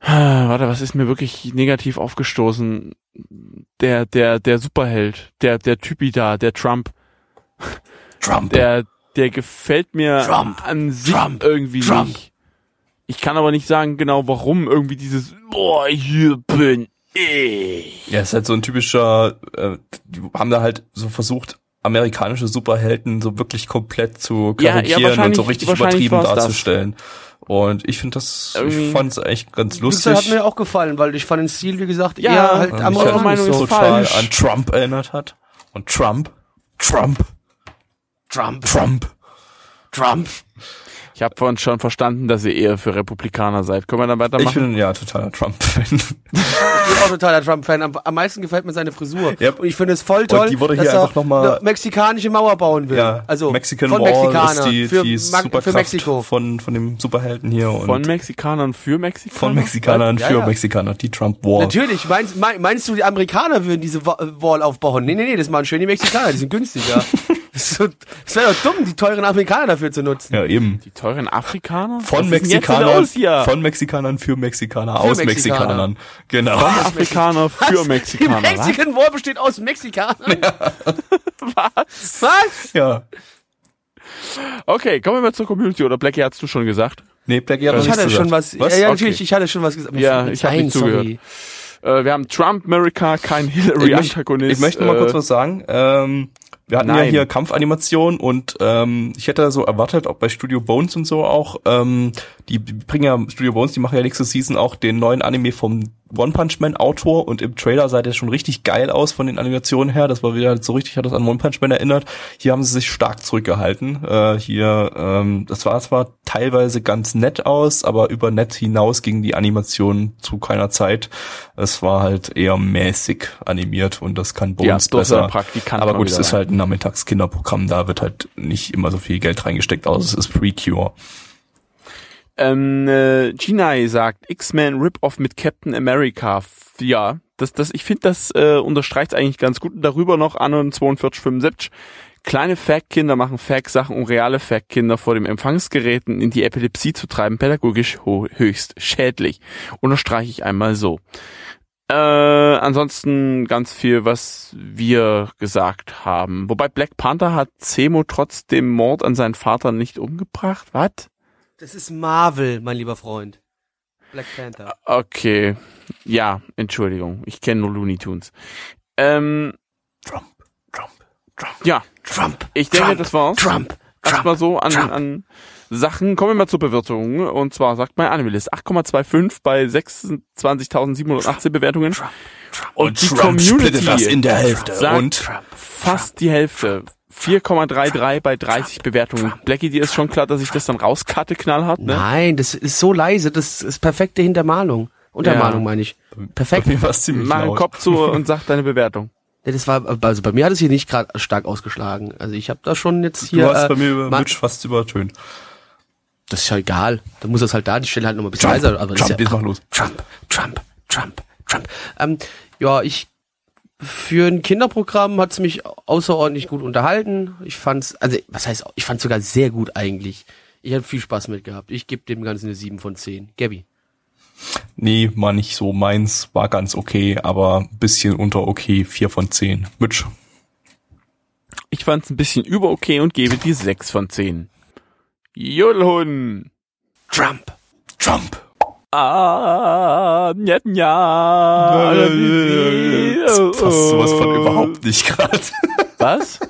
warte, was ist mir wirklich negativ aufgestoßen? Der, der, der Superheld, der, der Typi da, der Trump, Trump. der, der gefällt mir Trump. an sich Trump. irgendwie Trump. nicht. Ich kann aber nicht sagen genau warum irgendwie dieses, boah, hier bin ich. Ja, ist halt so ein typischer, äh, die haben da halt so versucht, amerikanische Superhelden so wirklich komplett zu Ja, ja, karikieren und so richtig übertrieben war's das. Und ich finde das, Irgendwie- ich fand es echt ganz Wie gesagt, hat lustig. mir auch gefallen, weil ich fand den Stil, wie gesagt, Ja, eher halt am halt Meinung ist total falsch. an Trump erinnert hat. Und Trump, Trump, Trump, Trump. Trump. Ich habe vorhin schon verstanden, dass ihr eher für Republikaner seid. Können wir dann Ich weitermachen? bin ja totaler Trump-Fan. Ich bin auch totaler Trump-Fan. Am, am meisten gefällt mir seine Frisur. Yep. Und ich finde es voll toll, die wurde hier dass er einfach noch mal- eine mexikanische Mauer bauen will. ja, also Mexican von Wall Mexikanern ist die, für, die Superkraft für Mexiko. von von dem Superhelden hier und Von Mexikanern für Mexikaner? von Mexikanern Ja, für ja. Mexikaner, die Trump Wall. Natürlich, meinst, mein, meinst du, die Amerikaner würden diese Wa- Wall aufbauen? Nee, nee, nee, das machen schön die Mexikaner, die sind günstiger. das ist so- wäre doch dumm, die teuren Amerikaner dafür zu nutzen. Ja, eben. Die teuren Afrikaner? Von Was ist denn jetzt denn Mexikanern, los hier? von Mexikanern für Mexikaner, Für aus Mexikaner. Mexikanern. Genau. Von Afrikaner für Was? Mexikaner. Die Mexican Wall besteht aus Mexikanern? Was? Was? Ja. Okay, kommen wir mal zur Community. Oder Blackie hast du schon gesagt? Nee, Blackie hat Ich hatte schon gesagt. was, Was? ja, ja, Okay. natürlich, ich hatte schon was gesagt. Ja, ich hab ein, nicht zugehört. sorry. Äh, wir haben Trump, America, kein Ich, möchte- Hillary-Antagonist. ich möchte mal äh, kurz was sagen. Ähm, wir hatten ja nein. hier Kampfanimation und ähm, ich hätte so erwartet, auch bei Studio Bones und so auch, ähm, die, die bringen ja, Studio Bones, die machen ja nächste Season auch den neuen Anime vom One Punch Man Autor und im Trailer sah der schon richtig geil aus von den Animationen her. Das war wieder so richtig, hat das an One Punch Man erinnert. Hier haben sie sich stark zurückgehalten. Äh, hier, ähm, das war zwar teilweise ganz nett aus, aber über nett hinaus ging die Animation zu keiner Zeit. Es war halt eher mäßig animiert und das kann Ja, Bones ein besser. Praktikant Aber gut, es ist rein. halt ein Nachmittagskinderprogramm, da wird halt nicht immer so viel Geld reingesteckt, außer es ist Precure. Ähm, äh, Ginai sagt, X-Men Rip-Off mit Captain America. Ja, das, das, ich finde, das äh, unterstreicht eigentlich ganz gut. Darüber noch Anno 4275. Kleine Fact-Kinder machen Fact-Sachen, um reale Fact-Kinder vor dem Empfangsgeräten in die Epilepsie zu treiben, pädagogisch höchst schädlich. Unterstreiche ich einmal so. Äh, ansonsten ganz viel, was wir gesagt haben. Wobei Black Panther hat Zemo trotz dem Mord an seinen Vater nicht umgebracht. Was? Das ist Marvel, mein lieber Freund. Black Panther. Okay. Ja, Entschuldigung. Ich kenne nur Looney Tunes. Ähm, Trump, Trump, Trump. ja, Trump. ich denke, Trump, das war's. Trump. Erstmal so an, Trump. an Sachen. Kommen wir mal zur Bewertung. Und zwar sagt mein Animalist 8,25 bei 26.718 Bewertungen. Und, die Community der Hälfte. sagt und fast die Hälfte. 4,33 bei 30 Bewertungen. Blackie, dir ist schon klar, dass ich das dann rauskatte knallhart, ne? Nein, das ist so leise, das ist perfekte Hintermalung. Untermalung Ja. meine ich. bei Perfekt. mir war es ziemlich Mach den. Kopf zu und sag deine Bewertung. Ja, das war, also bei mir hat es hier nicht gerade stark ausgeschlagen. Also ich habe da schon jetzt Du hier. hast äh, bei mir über Mitch fast übertönt. Das ist ja egal. Da muss das halt da, die Stelle halt noch mal ein bisschen Trump, leiser. Aber das Trump, ist jetzt ja, mach los. Trump, Trump, Trump, Trump. Ähm, ja, ich für ein Kinderprogramm hat's mich außerordentlich gut unterhalten. Ich fand's, also was heißt, ich fand's sogar sehr gut eigentlich. Ich habe viel Spaß mit gehabt. Ich gebe dem Ganzen eine 7 von 10. Gabby. Nee, war nicht so. Meins war ganz okay, aber ein bisschen unter okay. Vier von zehn. Mitch. Ich Ich fand's ein bisschen über okay und gebe die 6 von 10. Jodelhund. Trump. Trump. Ah, ja, ja. Das passt sowas von überhaupt nicht gerade. Was?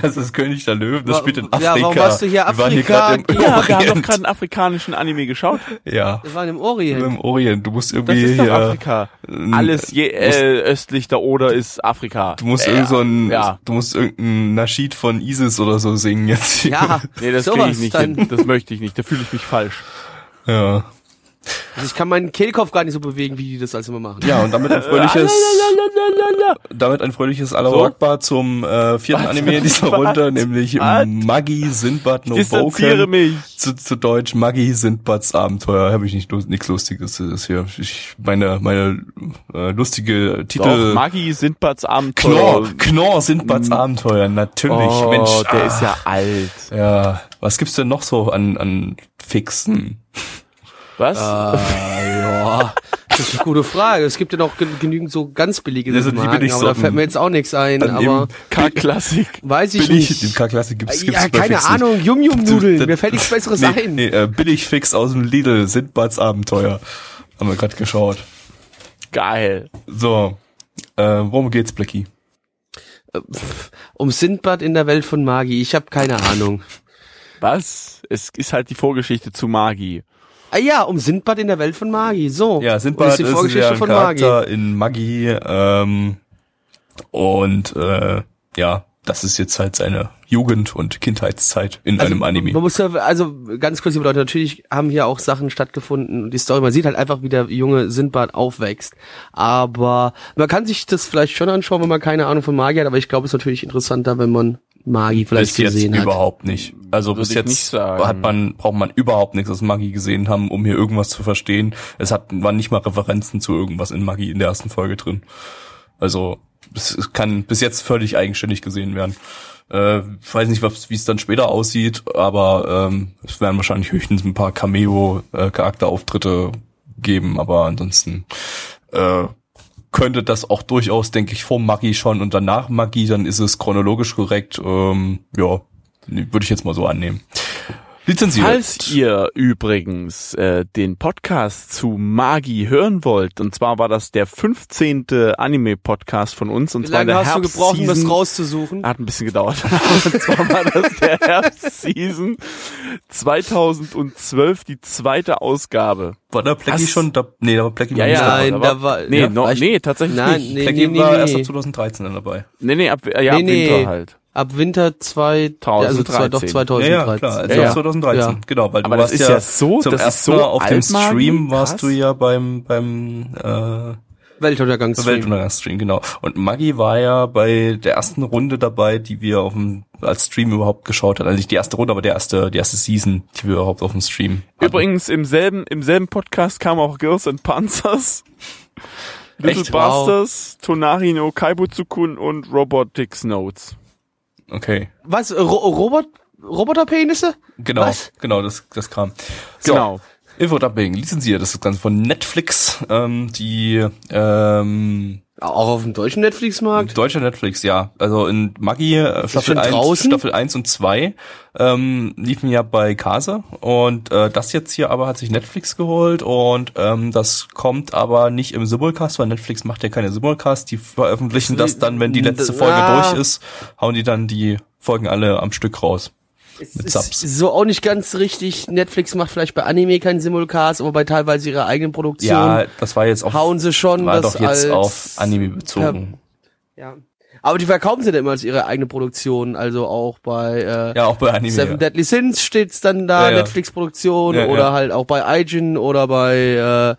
Das ist König der Löwen, das spielt in ja, Afrika. warum hast du hier Wir waren Afrika? gerade im Ja, wir haben doch gerade einen afrikanischen Anime geschaut. Ja, Das war im Orient. im Orient. Du musst Das irgendwie ist doch hier, Afrika. Alles je, äh, östlich der Oder ist Afrika. Du musst äh, irgend so ein, Ja. du musst irgendein Naschid von ISIS oder so singen jetzt. Ja, Nee, das kriege ich nicht hin. Das möchte ich nicht. Da fühle ich mich falsch. Ja. Also ich kann meinen Kehlkopf gar nicht so bewegen, wie die das alles immer machen. Ja, und damit ein fröhliches, damit ein fröhliches Allahu So. Akbar zum äh, vierten Was? Anime in dieser? Runde, nämlich Was? Maggi Sindbad no Boken. mich. Zu, zu Deutsch Maggi Sindbads Abenteuer. Habe ich nicht nichts Lustiges das ist hier. Ich, meine meine äh, lustige Doch, Titel. Maggi Sindbads Abenteuer. Knorr, Knorr Sindbads Abenteuer. Natürlich, Oh, Mensch. der ah. ist ja alt. Ja, was gibt's denn noch so an an Fixen? Was? Äh, ja, das ist eine gute Frage. Es gibt ja noch gen- genügend so ganz billige die Marken, aber da Billigsorten. fällt mir jetzt auch nichts ein. Aber K-Klassik. weiß ich billig, nicht. den K-Klasse gibt's, gibt's ja, keine Fix. Ahnung, Yum-Yum-Nudeln. Mir fällt nichts Besseres nee, ein. Nee, äh, Billigfix aus dem Lidl, Sindbads Abenteuer. Haben wir gerade geschaut. Geil. So, äh, worum geht's, Blackie? Um Sindbad in der Welt von Magi. Ich habe keine Ahnung. Was? Es ist halt die Vorgeschichte zu Magi. Ah ja, um Sindbad in der Welt von Magi. So. Ja, Sindbad das ist, ist die ja Vorgeschichte ein von Magi. In Maggi, ähm, und äh, ja, das ist jetzt halt seine Jugend- und Kindheitszeit in einem Anime. Man muss ja, also ganz kurz, liebe Leute, natürlich haben hier auch Sachen stattgefunden und die Story, man sieht halt einfach, wie der junge Sindbad aufwächst. Aber man kann sich das vielleicht schon anschauen, wenn man keine Ahnung von Magi hat, aber ich glaube, es ist natürlich interessanter, wenn man Magi vielleicht bis jetzt gesehen hat. überhaupt nicht. Also Würde bis jetzt nicht sagen. hat man braucht man überhaupt nichts aus Maggi gesehen haben, um hier irgendwas zu verstehen. Es hat waren nicht mal Referenzen zu irgendwas in Maggi in der ersten Folge drin. Also es, kann bis jetzt völlig eigenständig gesehen werden. Äh, ich weiß nicht, was- wie es dann später aussieht, aber ähm, es werden wahrscheinlich höchstens ein paar Cameo-Charakterauftritte geben, aber ansonsten äh, könnte das auch durchaus, denke ich, vor Maggi schon und danach Maggi, dann ist es chronologisch korrekt. Ähm, ja, würde ich jetzt mal so annehmen. Lizenziert. Falls ihr übrigens äh, den Podcast zu Magi hören wollt, und zwar war das der 15. Anime-Podcast von uns, und Wie zwar in lange der hast du gebraucht, um das Herbstseason- rauszusuchen? Hat ein bisschen gedauert. Und zwar war das der Herbstseason 2012, die zweite Ausgabe. war da Hast- schon? Da, nee, da war Plecky Ja, noch nicht ja. dabei. Nein, da da war, Nee, ja, no, war nee, tatsächlich Nein, nicht. nee, Plecky nee, war nee, erst nee. ab 2013 dann dabei. Nee, nee, ab, ja, ab Nee, nee. Winter halt. Ab Winter 2000, also zwei, doch 2013. 2013. Ja, ja, klar, also Ja, ja. 2013, Ja. genau, weil Aber du das warst ist ja, ja so- zum das ist ersten so Mal auf dem Stream warst krass. du ja beim beim äh, Weltuntergangsstream. Weltuntergangsstream, genau. Und Maggi war ja bei der ersten Runde dabei, die wir auf dem als Stream überhaupt geschaut haben. Also nicht die erste Runde, aber der erste, die erste Season, die wir überhaupt auf dem Stream. hatten. Übrigens, im selben, im selben Podcast kam auch Girls and Panzers. Little Echt? Busters, Tonari no Kaibutsukun und Robotics Notes. Okay. Was? Ro Robot Roboterpenisse? Genau, Was? genau, das, das kam. So, Genau. Infodubbing, lizenziert, das ist das Ganze von Netflix, ähm, die ähm, Auch auf dem deutschen Netflix-Markt? deutsche Netflix, ja. Also in Maggi äh, Staffel schon 1, draußen? Staffel 1 und 2 ähm, liefen ja bei Kase und äh, das jetzt hier aber hat sich Netflix geholt und ähm, das kommt aber nicht im Simulcast, weil Netflix macht ja keine Simulcast, die veröffentlichen Das- das dann, wenn die letzte Folge Ah. durch ist, hauen die dann die Folgen alle am Stück raus. Mit ist so auch nicht ganz richtig. Netflix macht vielleicht bei Anime keinen Simulcast, aber bei teilweise ihrer eigenen Produktion Ja, das war jetzt auf hauen sie schon war das doch jetzt als, auf Anime bezogen. Ja. Aber die verkaufen sie dann immer als ihre eigene Produktion, also auch bei äh, Ja, auch bei Anime. Seven ja. Deadly Sins steht's dann da, Ja. Netflix-Produktion oder halt auch bei Aijin oder bei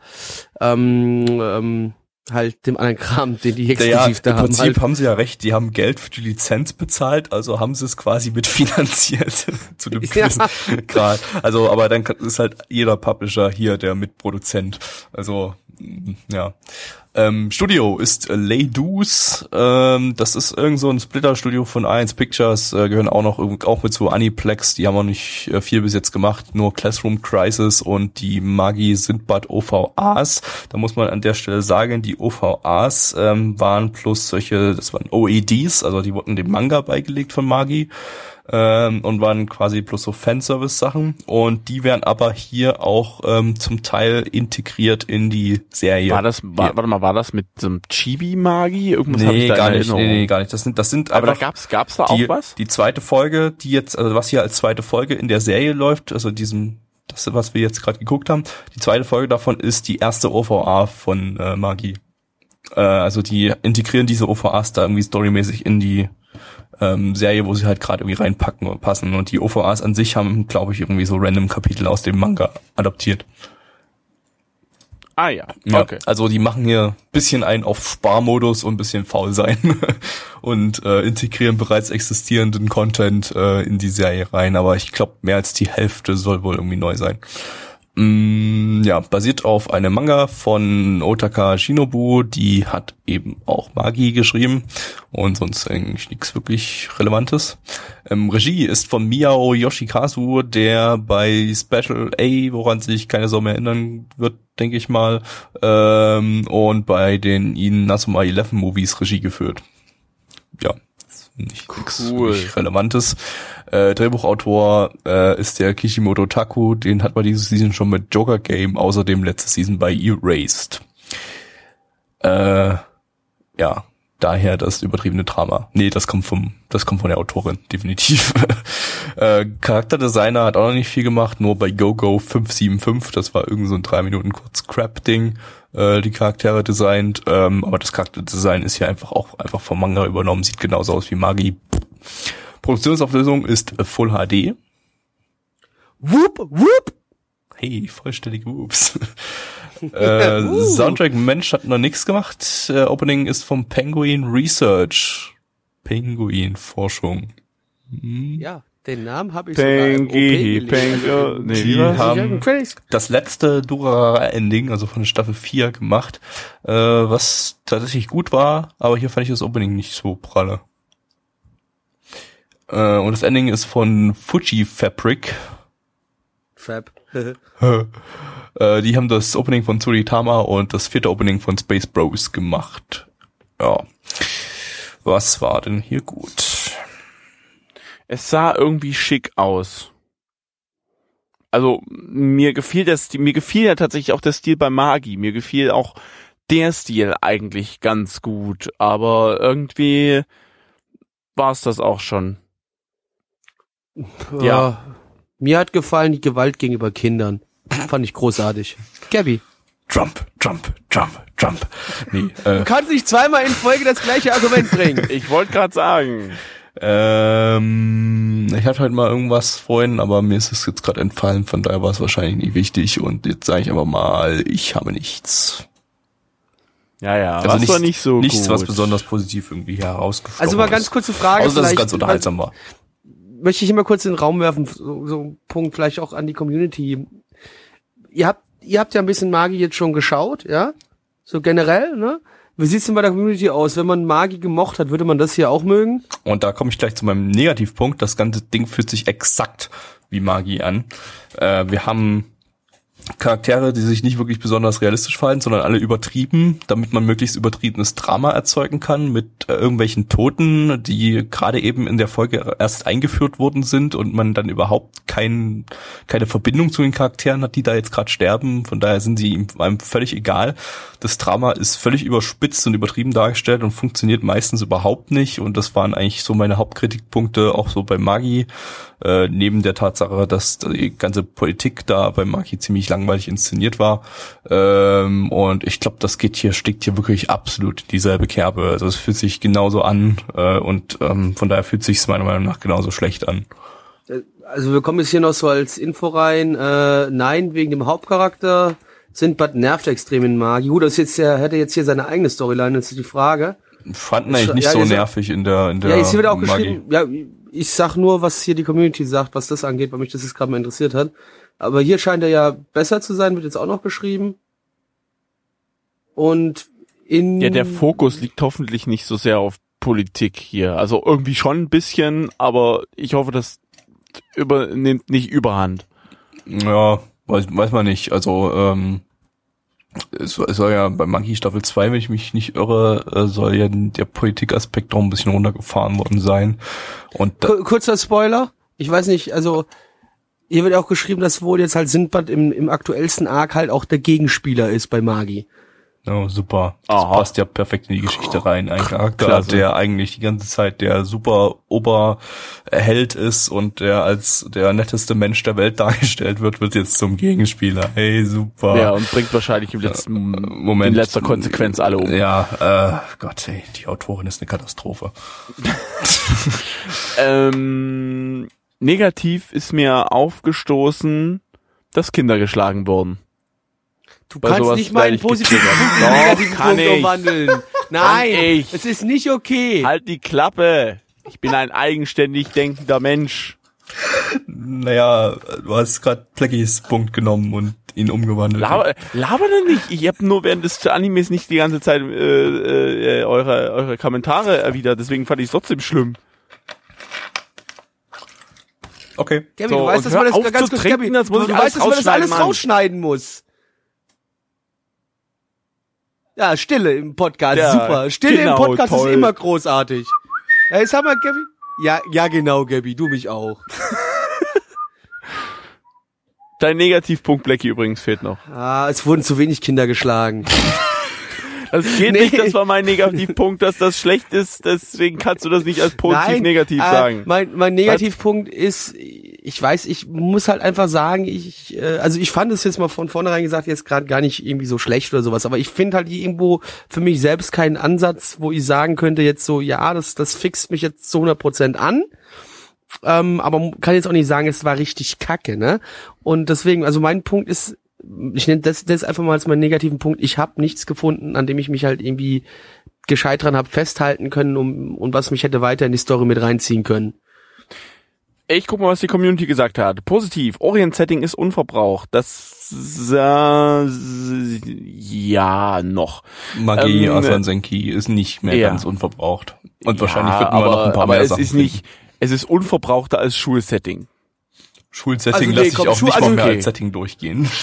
äh, ähm, ähm, halt dem anderen Kram, den die Ja, exklusiv da im haben. Prinzip Halt. haben sie ja recht, die haben Geld für die Lizenz bezahlt, also haben sie es quasi mitfinanziert zu dem Ja. Grad. Also, aber dann ist halt jeder Publisher hier der Mitproduzent. Also Ja. Ähm, Studio ist äh, Leydus. Ähm, das ist irgend so ein Splitter-Studio von A1 Pictures. Äh, gehören auch noch auch mit zu Aniplex. Die haben auch nicht äh, viel bis jetzt gemacht. Nur Classroom Crisis und die Magi Sindbad OVAs. Da muss man an der Stelle sagen, die OVAs ähm, waren plus solche, das waren OEDs, also die wurden dem Manga beigelegt von Magi ähm, und waren quasi bloß so Fanservice-Sachen und die werden aber hier auch ähm, zum Teil integriert in die Serie. War das, war, warte mal, war das mit so einem Chibi-Magi? Irgendwas hab ich Nee, da gar nicht, nee, nee, gar nicht. Das sind, das sind Aber da gab's, gab's da die, auch was? die zweite Folge, die jetzt, also was hier als zweite Folge in der Serie läuft, also diesem, das, was wir jetzt gerade geguckt haben, die zweite Folge davon ist die erste OVA von äh, Magi. Äh, also die integrieren diese OVAs da irgendwie storymäßig in die ähm, Serie, wo sie halt gerade irgendwie reinpacken und passen. Und die OVAs an sich haben, glaube ich, irgendwie so random Kapitel aus dem Manga adaptiert. Ah ja, Ja, okay. Also die machen hier bisschen ein auf Sparmodus und ein bisschen faul sein und äh, integrieren bereits existierenden Content äh, in die Serie rein. Aber ich glaube, mehr als die Hälfte soll wohl irgendwie neu sein. Mm, ja, basiert auf einem Manga von Otaka Shinobu, die hat eben auch Magi geschrieben und sonst eigentlich nichts wirklich Relevantes. Ähm, Regie ist von Miyao Yoshikazu, der bei Special A, woran sich keine Sau mehr erinnern wird, denke ich mal, ähm, und bei den Inazuma 11 Movies Regie geführt. Ja, nicht nix Cool. wirklich Relevantes. Äh, Drehbuchautor äh, ist der Kishimoto Taku, den hat man diese Season schon mit Joker Game, außerdem letzte Season bei Erased. Äh, ja, daher das übertriebene Drama. Nee, das kommt vom, das kommt von der Autorin, definitiv. äh, Charakterdesigner hat auch noch nicht viel gemacht, nur bei GoGo 575, das war irgend so ein drei Minuten kurz Crap-Ding, äh, die Charaktere designt, ähm, aber das Charakterdesign ist hier einfach auch einfach vom Manga übernommen, sieht genauso aus wie Magi. Produktionsauflösung ist Full HD. Whoop, whoop. Hey, vollständige Whoops. äh, Soundtrack Mensch hat noch nichts gemacht. Äh, Opening ist vom Penguin Research. Penguin Forschung. Ja, den Namen habe ich sogar im OP Pengi. Pengi, nee, Die haben das letzte Durarara-Ending, also von Staffel 4 gemacht, äh, was tatsächlich gut war, aber hier fand ich das Opening nicht so pralle. Äh, und das Ending ist von Fuji Fabric. Fab. Äh, die haben das Opening von Tsuritama und das vierte Opening von Space Bros gemacht. Ja. Was war denn hier gut? Es sah irgendwie schick aus. Also mir gefiel das, mir gefiel ja tatsächlich auch der Stil bei Magi. Mir gefiel auch der Stil eigentlich ganz gut, aber irgendwie war es das auch schon. Ja. Ja. Mir hat gefallen die Gewalt gegenüber Kindern. Fand ich großartig. Gabby. Trump, Trump, Trump, Trump. Nee, äh, Du kannst nicht zweimal in Folge das gleiche Argument bringen. Ich wollte gerade sagen. ähm, ich hatte heute mal irgendwas vorhin, aber mir ist es jetzt gerade entfallen, von daher war es wahrscheinlich nicht wichtig und jetzt sage ich aber mal, ich habe nichts. Ja, ja, Also nichts, war nicht so nichts, gut. was besonders positiv irgendwie hier herausgestochen Also mal ganz kurze Frage. Außer, dass es ganz unterhaltsam war. Möchte ich immer kurz in den Raum werfen, so, so ein Punkt vielleicht auch an die Community. Ihr habt, ihr habt ja ein bisschen Magi jetzt schon geschaut, ja? So generell, ne? Wie sieht's denn bei der Community aus? Wenn man Magi gemocht hat, würde man das hier auch mögen? Und da komme ich gleich zu meinem Negativpunkt. Das ganze Ding fühlt sich exakt wie Magie an. Äh, wir haben Charaktere, die sich nicht wirklich besonders realistisch verhalten, sondern alle übertrieben, damit man möglichst übertriebenes Drama erzeugen kann mit äh, irgendwelchen Toten, die gerade eben in der Folge erst eingeführt worden sind und man dann überhaupt kein, keine Verbindung zu den Charakteren hat, die da jetzt gerade sterben. Von daher sind sie einem völlig egal. Das Drama ist völlig überspitzt und übertrieben dargestellt und funktioniert meistens überhaupt nicht. Und das waren eigentlich so meine Hauptkritikpunkte, auch so bei Magi, äh, neben der Tatsache, dass die ganze Politik da bei Magi ziemlich langweilig inszeniert war. Ähm, und ich glaube, das geht hier, steckt hier wirklich absolut in dieselbe Kerbe. Also es fühlt sich genauso an äh, und ähm, von daher fühlt sich es meiner Meinung nach genauso schlecht an. Also wir kommen jetzt hier noch so als Info rein. Äh, nein, wegen dem Hauptcharakter. Sindbad nervt extrem in Magi. Gut, das ist jetzt ja, hätte jetzt hier seine eigene Storyline, das ist die Frage. Fanden eigentlich nicht Ja, so nervig in der in der Ja, jetzt hier wird auch Magi. geschrieben, ja, ich sag nur, was hier die Community sagt, was das angeht, weil mich das jetzt gerade mal interessiert hat. Aber hier scheint er ja besser zu sein, wird jetzt auch noch beschrieben. Und in Ja, der Fokus liegt hoffentlich nicht so sehr auf Politik hier. Also irgendwie schon ein bisschen, aber ich hoffe, das übernimmt nicht überhand. Ja, weiß, weiß man nicht. Also, ähm, es, es soll ja bei Monkey Staffel 2, wenn ich mich nicht irre, äh, soll ja der Politikaspekt noch ein bisschen runtergefahren worden sein. Und kurzer Spoiler. Ich weiß nicht, also hier wird auch geschrieben, dass wohl jetzt halt Sindbad im, im aktuellsten Arc halt auch der Gegenspieler ist bei Magi. oh, super. Das Aha. passt ja perfekt in die Geschichte rein. Ein Charakter, Klasse. der eigentlich die ganze Zeit der super Oberheld ist und der als der netteste Mensch der Welt dargestellt wird, wird jetzt zum Gegenspieler. Hey, super. Ja, und bringt wahrscheinlich im letzten Moment. in letzter Konsequenz alle um. Ja, äh, Gott, ey, die Autorin ist eine Katastrophe. Ähm, negativ ist mir aufgestoßen, dass Kinder geschlagen wurden. Du Bei kannst nicht meinen ich positiven. Punkt in Doch, einen negativen kann Punkt ich. umwandeln. Nein, ich. es ist nicht okay. Halt die Klappe! Ich bin ein eigenständig denkender Mensch. Naja, du hast gerade Pleckys Punkt genommen und ihn umgewandelt. Laber, laber denn nicht. Ich habe nur während des Animes nicht die ganze Zeit äh, äh, eure, eure Kommentare erwidert. Deswegen fand ich es trotzdem schlimm. Okay. Gabi, So, du weißt, dass man das ganz kurz, Gabi, das muss du, du alles weißt, dass man das alles rausschneiden, Mann. rausschneiden muss. Ja, Stille im Podcast, Ja, super. Stille genau, im Podcast toll. ist immer großartig. Ja, jetzt haben wir, Gabi. Ja, ja, genau, Gabi, du mich auch. Dein Negativpunkt, Blackie, übrigens fehlt noch. Ah, es wurden zu wenig Kinder geschlagen. Das geht Nee. nicht, das war mein Negativpunkt, dass das schlecht ist, deswegen kannst du das nicht als positiv negativ äh, sagen. Mein, mein Negativpunkt ist, ich weiß, ich muss halt einfach sagen, ich, äh, also ich fand es jetzt mal von vornherein gesagt, jetzt gerade gar nicht irgendwie so schlecht oder sowas, aber ich finde halt irgendwo für mich selbst keinen Ansatz, wo ich sagen könnte jetzt so, ja, das, das fixt mich jetzt zu 100 Prozent an. Ähm, aber kann jetzt auch nicht sagen, es war richtig kacke, ne? Und deswegen, also mein Punkt ist, ich nenne das, das einfach mal als meinen negativen Punkt, ich habe nichts gefunden, an dem ich mich halt irgendwie gescheit dran habe festhalten können um, und was mich hätte weiter in die Story mit reinziehen können. Ich guck mal, was die Community gesagt hat. Positiv, Orient-Setting ist unverbraucht. Das äh, ja noch. Magie, Ähm, Asan Senki ist nicht mehr ja. ganz unverbraucht. Und Ja, wahrscheinlich wird man aber, noch ein paar aber mehr es Sachen ist nicht, es ist unverbrauchter als Schulsetting. Schulsetting Also nee, lasse ich komm, auch Schu- nicht also mal mehr okay. als Setting durchgehen.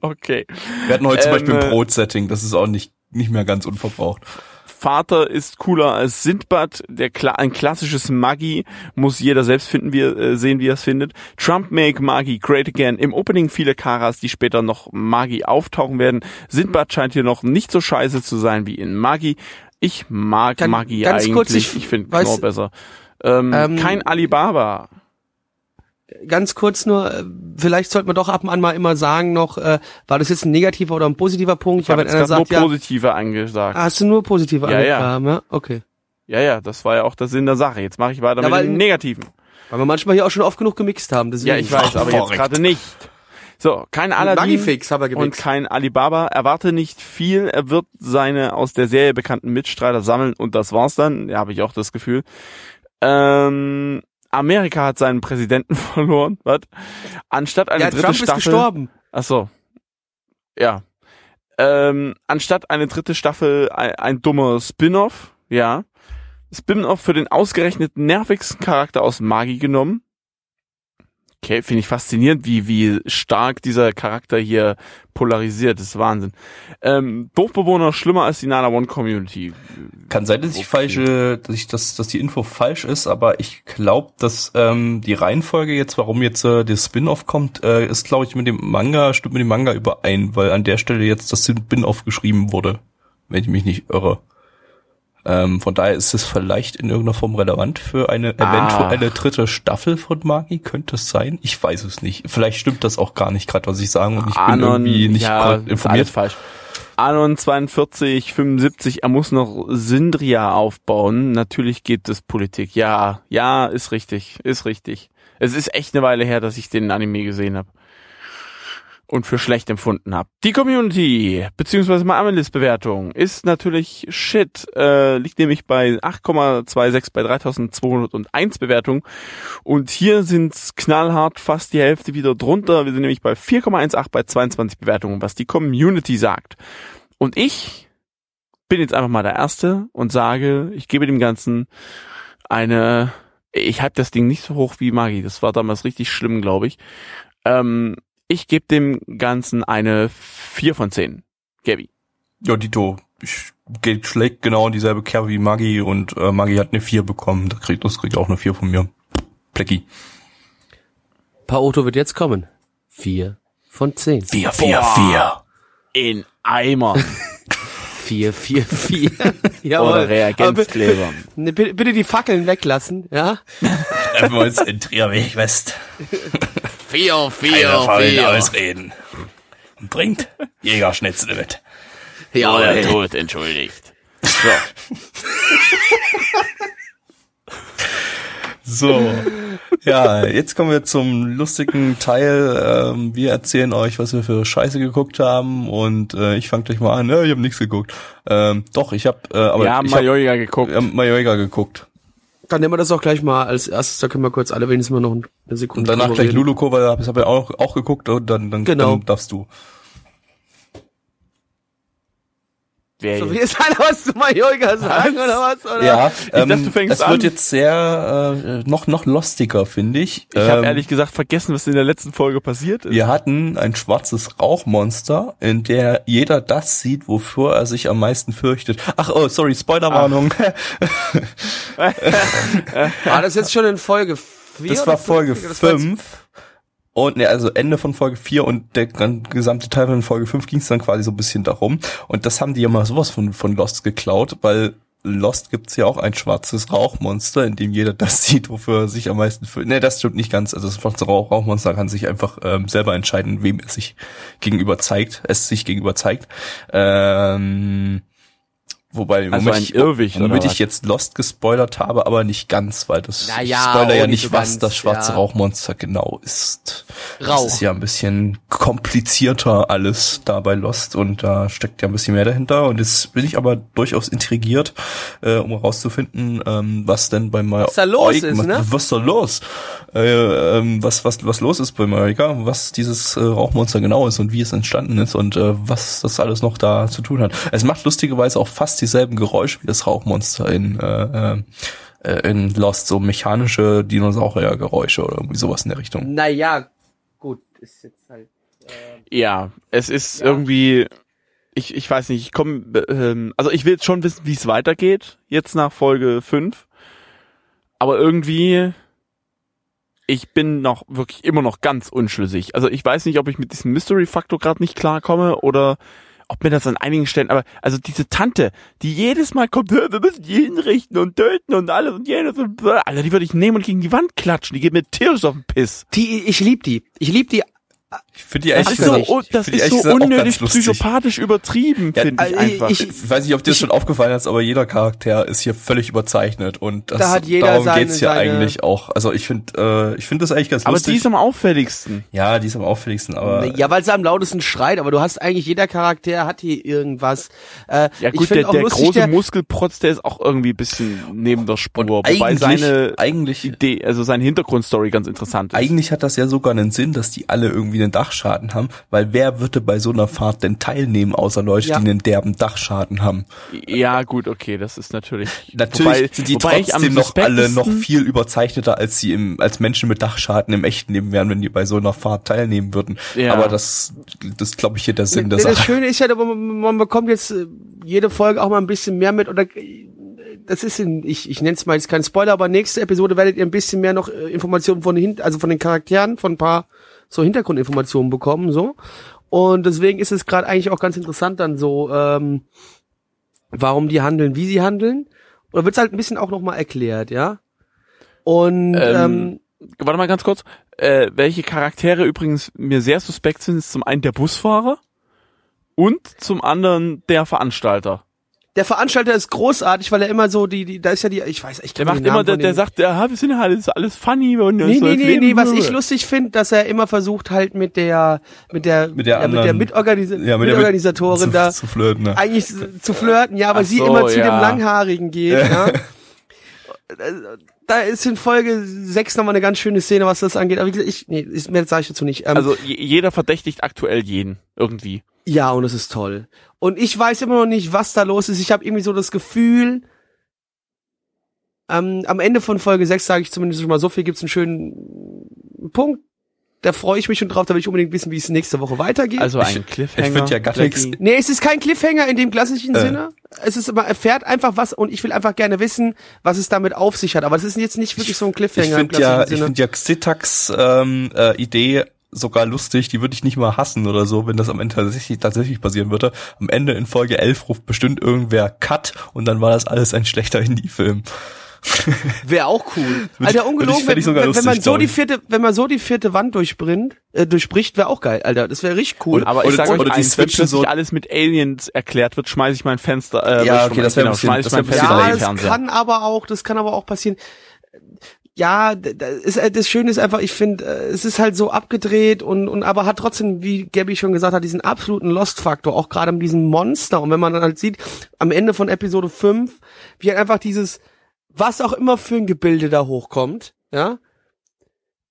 Okay. Wir hatten heute zum Ähm, Beispiel ein äh, Brot-Setting, das ist auch nicht, nicht mehr ganz unverbraucht. Vater ist cooler als Sindbad, der Kla ein klassisches Magi muss jeder selbst finden, wie er, äh, sehen, wie er es findet. Trump make Magi great again. Im Opening viele Karas, die später noch Magi auftauchen werden. Sindbad scheint hier noch nicht so scheiße zu sein wie in Magi. Ich mag Kann- Magi ganz eigentlich. kurz, ich ich finde Knorr besser. Ähm, Ähm, kein Alibaba. Ganz kurz nur, äh, vielleicht sollte man doch ab und an mal immer sagen noch, äh, war das jetzt ein negativer oder ein positiver Punkt? Ich habe jetzt einer nur sagt, ja, positive angesagt. hast du nur positive Ja, ja. angegraben, ja? Okay. Ja, ja, das war ja auch der Sinn der Sache. Jetzt mache ich weiter Ja, mit weil- dem Negativen. Weil wir manchmal hier auch schon oft genug gemixt haben. Deswegen. Ja, ich weiß, aber jetzt gerade nicht. So, kein Aladdin und kein Alibaba. Erwarte nicht viel. Er wird seine aus der Serie bekannten Mitstreiter sammeln und das war's dann. Ja, habe ich auch das Gefühl. Ähm, Amerika hat seinen Präsidenten verloren. Was? Anstatt eine ja, dritte Trump Staffel. ist gestorben. Ach so. Ja. Ähm, anstatt eine dritte Staffel ein, ein dummer Spin-off, ja. Spin-off für den ausgerechnet nervigsten Charakter aus Magi genommen. Okay, finde ich faszinierend, wie, wie stark dieser Charakter hier polarisiert. Das ist Wahnsinn. Ähm, Dorfbewohner schlimmer als die Nana One Community. Kann sein, dass ich Okay. falsche, dass ich, dass, dass die Info falsch ist, aber ich glaube, dass ähm, die Reihenfolge jetzt, warum jetzt äh, der Spin-off kommt, äh, ist, glaube ich, mit dem Manga, stimmt mit dem Manga überein, weil an der Stelle jetzt das Spin-off geschrieben wurde, wenn ich mich nicht irre. Ähm, von daher ist es vielleicht in irgendeiner Form relevant für eine Ah. eventuelle dritte Staffel von Magi. Könnte es sein? Ich weiß es nicht. Vielleicht stimmt das auch gar nicht gerade, was ich sage und ich bin irgendwie nicht ja, informiert. Alles falsch. Anon 42, 75, er muss noch Sindria aufbauen. Natürlich geht es Politik. Ja, ja, ist richtig, ist richtig. Es ist echt eine Weile her, dass ich den Anime gesehen habe. Und für schlecht empfunden habe. Die Community, beziehungsweise mal Amelis Bewertung, ist natürlich shit. Äh, liegt nämlich bei 8,26 bei 3201 Bewertungen. Und hier sind's knallhart fast die Hälfte wieder drunter. Wir sind nämlich bei 4,18 bei 22 Bewertungen, was die Community sagt. Und ich bin jetzt einfach mal der Erste und sage, ich gebe dem Ganzen eine, ich halte das Ding nicht so hoch wie Magi, das war damals richtig schlimm, glaube ich. Ähm, ich gebe dem Ganzen eine 4 von 10. Gabi. Ja, Dito, ich geht schlägt genau in dieselbe Kerbe wie Maggi und äh, Maggi hat eine 4 bekommen. Das kriegt, das kriegt auch eine 4 von mir. Plecki. Paoto wird jetzt kommen. Vier von zehn. 4, 4, 4. In Eimer. Vier, vier, vier. Jawohl. Oder Reagenzkleber. Ne, bitte, bitte die Fackeln weglassen, ja? Treffen wir uns in Trierweg West. Vier, Keine faulen Ausreden. Und bringt Jägerschnitzel mit. Oder Tod entschuldigt. So. So, ja, jetzt kommen wir zum lustigen Teil. Ähm, wir erzählen euch, was wir für Scheiße geguckt haben und äh, ich fange gleich mal an. Ja, ich habe nichts geguckt. Ähm, doch, ich habe, äh, aber Wir haben Majoiga geguckt. äh, Mallorca geguckt. Dann nehmen wir das auch gleich mal als erstes, da können wir kurz alle wenigstens mal noch eine Und Sekunde danach drüber gleich. Luluko, weil das habe ich auch, auch geguckt und dann, dann, Genau. dann darfst du. Wer So, jetzt? will jetzt einer was zu Mallorca sagen, oder was? Oder? Ja, ähm, dachte, du fängst es an. wird jetzt sehr äh, noch noch lustiger, finde ich. Ich habe Ähm, ehrlich gesagt vergessen, was in der letzten Folge passiert ist. Wir hatten ein schwarzes Rauchmonster, in der jeder das sieht, wofür er sich am meisten fürchtet. Ach, oh, sorry, Spoilerwarnung. War das jetzt schon in Folge 4? Das war Folge 5. Und ne, also Ende von Folge 4 und der gesamte Teil von Folge 5 ging es dann quasi so ein bisschen darum. Und das haben die ja mal sowas von, von Lost geklaut, weil Lost gibt's ja auch ein schwarzes Rauchmonster, in dem jeder das sieht, wofür er sich am meisten fühlt. Ne, das stimmt nicht ganz. Also das schwarze Rauch Rauchmonster kann sich einfach ähm, selber entscheiden, wem es sich gegenüber zeigt, es sich gegenüber zeigt. Ähm, wobei, Also ein ich, Irrwicht, womit ich jetzt Lost gespoilert habe, aber nicht ganz, weil das Na ich ja, spoiler ja nicht so was ganz, das schwarze ja. Rauchmonster genau ist. Rauch. Das ist ja ein bisschen komplizierter alles da bei Lost und da steckt ja ein bisschen mehr dahinter und jetzt bin ich aber durchaus intrigiert, äh, um herauszufinden, ähm, was denn bei mal Was da los ist, ne? Was da los? Äh, ähm, was was was los ist bei Marika, was dieses äh, Rauchmonster genau ist und wie es entstanden ist und äh, was das alles noch da zu tun hat. Es macht lustigerweise auch fast dieselben Geräusche wie das Rauchmonster in äh, äh, in Lost, so mechanische Dinosauriergeräusche oder irgendwie sowas in der Richtung. Naja, gut, ist jetzt halt. Ja, es ist Ja. irgendwie, ich, ich weiß nicht, ich komme, ähm, also ich will jetzt schon wissen, wie es weitergeht, jetzt nach Folge 5. Aber irgendwie, ich bin noch wirklich immer noch ganz unschlüssig. Also ich weiß nicht, ob ich mit diesem Mystery-Faktor gerade nicht klarkomme oder ob mir das an einigen Stellen, aber also diese Tante, die jedes Mal kommt, "Hä, wir müssen die hinrichten und töten und alles und jenes und blah." Alter, die würde ich nehmen und gegen die Wand klatschen, die geht mir tierisch auf den Piss. Die, ich lieb die. Ich lieb die. Ich finde die Das ehrlich ist so, das ist so unnötig psychopathisch übertrieben, Ja, finde ich einfach. ich- Ich weiß nicht, ob dir das schon aufgefallen ist, aber jeder Charakter ist hier völlig überzeichnet und das, Da hat jeder darum seine- geht's hier seine- eigentlich auch. Also ich finde, äh, ich finde das eigentlich ganz aber lustig. die ist am auffälligsten. ja, die ist am auffälligsten, aber Ja, weil sie am lautesten schreit, aber du hast eigentlich, jeder Charakter hat hier irgendwas. Äh, Ja ich gut, der, auch der lustig, große der- Muskelprotz, der ist auch irgendwie ein bisschen neben der Spur. Wobei eigentlich, seine eigentlich, Idee, also seine Hintergrundstory ganz interessant ist. eigentlich hat das ja sogar einen Sinn, dass die alle irgendwie einen Dachschaden haben, weil wer würde bei so einer Fahrt denn teilnehmen, außer Leute, Ja. die einen derben Dachschaden haben? ja gut, okay, das ist natürlich. Natürlich wobei, sind die trotzdem noch alle noch viel überzeichneter, als sie im, als Menschen mit Dachschaden im echten Leben wären, wenn die bei so einer Fahrt teilnehmen würden. Ja. Aber das, das glaube ich hier der Sinn der das Sache. Schöne ist ja, man, man bekommt jetzt äh, jede Folge auch mal ein bisschen mehr mit oder das ist in, ich, ich nenne es mal jetzt kein Spoiler, aber nächste Episode werdet ihr ein bisschen mehr noch äh, Informationen von den, Hin- also von den Charakteren, von ein paar so Hintergrundinformationen bekommen, so. Und deswegen ist es gerade eigentlich auch ganz interessant dann so, ähm, warum die handeln, wie sie handeln. Oder wird's halt ein bisschen auch nochmal erklärt, ja? Und ähm, Ähm, Warte mal ganz kurz. Äh, welche Charaktere übrigens mir sehr suspekt sind, ist zum einen der Busfahrer und zum anderen der Veranstalter. Der Veranstalter ist großartig, weil er immer so die, die da ist ja die, ich weiß, ich Der macht immer, der, der sagt, ja, wir sind ja alles, alles funny und Nee, so nee, nee, nee, was ich lustig finde, dass er immer versucht halt mit der mit der Mit der ja, mit der anderen- Mitorganisa Ja, mit der Mitorganisatorin zu, da zu flirten, ne? eigentlich zu flirten, ja, aber Ach sie so, immer zu ja. dem Langhaarigen geht, ja. da ist in Folge 6 nochmal eine ganz schöne Szene, was das angeht. Aber wie gesagt, ich, nee, mehr sage ich dazu nicht. Ähm, Also je- jeder verdächtigt aktuell jeden irgendwie. ja, und es ist toll. Und ich weiß immer noch nicht, was da los ist. Ich habe irgendwie so das Gefühl, ähm, am Ende von Folge 6 sage ich zumindest schon mal so viel, gibt's einen schönen Punkt. Da freue ich mich schon drauf, da will ich unbedingt wissen, wie es nächste Woche weitergeht. Also Ich- ein Cliffhanger. ich find ja gar nichts. Nee, es ist kein Cliffhanger in dem klassischen Äh. Sinne. Es ist, man erfährt einfach was und ich will einfach gerne wissen, was es damit auf sich hat. Aber es ist jetzt nicht wirklich so ein Cliffhanger Ich im finde ja, klassischen ich Sinne. finde ja Xitax ähm, äh, Idee sogar lustig, die würde ich nicht mal hassen oder so, wenn das am Ende tatsächlich, tatsächlich passieren würde. Am Ende in Folge 11 ruft bestimmt irgendwer Cut und dann war das alles ein schlechter Indie-Film. Wäre auch cool. Alter, ungelogen, ich- wenn, ich sogar wenn, wenn man so die vierte, wenn man so die vierte Wand durchbringt, äh, durchbricht, wäre auch geil, Alter. Das wäre richtig cool. Aber ich Oder- sage euch oder die eins, wenn plötzlich so- alles mit Aliens erklärt wird, schmeiße ich mein Fenster. Äh, Ja, okay, das wär ein genau, schmeiß ich das mein Fenster ja, das Fernseher. kann aber auch, das kann aber auch passieren. Ja, d- d- ist, äh, das Schöne ist einfach, ich finde, äh, es ist halt so abgedreht und, und aber hat trotzdem, wie Gabby schon gesagt hat, diesen absoluten Lost-Faktor, auch gerade mit diesem Monster. Und wenn man dann halt sieht, am Ende von Episode 5, wie halt einfach dieses, was auch immer für ein Gebilde da hochkommt, ja,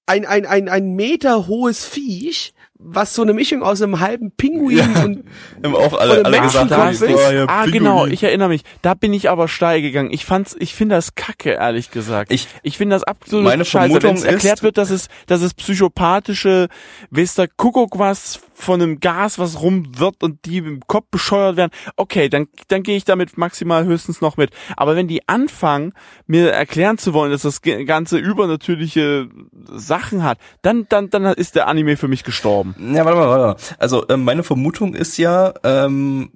ein, ein, ein, ein Meter hohes Viech, was so eine Mischung aus einem halben Pinguin Ja. und Haben auch alle, Oder alle gesagt, ist oh, ja, ah, Pinguin. genau, ich erinnere mich. Da bin ich aber steil gegangen. Ich fand's, ich finde das kacke, ehrlich gesagt. Ich- ich finde das absolut Meine scheiße. Vermutung Wenn es erklärt ist- wird, dass es, dass es psychopathische, weiß der Kuckuck was von einem Gas, was rum wird und die im Kopf bescheuert werden. Okay, dann, dann gehe ich damit maximal höchstens noch mit. Aber wenn die anfangen, mir erklären zu wollen, dass das ganze übernatürliche Sachen hat, dann, dann, dann ist der Anime für mich gestorben. Ja, warte mal, warte mal. Also ähm, meine Vermutung ist ja, ähm,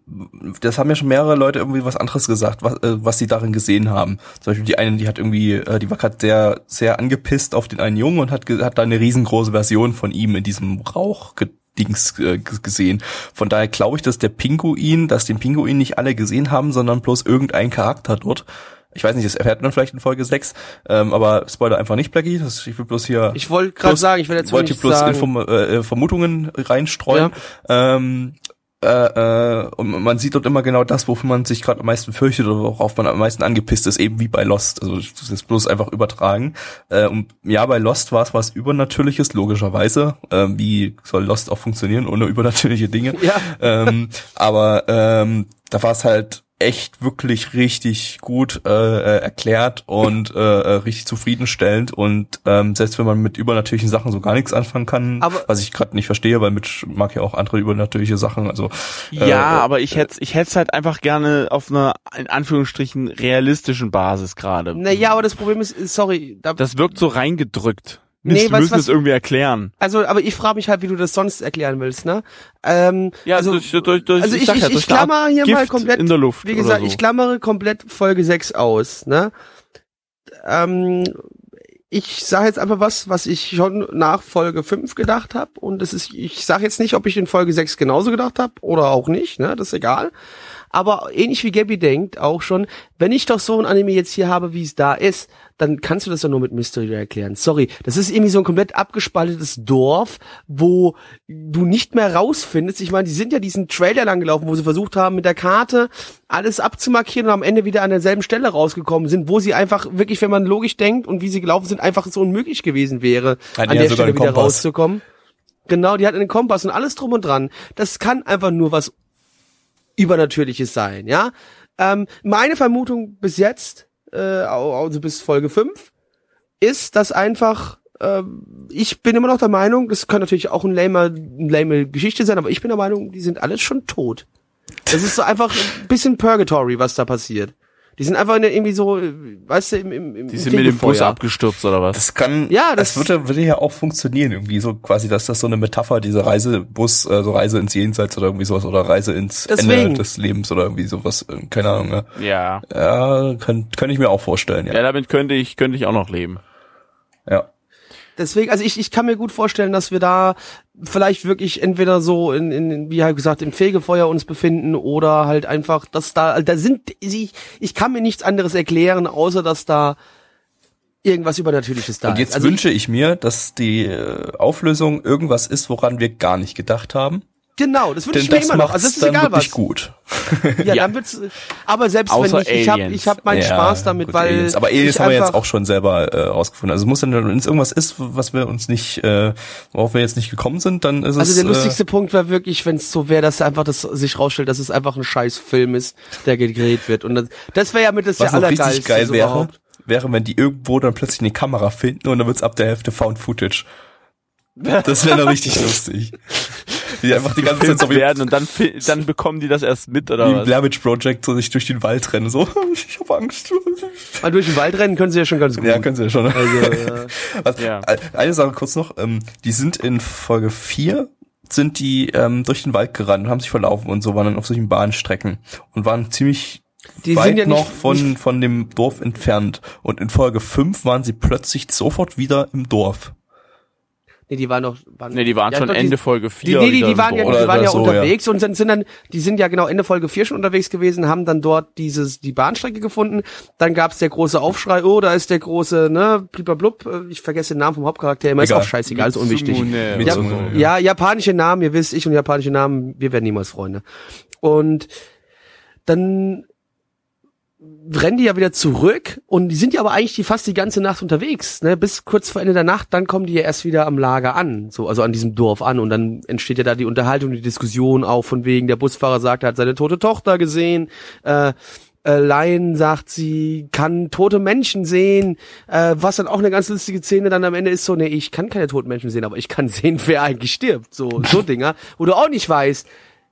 das haben ja schon mehrere Leute irgendwie was anderes gesagt, was, äh, was sie darin gesehen haben. Zum Beispiel die eine, die hat irgendwie, äh, die war gerade sehr, sehr angepisst auf den einen Jungen und hat, hat da eine riesengroße Version von ihm in diesem Rauch Dings äh, gesehen. Von daher glaube ich, dass der Pinguin, dass den Pinguin nicht alle gesehen haben, sondern bloß irgendein Charakter dort. Ich weiß nicht, das erfährt man vielleicht in Folge 6, ähm, aber Spoiler einfach nicht, Blackie. Das, ich will bloß hier ich wollte gerade sagen, ich will dazu wollte bloß sagen. Inform äh, Vermutungen reinstreuen. Ähm, äh, äh, und man sieht dort immer genau das, wofür man sich gerade am meisten fürchtet oder worauf man am meisten angepisst ist, eben wie bei Lost. Also das ist bloß einfach übertragen. Äh, und ja, bei Lost war es was Übernatürliches, logischerweise. Ähm, wie soll Lost auch funktionieren ohne übernatürliche Dinge? Ja. ähm, aber ähm, da war es halt echt wirklich richtig gut äh, äh, erklärt und äh, äh, richtig zufriedenstellend und ähm, selbst wenn man mit übernatürlichen Sachen so gar nichts anfangen kann, Aber- was ich gerade nicht verstehe, weil Mitch mag ja auch andere übernatürliche Sachen, also Ja, äh, aber ich hätte ich hätte halt einfach gerne auf einer in Anführungsstrichen realistischen Basis gerade. Naja, aber das Problem ist, sorry, da, Das wirkt so reingedrückt. Nee, Mist, wir weißt müssen was- es irgendwie erklären. also, aber ich frage mich halt, wie du das sonst erklären willst, ne? Ähm, Ja, also, durch, durch, durch, also ich, ich, ja, ich, durch eine Art klammer hier Gift mal komplett, in der Luft. wie gesagt, so. ich klammere komplett Folge 6 aus, ne? Ähm, ich sage jetzt einfach was, was ich schon nach Folge 5 gedacht habe und das ist, ich sage jetzt nicht, ob ich in Folge 6 genauso gedacht habe oder auch nicht, ne? Das ist egal. Aber ähnlich wie Gabby denkt auch schon, wenn ich doch so ein Anime jetzt hier habe, wie es da ist, dann kannst du das doch nur mit Mystery erklären. Sorry, das ist irgendwie so ein komplett abgespaltetes Dorf, wo du nicht mehr rausfindest. Ich meine, die sind ja diesen Trailer lang gelaufen, wo sie versucht haben, mit der Karte alles abzumarkieren und am Ende wieder an derselben Stelle rausgekommen sind, wo sie einfach wirklich, wenn man logisch denkt und wie sie gelaufen sind, einfach so unmöglich gewesen wäre, an ja der Stelle wieder rauszukommen. Genau, die hatten einen Kompass und alles drum und dran. Das kann einfach nur was Übernatürliches sein, ja. Ähm, meine Vermutung bis jetzt, äh, also bis Folge 5, ist, dass einfach, ähm, ich bin immer noch der Meinung, das kann natürlich auch ein lamer, eine lame Geschichte sein, aber ich bin der Meinung, die sind alles schon tot. Das ist so einfach ein bisschen Purgatory, was da passiert. Die sind einfach irgendwie so, weißt du, im, im, im Die sind mit dem Bus abgestürzt oder was? das kann, Ja, das- das würde, würde ja auch funktionieren irgendwie so quasi, dass das so eine Metapher diese Reisebus, äh, so Reise ins Jenseits oder irgendwie sowas oder Reise ins Deswegen. Ende des Lebens oder irgendwie sowas, äh, keine Ahnung. Ne? Ja. Ja, kann, kann ich mir auch vorstellen, ja. Ja, damit könnte ich könnte ich auch noch leben. ja. Deswegen, also ich, ich kann mir gut vorstellen, dass wir da vielleicht wirklich entweder so in, in wie halt gesagt, im Fegefeuer uns befinden oder halt einfach, dass da, da sind, ich, ich kann mir nichts anderes erklären, außer dass da irgendwas Übernatürliches da Und jetzt ist. Also wünsche ich mir, dass die äh, Auflösung irgendwas ist, woran wir gar nicht gedacht haben. Genau, das würde Denn ich mir das immer noch. Also es ist egal wirklich was. gut. Ja, Ja. dann wird's. Aber selbst Außer wenn nicht, ich habe ich hab meinen Ja, Spaß damit, gut, weil Aliens. Aber Aliens ich haben wir jetzt auch schon selber äh, rausgefunden. Also es muss dann, wenn es irgendwas ist, was wir uns nicht, äh, worauf wir jetzt nicht gekommen sind, dann ist Also es. der lustigste Punkt war wirklich, wenn es so wäre, dass einfach das sich rausstellt, dass es einfach ein scheiß Film ist, der gedreht wird. Und das, das wäre ja mit das äh, was der allergeilste geil wäre, überhaupt. wäre, wenn die irgendwo dann plötzlich eine Kamera finden und dann wird's ab der Hälfte Found Footage. Das wäre dann richtig lustig. Die einfach die ganze Zeit so wie, werden und dann, dann bekommen die das erst mit wie oder im was? Blair Witch Project so sich durch den Wald rennen. So, ich habe Angst. Mal durch den Wald rennen können sie ja schon ganz gut. Ja, können sie ja schon. also, ja. Was, Ja. Eine Sache kurz noch, ähm, die sind in Folge 4 sind die ähm, durch den Wald gerannt und haben sich verlaufen und so, waren dann auf solchen Bahnstrecken und waren ziemlich Die weit sind ja noch nicht, von, nicht von dem Dorf entfernt. Und in Folge 5 waren sie plötzlich sofort wieder im Dorf. Nee, die waren noch waren, Nee, die waren ja, schon doch, die- Ende Folge Die, 4. nee, die, wieder die im waren ja, die waren ja so, unterwegs und sind, sind dann, die sind ja genau Ende Folge 4 schon unterwegs gewesen, haben dann dort dieses, die Bahnstrecke gefunden. Dann gab's der große Aufschrei, oh, da ist der große, ne, blub, äh, ich vergesse den Namen vom Hauptcharakter, immer ist Egal. auch scheißegal, ist unwichtig. Mitsumune Mit Ja, so. ja, japanische Namen, ihr wisst, ich und japanische Namen, wir werden niemals Freunde. Und dann rennen die ja wieder zurück und die sind ja aber eigentlich die fast die ganze Nacht unterwegs, ne? Bis kurz vor Ende der Nacht, dann kommen die ja erst wieder am Lager an, so also an diesem Dorf an und dann entsteht ja da die Unterhaltung, die Diskussion auch von wegen der Busfahrer sagt, er hat seine tote Tochter gesehen, äh, äh, Lion sagt, sie kann tote Menschen sehen, äh, was dann auch eine ganz lustige Szene dann am Ende ist so, nee, ich kann keine toten Menschen sehen, aber ich kann sehen, wer eigentlich stirbt, so so Dinger, wo du auch nicht weißt,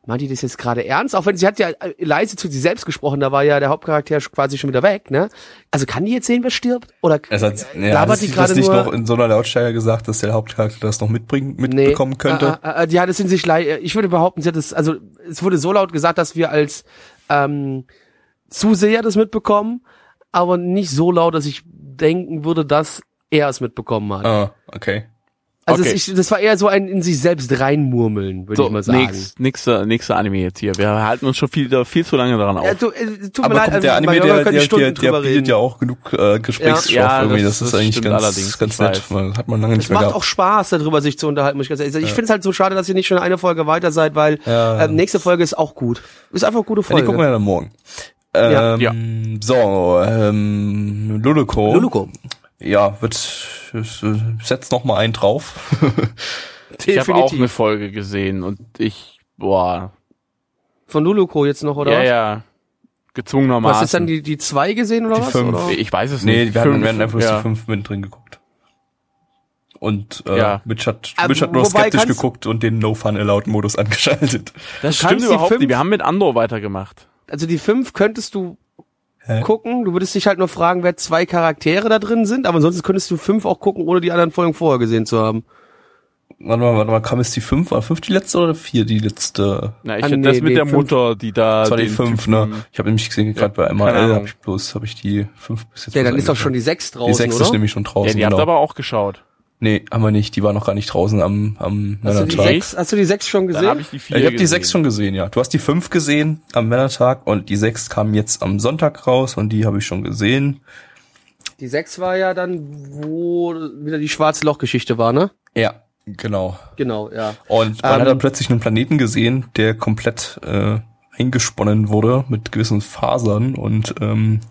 meint die das jetzt gerade ernst? Auch wenn sie hat ja äh, leise zu sich selbst gesprochen, da war ja der Hauptcharakter quasi schon wieder weg, ne? Also kann die jetzt sehen, wer stirbt? Oder Es hat, ja, labert die sie gerade das nicht nur? noch in so einer Lautstärke gesagt, dass der Hauptcharakter das noch mitbringen, mitbekommen könnte? Äh, äh, äh, die hat es in sich lei- ich würde behaupten, sie hat es, also es wurde so laut gesagt, dass wir als ähm, Zuseher das mitbekommen, aber nicht so laut, dass ich denken würde, dass er es mitbekommen hat. Ah, okay. Also okay. es, ich, das war eher so ein in sich selbst reinmurmeln, würde So, ich mal sagen. nächster, nächster Anime jetzt hier. Wir halten uns schon viel, viel zu lange daran auf. Ja, du, äh, tut mir Aber leid, guck, also, der Anime, wir der, der, der, der drüber bietet reden. ja auch genug äh, Gesprächsstoff Ja, irgendwie. das- Das, ist das eigentlich ganz, allerdings, ganz nett. weil Hat man lange nicht Es mehr macht gehabt. auch Spaß, darüber sich zu unterhalten, muss ich ganz ehrlich sagen. Ich finde es halt so schade, dass ihr nicht schon eine Folge weiter seid, weil Ja. ähm, nächste Folge ist auch gut. Ist einfach eine gute Ja, die Folge. gucken wir dann morgen. Ja. Ähm, Ja. So, ähm, Luluko. Luluko. Ja, wird, es, äh, setzt noch mal einen drauf. ich habe auch eine Folge gesehen und ich, boah, Von Luluko jetzt noch, oder? ja, was? ja, Du gezwungenermaßen. hast jetzt dann die, die zwei gesehen, oder Die was? fünf. Oder? ich weiß es nee, nicht. wir hatten, Fünf, wir hatten einfach ja. die fünf mit drin geguckt. Und äh, Ja. Mitch hat, Aber Mitch hat nur skeptisch geguckt und den No-Fun-Allowed-Modus angeschaltet. Das stimmt überhaupt nicht. Wir haben mit Andor weitergemacht. Also die fünf könntest du Hä? gucken. Du würdest dich halt nur fragen, wer zwei Charaktere da drin sind, aber ansonsten könntest du fünf auch gucken, ohne die anderen Folgen vorher gesehen zu haben. Warte mal, warte mal, kam jetzt die fünf? War fünf die letzte oder vier die letzte? Na, ich Ah, hätte nee, das mit nee, der fünf. Mutter, die da. Das war die fünf, Typen- ne? Ich habe nämlich gesehen, gerade bei MRL habe ich bloß, habe ich die fünf bis jetzt Ja, dann ist doch schon die sechs draußen, Die sechs oder? ist nämlich schon draußen. Ja, die habt genau. aber auch geschaut. Nee, haben wir nicht. Die war noch gar nicht draußen am, am hast, du die Männertag. sechs, hast du die sechs schon Dann gesehen? habe ich die vier Ja, ich habe die sechs schon gesehen, ja. Du hast die fünf gesehen am Männertag und die sechs kamen jetzt am Sonntag raus und die habe ich schon gesehen. Die sechs war ja dann, wo wieder die schwarze Lochgeschichte war, ne? Ja, genau. Genau, ja. Und man Ähm, hat dann plötzlich einen Planeten gesehen, der komplett äh, eingesponnen wurde mit gewissen Fasern und ähm,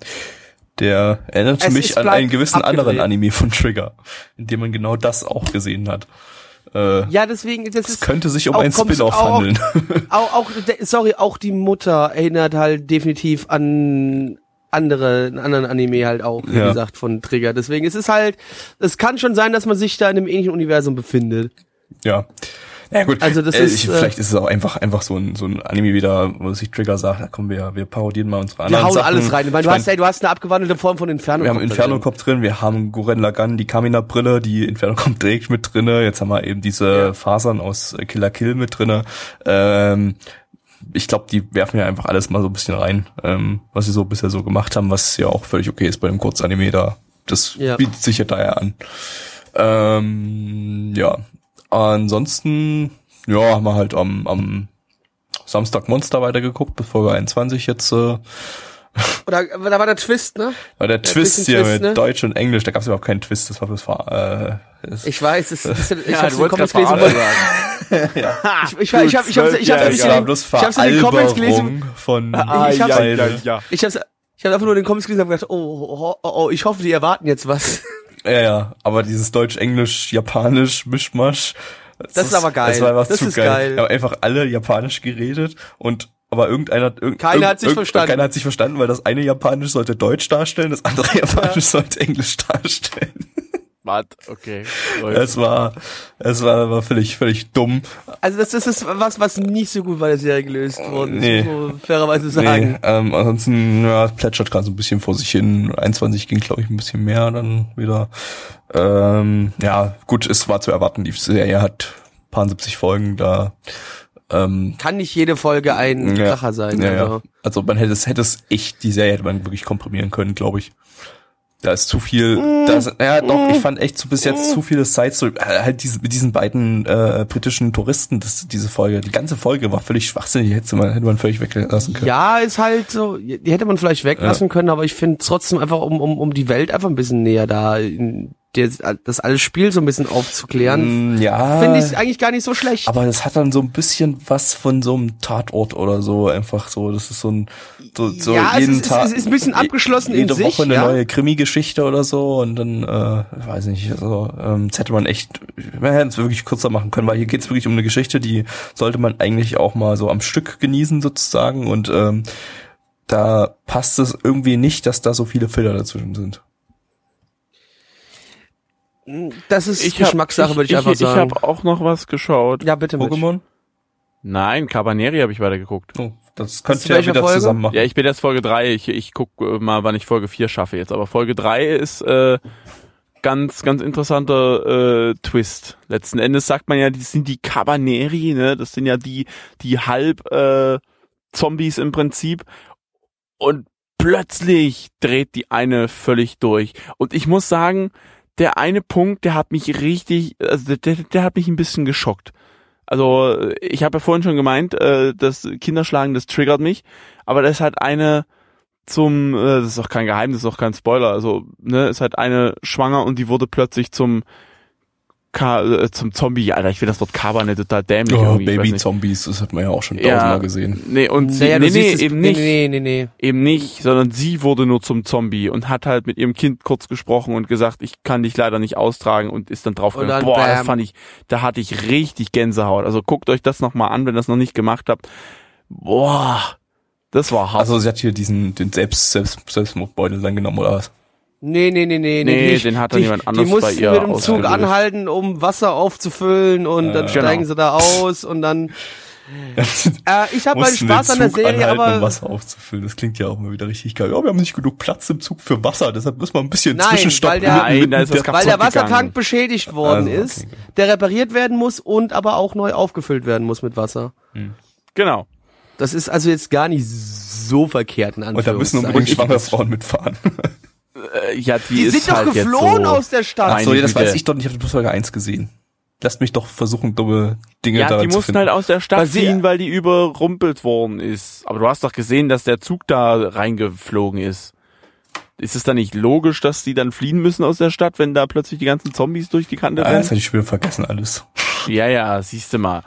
der erinnerte Es mich an einen gewissen abgedreht. anderen Anime von Trigger, in dem man genau das auch gesehen hat. Äh, Ja, deswegen, das es ist könnte sich um auch ein Spin-off handeln. auch, auch, sorry, auch die Mutter erinnert halt definitiv an andere, einen anderen Anime halt auch, wie Ja. gesagt, von Trigger. Deswegen es ist halt, es kann schon sein, dass man sich da in einem ähnlichen Universum befindet. Ja. Ja gut, Also das äh, ist, ich, äh, vielleicht ist es auch einfach einfach so ein so ein Anime wieder, wo sich Trigger sagt, da kommen wir wir parodieren mal unsere Wir anderen hauen Sachen. alles rein. Ich meine, du Ich hast, ey, du hast eine abgewandelte Form von Inferno. wir haben Inferno Cop drin, wir haben Guren Lagann, die Kamina Brille, die Inferno Cop trägt mit drinne. Jetzt haben wir eben diese Fasern aus äh, Killer Kill mit drinne. Ähm, ich glaube, die werfen ja einfach alles mal so ein bisschen rein, ähm, was sie so bisher so gemacht haben, was ja auch völlig okay ist bei dem Kurzanime da. Das Ja. bietet sich ja daher an. Ähm, ja. Ansonsten, ja, haben wir halt am, am Samstag Monster weitergeguckt, bis Folge 21 jetzt äh, Oder da war der Twist, ne? Weil der Ja, Twist hier Twist, mit ne? Deutsch und Englisch, da gab es überhaupt keinen Twist, das war bloß äh, das Ich weiß, es ist, ich Ja, hab's in den grad gelesen. Sagen. Ich, ich, ich, hab, ich, hab's, ich, hab's, Ja, ich, war hab's, ich hab's in den Comics gelesen. Von Ah, Ich hab's- ja, ja, ja. Ich hab's, ich hab einfach nur in den Comics gelesen und hab gedacht, oh, oh, oh, oh, ich hoffe, die erwarten jetzt was. Ja, ja, aber dieses Deutsch, Englisch, Japanisch, Mischmasch. Das ist aber geil. Das war was Das zu ist geil. geil. Wir haben einfach alle Japanisch geredet und aber irgendeiner irgend, Keiner hat sich verstanden. Keiner hat sich verstanden, weil das eine Japanisch sollte Deutsch darstellen, das andere Japanisch sollte Englisch darstellen. Was? Okay. Es war, es war, war völlig, völlig dumm. Also das, das ist was, was nicht so gut bei der Serie gelöst worden ist, Nee. muss man fairerweise Nee, sagen. ähm, ansonsten, ja, plätschert gerade so ein bisschen vor sich hin. 21 ging, glaube ich, ein bisschen mehr dann wieder. Ähm, ja, gut, es war zu erwarten. Die Serie hat paar 70 Folgen, da ähm, Kann nicht jede Folge ein ja, Kracher sein. Ja, also. ja. also man hätte es, hätte es echt, die Serie hätte man wirklich komprimieren können, glaube ich. Da ist zu viel, da ist, ja doch, ich fand echt so bis jetzt zu viele Sides, so, äh, halt diese, mit diesen beiden äh, britischen Touristen, das, diese Folge, die ganze Folge war völlig schwachsinnig, hätte man, hätte man völlig weglassen können. Ja, ist halt so, die hätte man vielleicht weglassen können, aber ich finde trotzdem einfach, um, um, um die Welt einfach ein bisschen näher da, in der, das alles Spiel so ein bisschen aufzuklären, Mm, ja. finde ich eigentlich gar nicht so schlecht. Aber das hat dann so ein bisschen was von so einem Tatort oder so, einfach so. Das ist so ein, so, so Ja, jeden Tag. es ist ein bisschen abgeschlossen in jede sich, Woche eine ja. neue Krimi-Geschichte oder so und dann, äh, weiß nicht, also, ähm, das hätte man echt, man hätte es wirklich kürzer machen können, weil hier geht es wirklich um eine Geschichte, die sollte man eigentlich auch mal so am Stück genießen sozusagen und, ähm, da passt es irgendwie nicht, dass da so viele Filler dazwischen sind. Das ist Ich hab- Geschmackssache, würde ich, einfach Ich sagen. habe auch noch was geschaut. ja, bitte. Pokémon? Nein, Cabaneri habe ich weitergeguckt. Oh, das könnt ihr ja wieder Folge? zusammen machen. Ja, ich bin jetzt Folge 3. Ich, ich guck äh, mal, wann ich Folge 4 schaffe jetzt. Aber Folge 3 ist äh, ganz, ganz interessanter äh, Twist. Letzten Endes sagt man ja, die sind die Cabaneri, ne? Das sind ja die, die halb äh, Zombies im Prinzip. Und plötzlich dreht die eine völlig durch. Und ich muss sagen, der eine Punkt, der hat mich richtig, also der, der hat mich ein bisschen geschockt. Also ich habe ja vorhin schon gemeint, äh, das Kinderschlagen, das triggert mich, aber das halt eine zum, äh, das ist auch kein Geheimnis, das ist auch kein Spoiler, also ne, ist halt eine schwanger und die wurde plötzlich zum Ka äh, zum Zombie, Alter, ich finde das Wort Kabane total dämlich Oh. Baby-Zombies, das hat man ja auch schon Ja. tausendmal gesehen. Nee, und sie, Naja, nee, nee, eben nee, nicht. Nee, nee, nee. Eben nicht, sondern sie wurde nur zum Zombie und hat halt mit ihrem Kind kurz gesprochen und gesagt, ich kann dich leider nicht austragen und ist dann drauf Und gegangen. dann Boah, das bam. fand ich, da hatte ich richtig Gänsehaut. Also guckt euch das nochmal an, wenn ihr das noch nicht gemacht habt. Boah, das war hart. Also sie hat hier diesen den Selbst, Selbst Selbstmordbeutel dann genommen oder was? Nee, nee, nee, nee, Nee, nicht. den hat dann die, jemand anderes Die bei mussten ihr mit dem Zug anhalten, um Wasser aufzufüllen und dann Äh, steigen genau. sie da aus und dann. Äh, ich habe meinen Spaß den an der Zug Serie, anhalten, aber um Wasser aufzufüllen. Das klingt ja auch mal wieder richtig geil. Ja, wir haben nicht genug Platz im Zug für Wasser, deshalb müssen wir ein bisschen Nein, zwischenstoppen. weil der- Nein, da ist der, weil der Wassertank gegangen. beschädigt worden Also, okay, ist, gut. der repariert werden muss und aber auch neu aufgefüllt werden muss mit Wasser. genau. Das ist also jetzt gar nicht so verkehrt in Und da müssen Anführungszeichen. unbedingt schwangere Frauen mitfahren. Äh, ja, die, Die ist sind doch halt jetzt geflohen so. aus der Stadt. So, ja, das weiß ich doch nicht, ich habe bloß Folge 1 gesehen. Lasst mich doch versuchen, dumme Dinge Ja, die zu mussten finden. halt aus der Stadt Weil sie- ziehen, weil die überrumpelt worden ist. Aber du hast doch gesehen, dass der Zug da reingeflogen ist. Ist es dann nicht logisch, dass die dann fliehen müssen aus der Stadt, wenn da plötzlich die ganzen Zombies durch die Kante ah, rennen? das hatte ich schon wieder vergessen alles. Ja, ja, siehst du mal.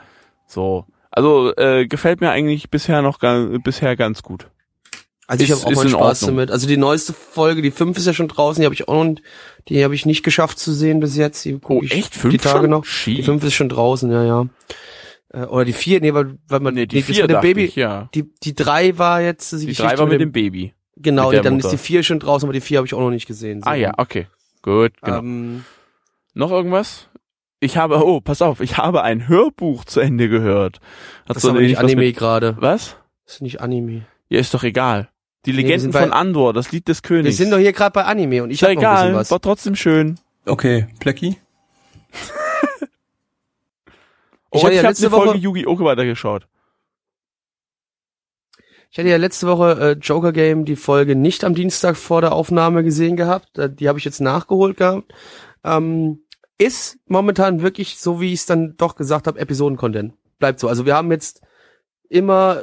So. Also äh, gefällt mir eigentlich bisher noch ga- bisher ganz gut. Also ich habe auch in Spaß damit. Also die neueste Folge, die fünf ist ja schon draußen, die habe ich auch noch, die habe ich nicht geschafft zu sehen bis jetzt. Die Oh, ich echt? Fünf die Tage schon? noch. Shit. Die fünf ist schon draußen, ja, ja. Äh, Oder die vier, nee, weil, weil man Nee, die das vier mit dem Baby, ich, ja. die die drei war jetzt die, Die Geschichte drei war mit dem Baby. genau, mit die, dann Mutter. ist die vier schon draußen, aber die vier habe ich auch noch nicht gesehen. Ah ja, okay. Gut, genau. Ähm, Noch irgendwas? Ich habe, oh, pass auf, ich habe ein Hörbuch zu Ende gehört. Hat das ist so nicht Anime mit- gerade. Was? Das ist nicht Anime. Ja, ist doch egal. Die wir Legenden bei- von Andor, das Lied des Wir Königs. sind doch hier gerade bei Anime und ich habe noch ein bisschen egal, was. war trotzdem schön. Okay, Plecky? Oh, Ich hatte ja habe letzte eine Folge Woche- Yu-Gi-Oh! weitergeschaut. Ich hatte ja letzte Woche äh, Joker Game die Folge nicht am Dienstag vor der Aufnahme gesehen gehabt. Äh, Die habe ich jetzt nachgeholt gehabt. Ähm, ist momentan wirklich, so wie ich es dann doch gesagt habe, Episoden-Content. Bleibt so. Also wir haben jetzt immer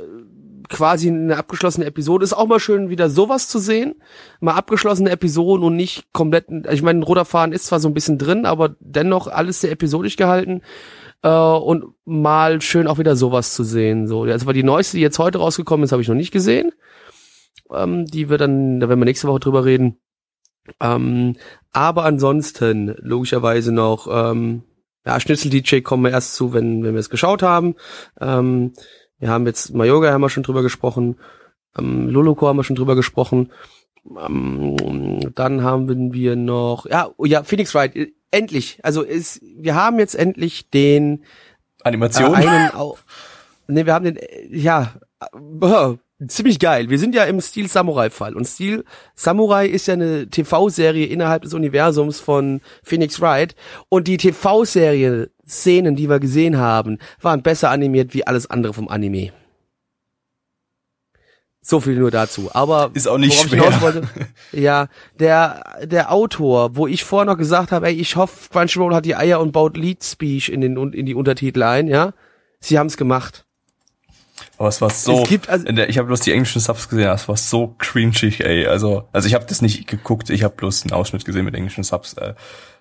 quasi eine abgeschlossene Episode. Ist auch mal schön, wieder sowas zu sehen. Mal abgeschlossene Episoden und nicht komplett, ich meine, Ruderfahren ist zwar so ein bisschen drin, aber dennoch alles sehr episodisch gehalten. Äh, und mal schön auch wieder sowas zu sehen. So, also die neueste, die jetzt heute rausgekommen ist, habe ich noch nicht gesehen. Ähm, die wird dann, da werden wir nächste Woche drüber reden. Ähm, aber ansonsten, logischerweise noch, ähm, ja, Schnitzel-DJ kommen wir erst zu, wenn, wenn wir es geschaut haben. Ähm, wir haben jetzt Mayoga haben wir schon drüber gesprochen, ähm, Loloko haben wir schon drüber gesprochen. Ähm, dann haben wir noch, ja, oh ja, Phoenix Wright, äh, endlich. Also ist, wir haben jetzt endlich den Animation. Äh, einen, au, nee, wir haben den, äh, ja, äh, ziemlich geil. Wir sind ja im Stil Samurai-Fall. Und Stil Samurai ist ja eine TV-Serie innerhalb des Universums von Phoenix Wright. Und die TV-Serie, Szenen, die wir gesehen haben, waren besser animiert wie alles andere vom Anime. So viel nur dazu. Aber ist auch nicht schwer. Wollte, ja, der der Autor, wo ich vorher noch gesagt habe, ey, ich hoffe, Crunchyroll hat die Eier und baut Lead Speech in den in die Untertitel ein, ja. Sie haben es gemacht. Aber es war so. Es gibt also, der, ich habe bloß die englischen Subs gesehen, es war so cringig, ey. Also, also ich habe das nicht geguckt, ich habe bloß einen Ausschnitt gesehen mit englischen Subs. Ey.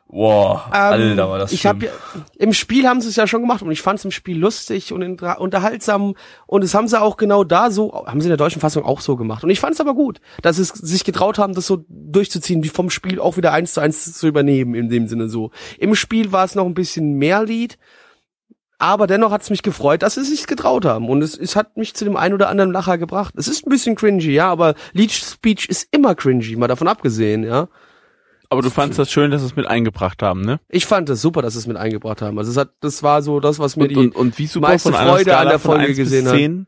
Wow, ähm, Alter, war das Ich habe ja, im Spiel haben sie es ja schon gemacht und ich fand es im Spiel lustig und unterhaltsam und es haben sie auch genau da so, haben sie in der deutschen Fassung auch so gemacht und ich fand es aber gut, dass sie sich getraut haben, das so durchzuziehen, wie vom Spiel auch wieder eins zu eins zu übernehmen in dem Sinne so. Im Spiel war es noch ein bisschen mehr Lied, aber dennoch hat es mich gefreut, dass sie sich getraut haben und es, es hat mich zu dem einen oder anderen Lacher gebracht. Es ist ein bisschen cringy, ja, aber Leech Speech ist immer cringy, mal davon abgesehen, ja. Aber du fandst das schön, dass sie es mit eingebracht haben, ne? Ich fand es super, dass sie es mit eingebracht haben. Also es hat, das war so das, was mir und, die und, und wie super meiste Freude an der Folge 1 bis gesehen 10? hat.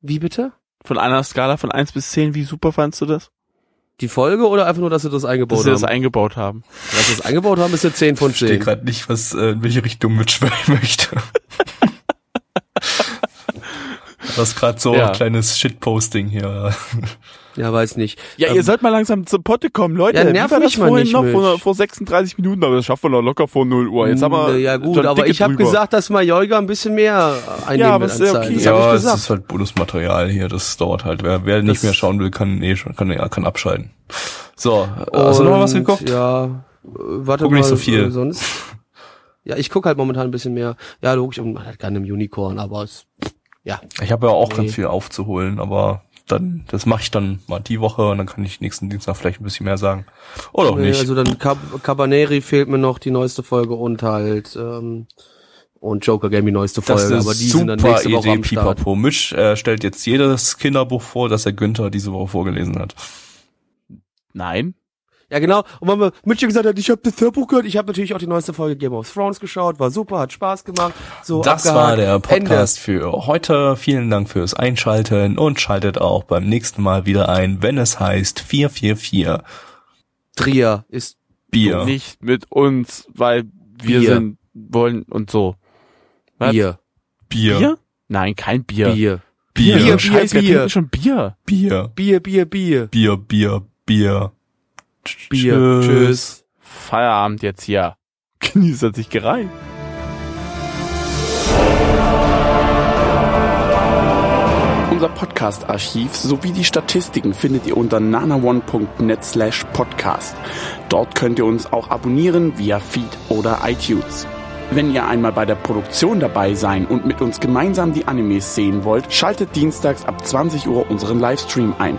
Wie bitte? Von einer Skala von 1 bis 10, wie super fandst du das? Die Folge oder einfach nur, dass sie das eingebaut Dass sie haben? das eingebaut haben. dass sie das eingebaut haben, ist eine 10 von Ich verstehe 10. gerade nicht, was äh, in welche Richtung mitschwimmen möchte. das ist gerade so Ja. ein kleines Shitposting hier. Ja, weiß nicht. Ja, Ähm, ihr sollt mal langsam zur Potte kommen, Leute. Ja, Wie nerv war mich das mal vorhin nicht, noch vor, vor 36 Minuten, aber das schaffen wir noch locker vor 0 Uhr. Jetzt haben wir ja gut, schon aber ich habe gesagt, dass Majolga ein bisschen mehr einnehmen Ja, aber wird ist okay. Das Ja, ich es gesagt. ist halt Bonusmaterial hier, das dauert halt. Wer, wer nicht Das- mehr schauen will, kann eh schon, kann, ja, kann abschalten. So, äh, hast du noch mal was Und, geguckt? Ja, warte Guck mal. nicht so viel. äh, Sonst. Ja, ich guck halt momentan ein bisschen mehr. Ja, logisch, und man hat gerne im Unicorn, aber es, ja. Ich habe ja auch Nee. ganz viel aufzuholen, aber dann, das mache ich dann mal die Woche und dann kann ich nächsten Dienstag vielleicht ein bisschen mehr sagen. Oder auch Nee, nicht. Also dann Cab Cabaneri fehlt mir noch die neueste Folge und halt ähm, und Joker Game die neueste das Folge, ist aber die sind dann super nächste Woche Idee, am Start. Pipapo. Mitch äh, stellt jetzt jedes Kinderbuch vor, das der Günther diese Woche vorgelesen hat. Nein. Ja genau. Und wenn man Mitch gesagt hat, ich habe das Hörbuch gehört, ich habe natürlich auch die neueste Folge Game of Thrones geschaut, war super, hat Spaß gemacht. So Das abgehakt. war der Ende. Podcast für heute. Vielen Dank fürs Einschalten und schaltet auch beim nächsten Mal wieder ein, wenn es heißt 444 Trier ist Bier. Nicht mit uns, weil wir Bier. sind, wollen und so. Was? Bier. Bier. Bier? Nein, kein Bier. Bier. Bier. Bier, Bier, Scheiß, Bier. denn schon Bier? Bier. Bier, Bier, Bier. Bier, Bier, Bier. Bier. Tschüss. Feierabend jetzt hier. Genießt hat sich gereicht. Unser Podcast-Archiv sowie die Statistiken findet ihr unter nanaone.net slash podcast. Dort könnt ihr uns auch abonnieren via Feed oder iTunes. Wenn ihr einmal bei der Produktion dabei sein und mit uns gemeinsam die Animes sehen wollt, schaltet dienstags ab 20 Uhr unseren Livestream ein.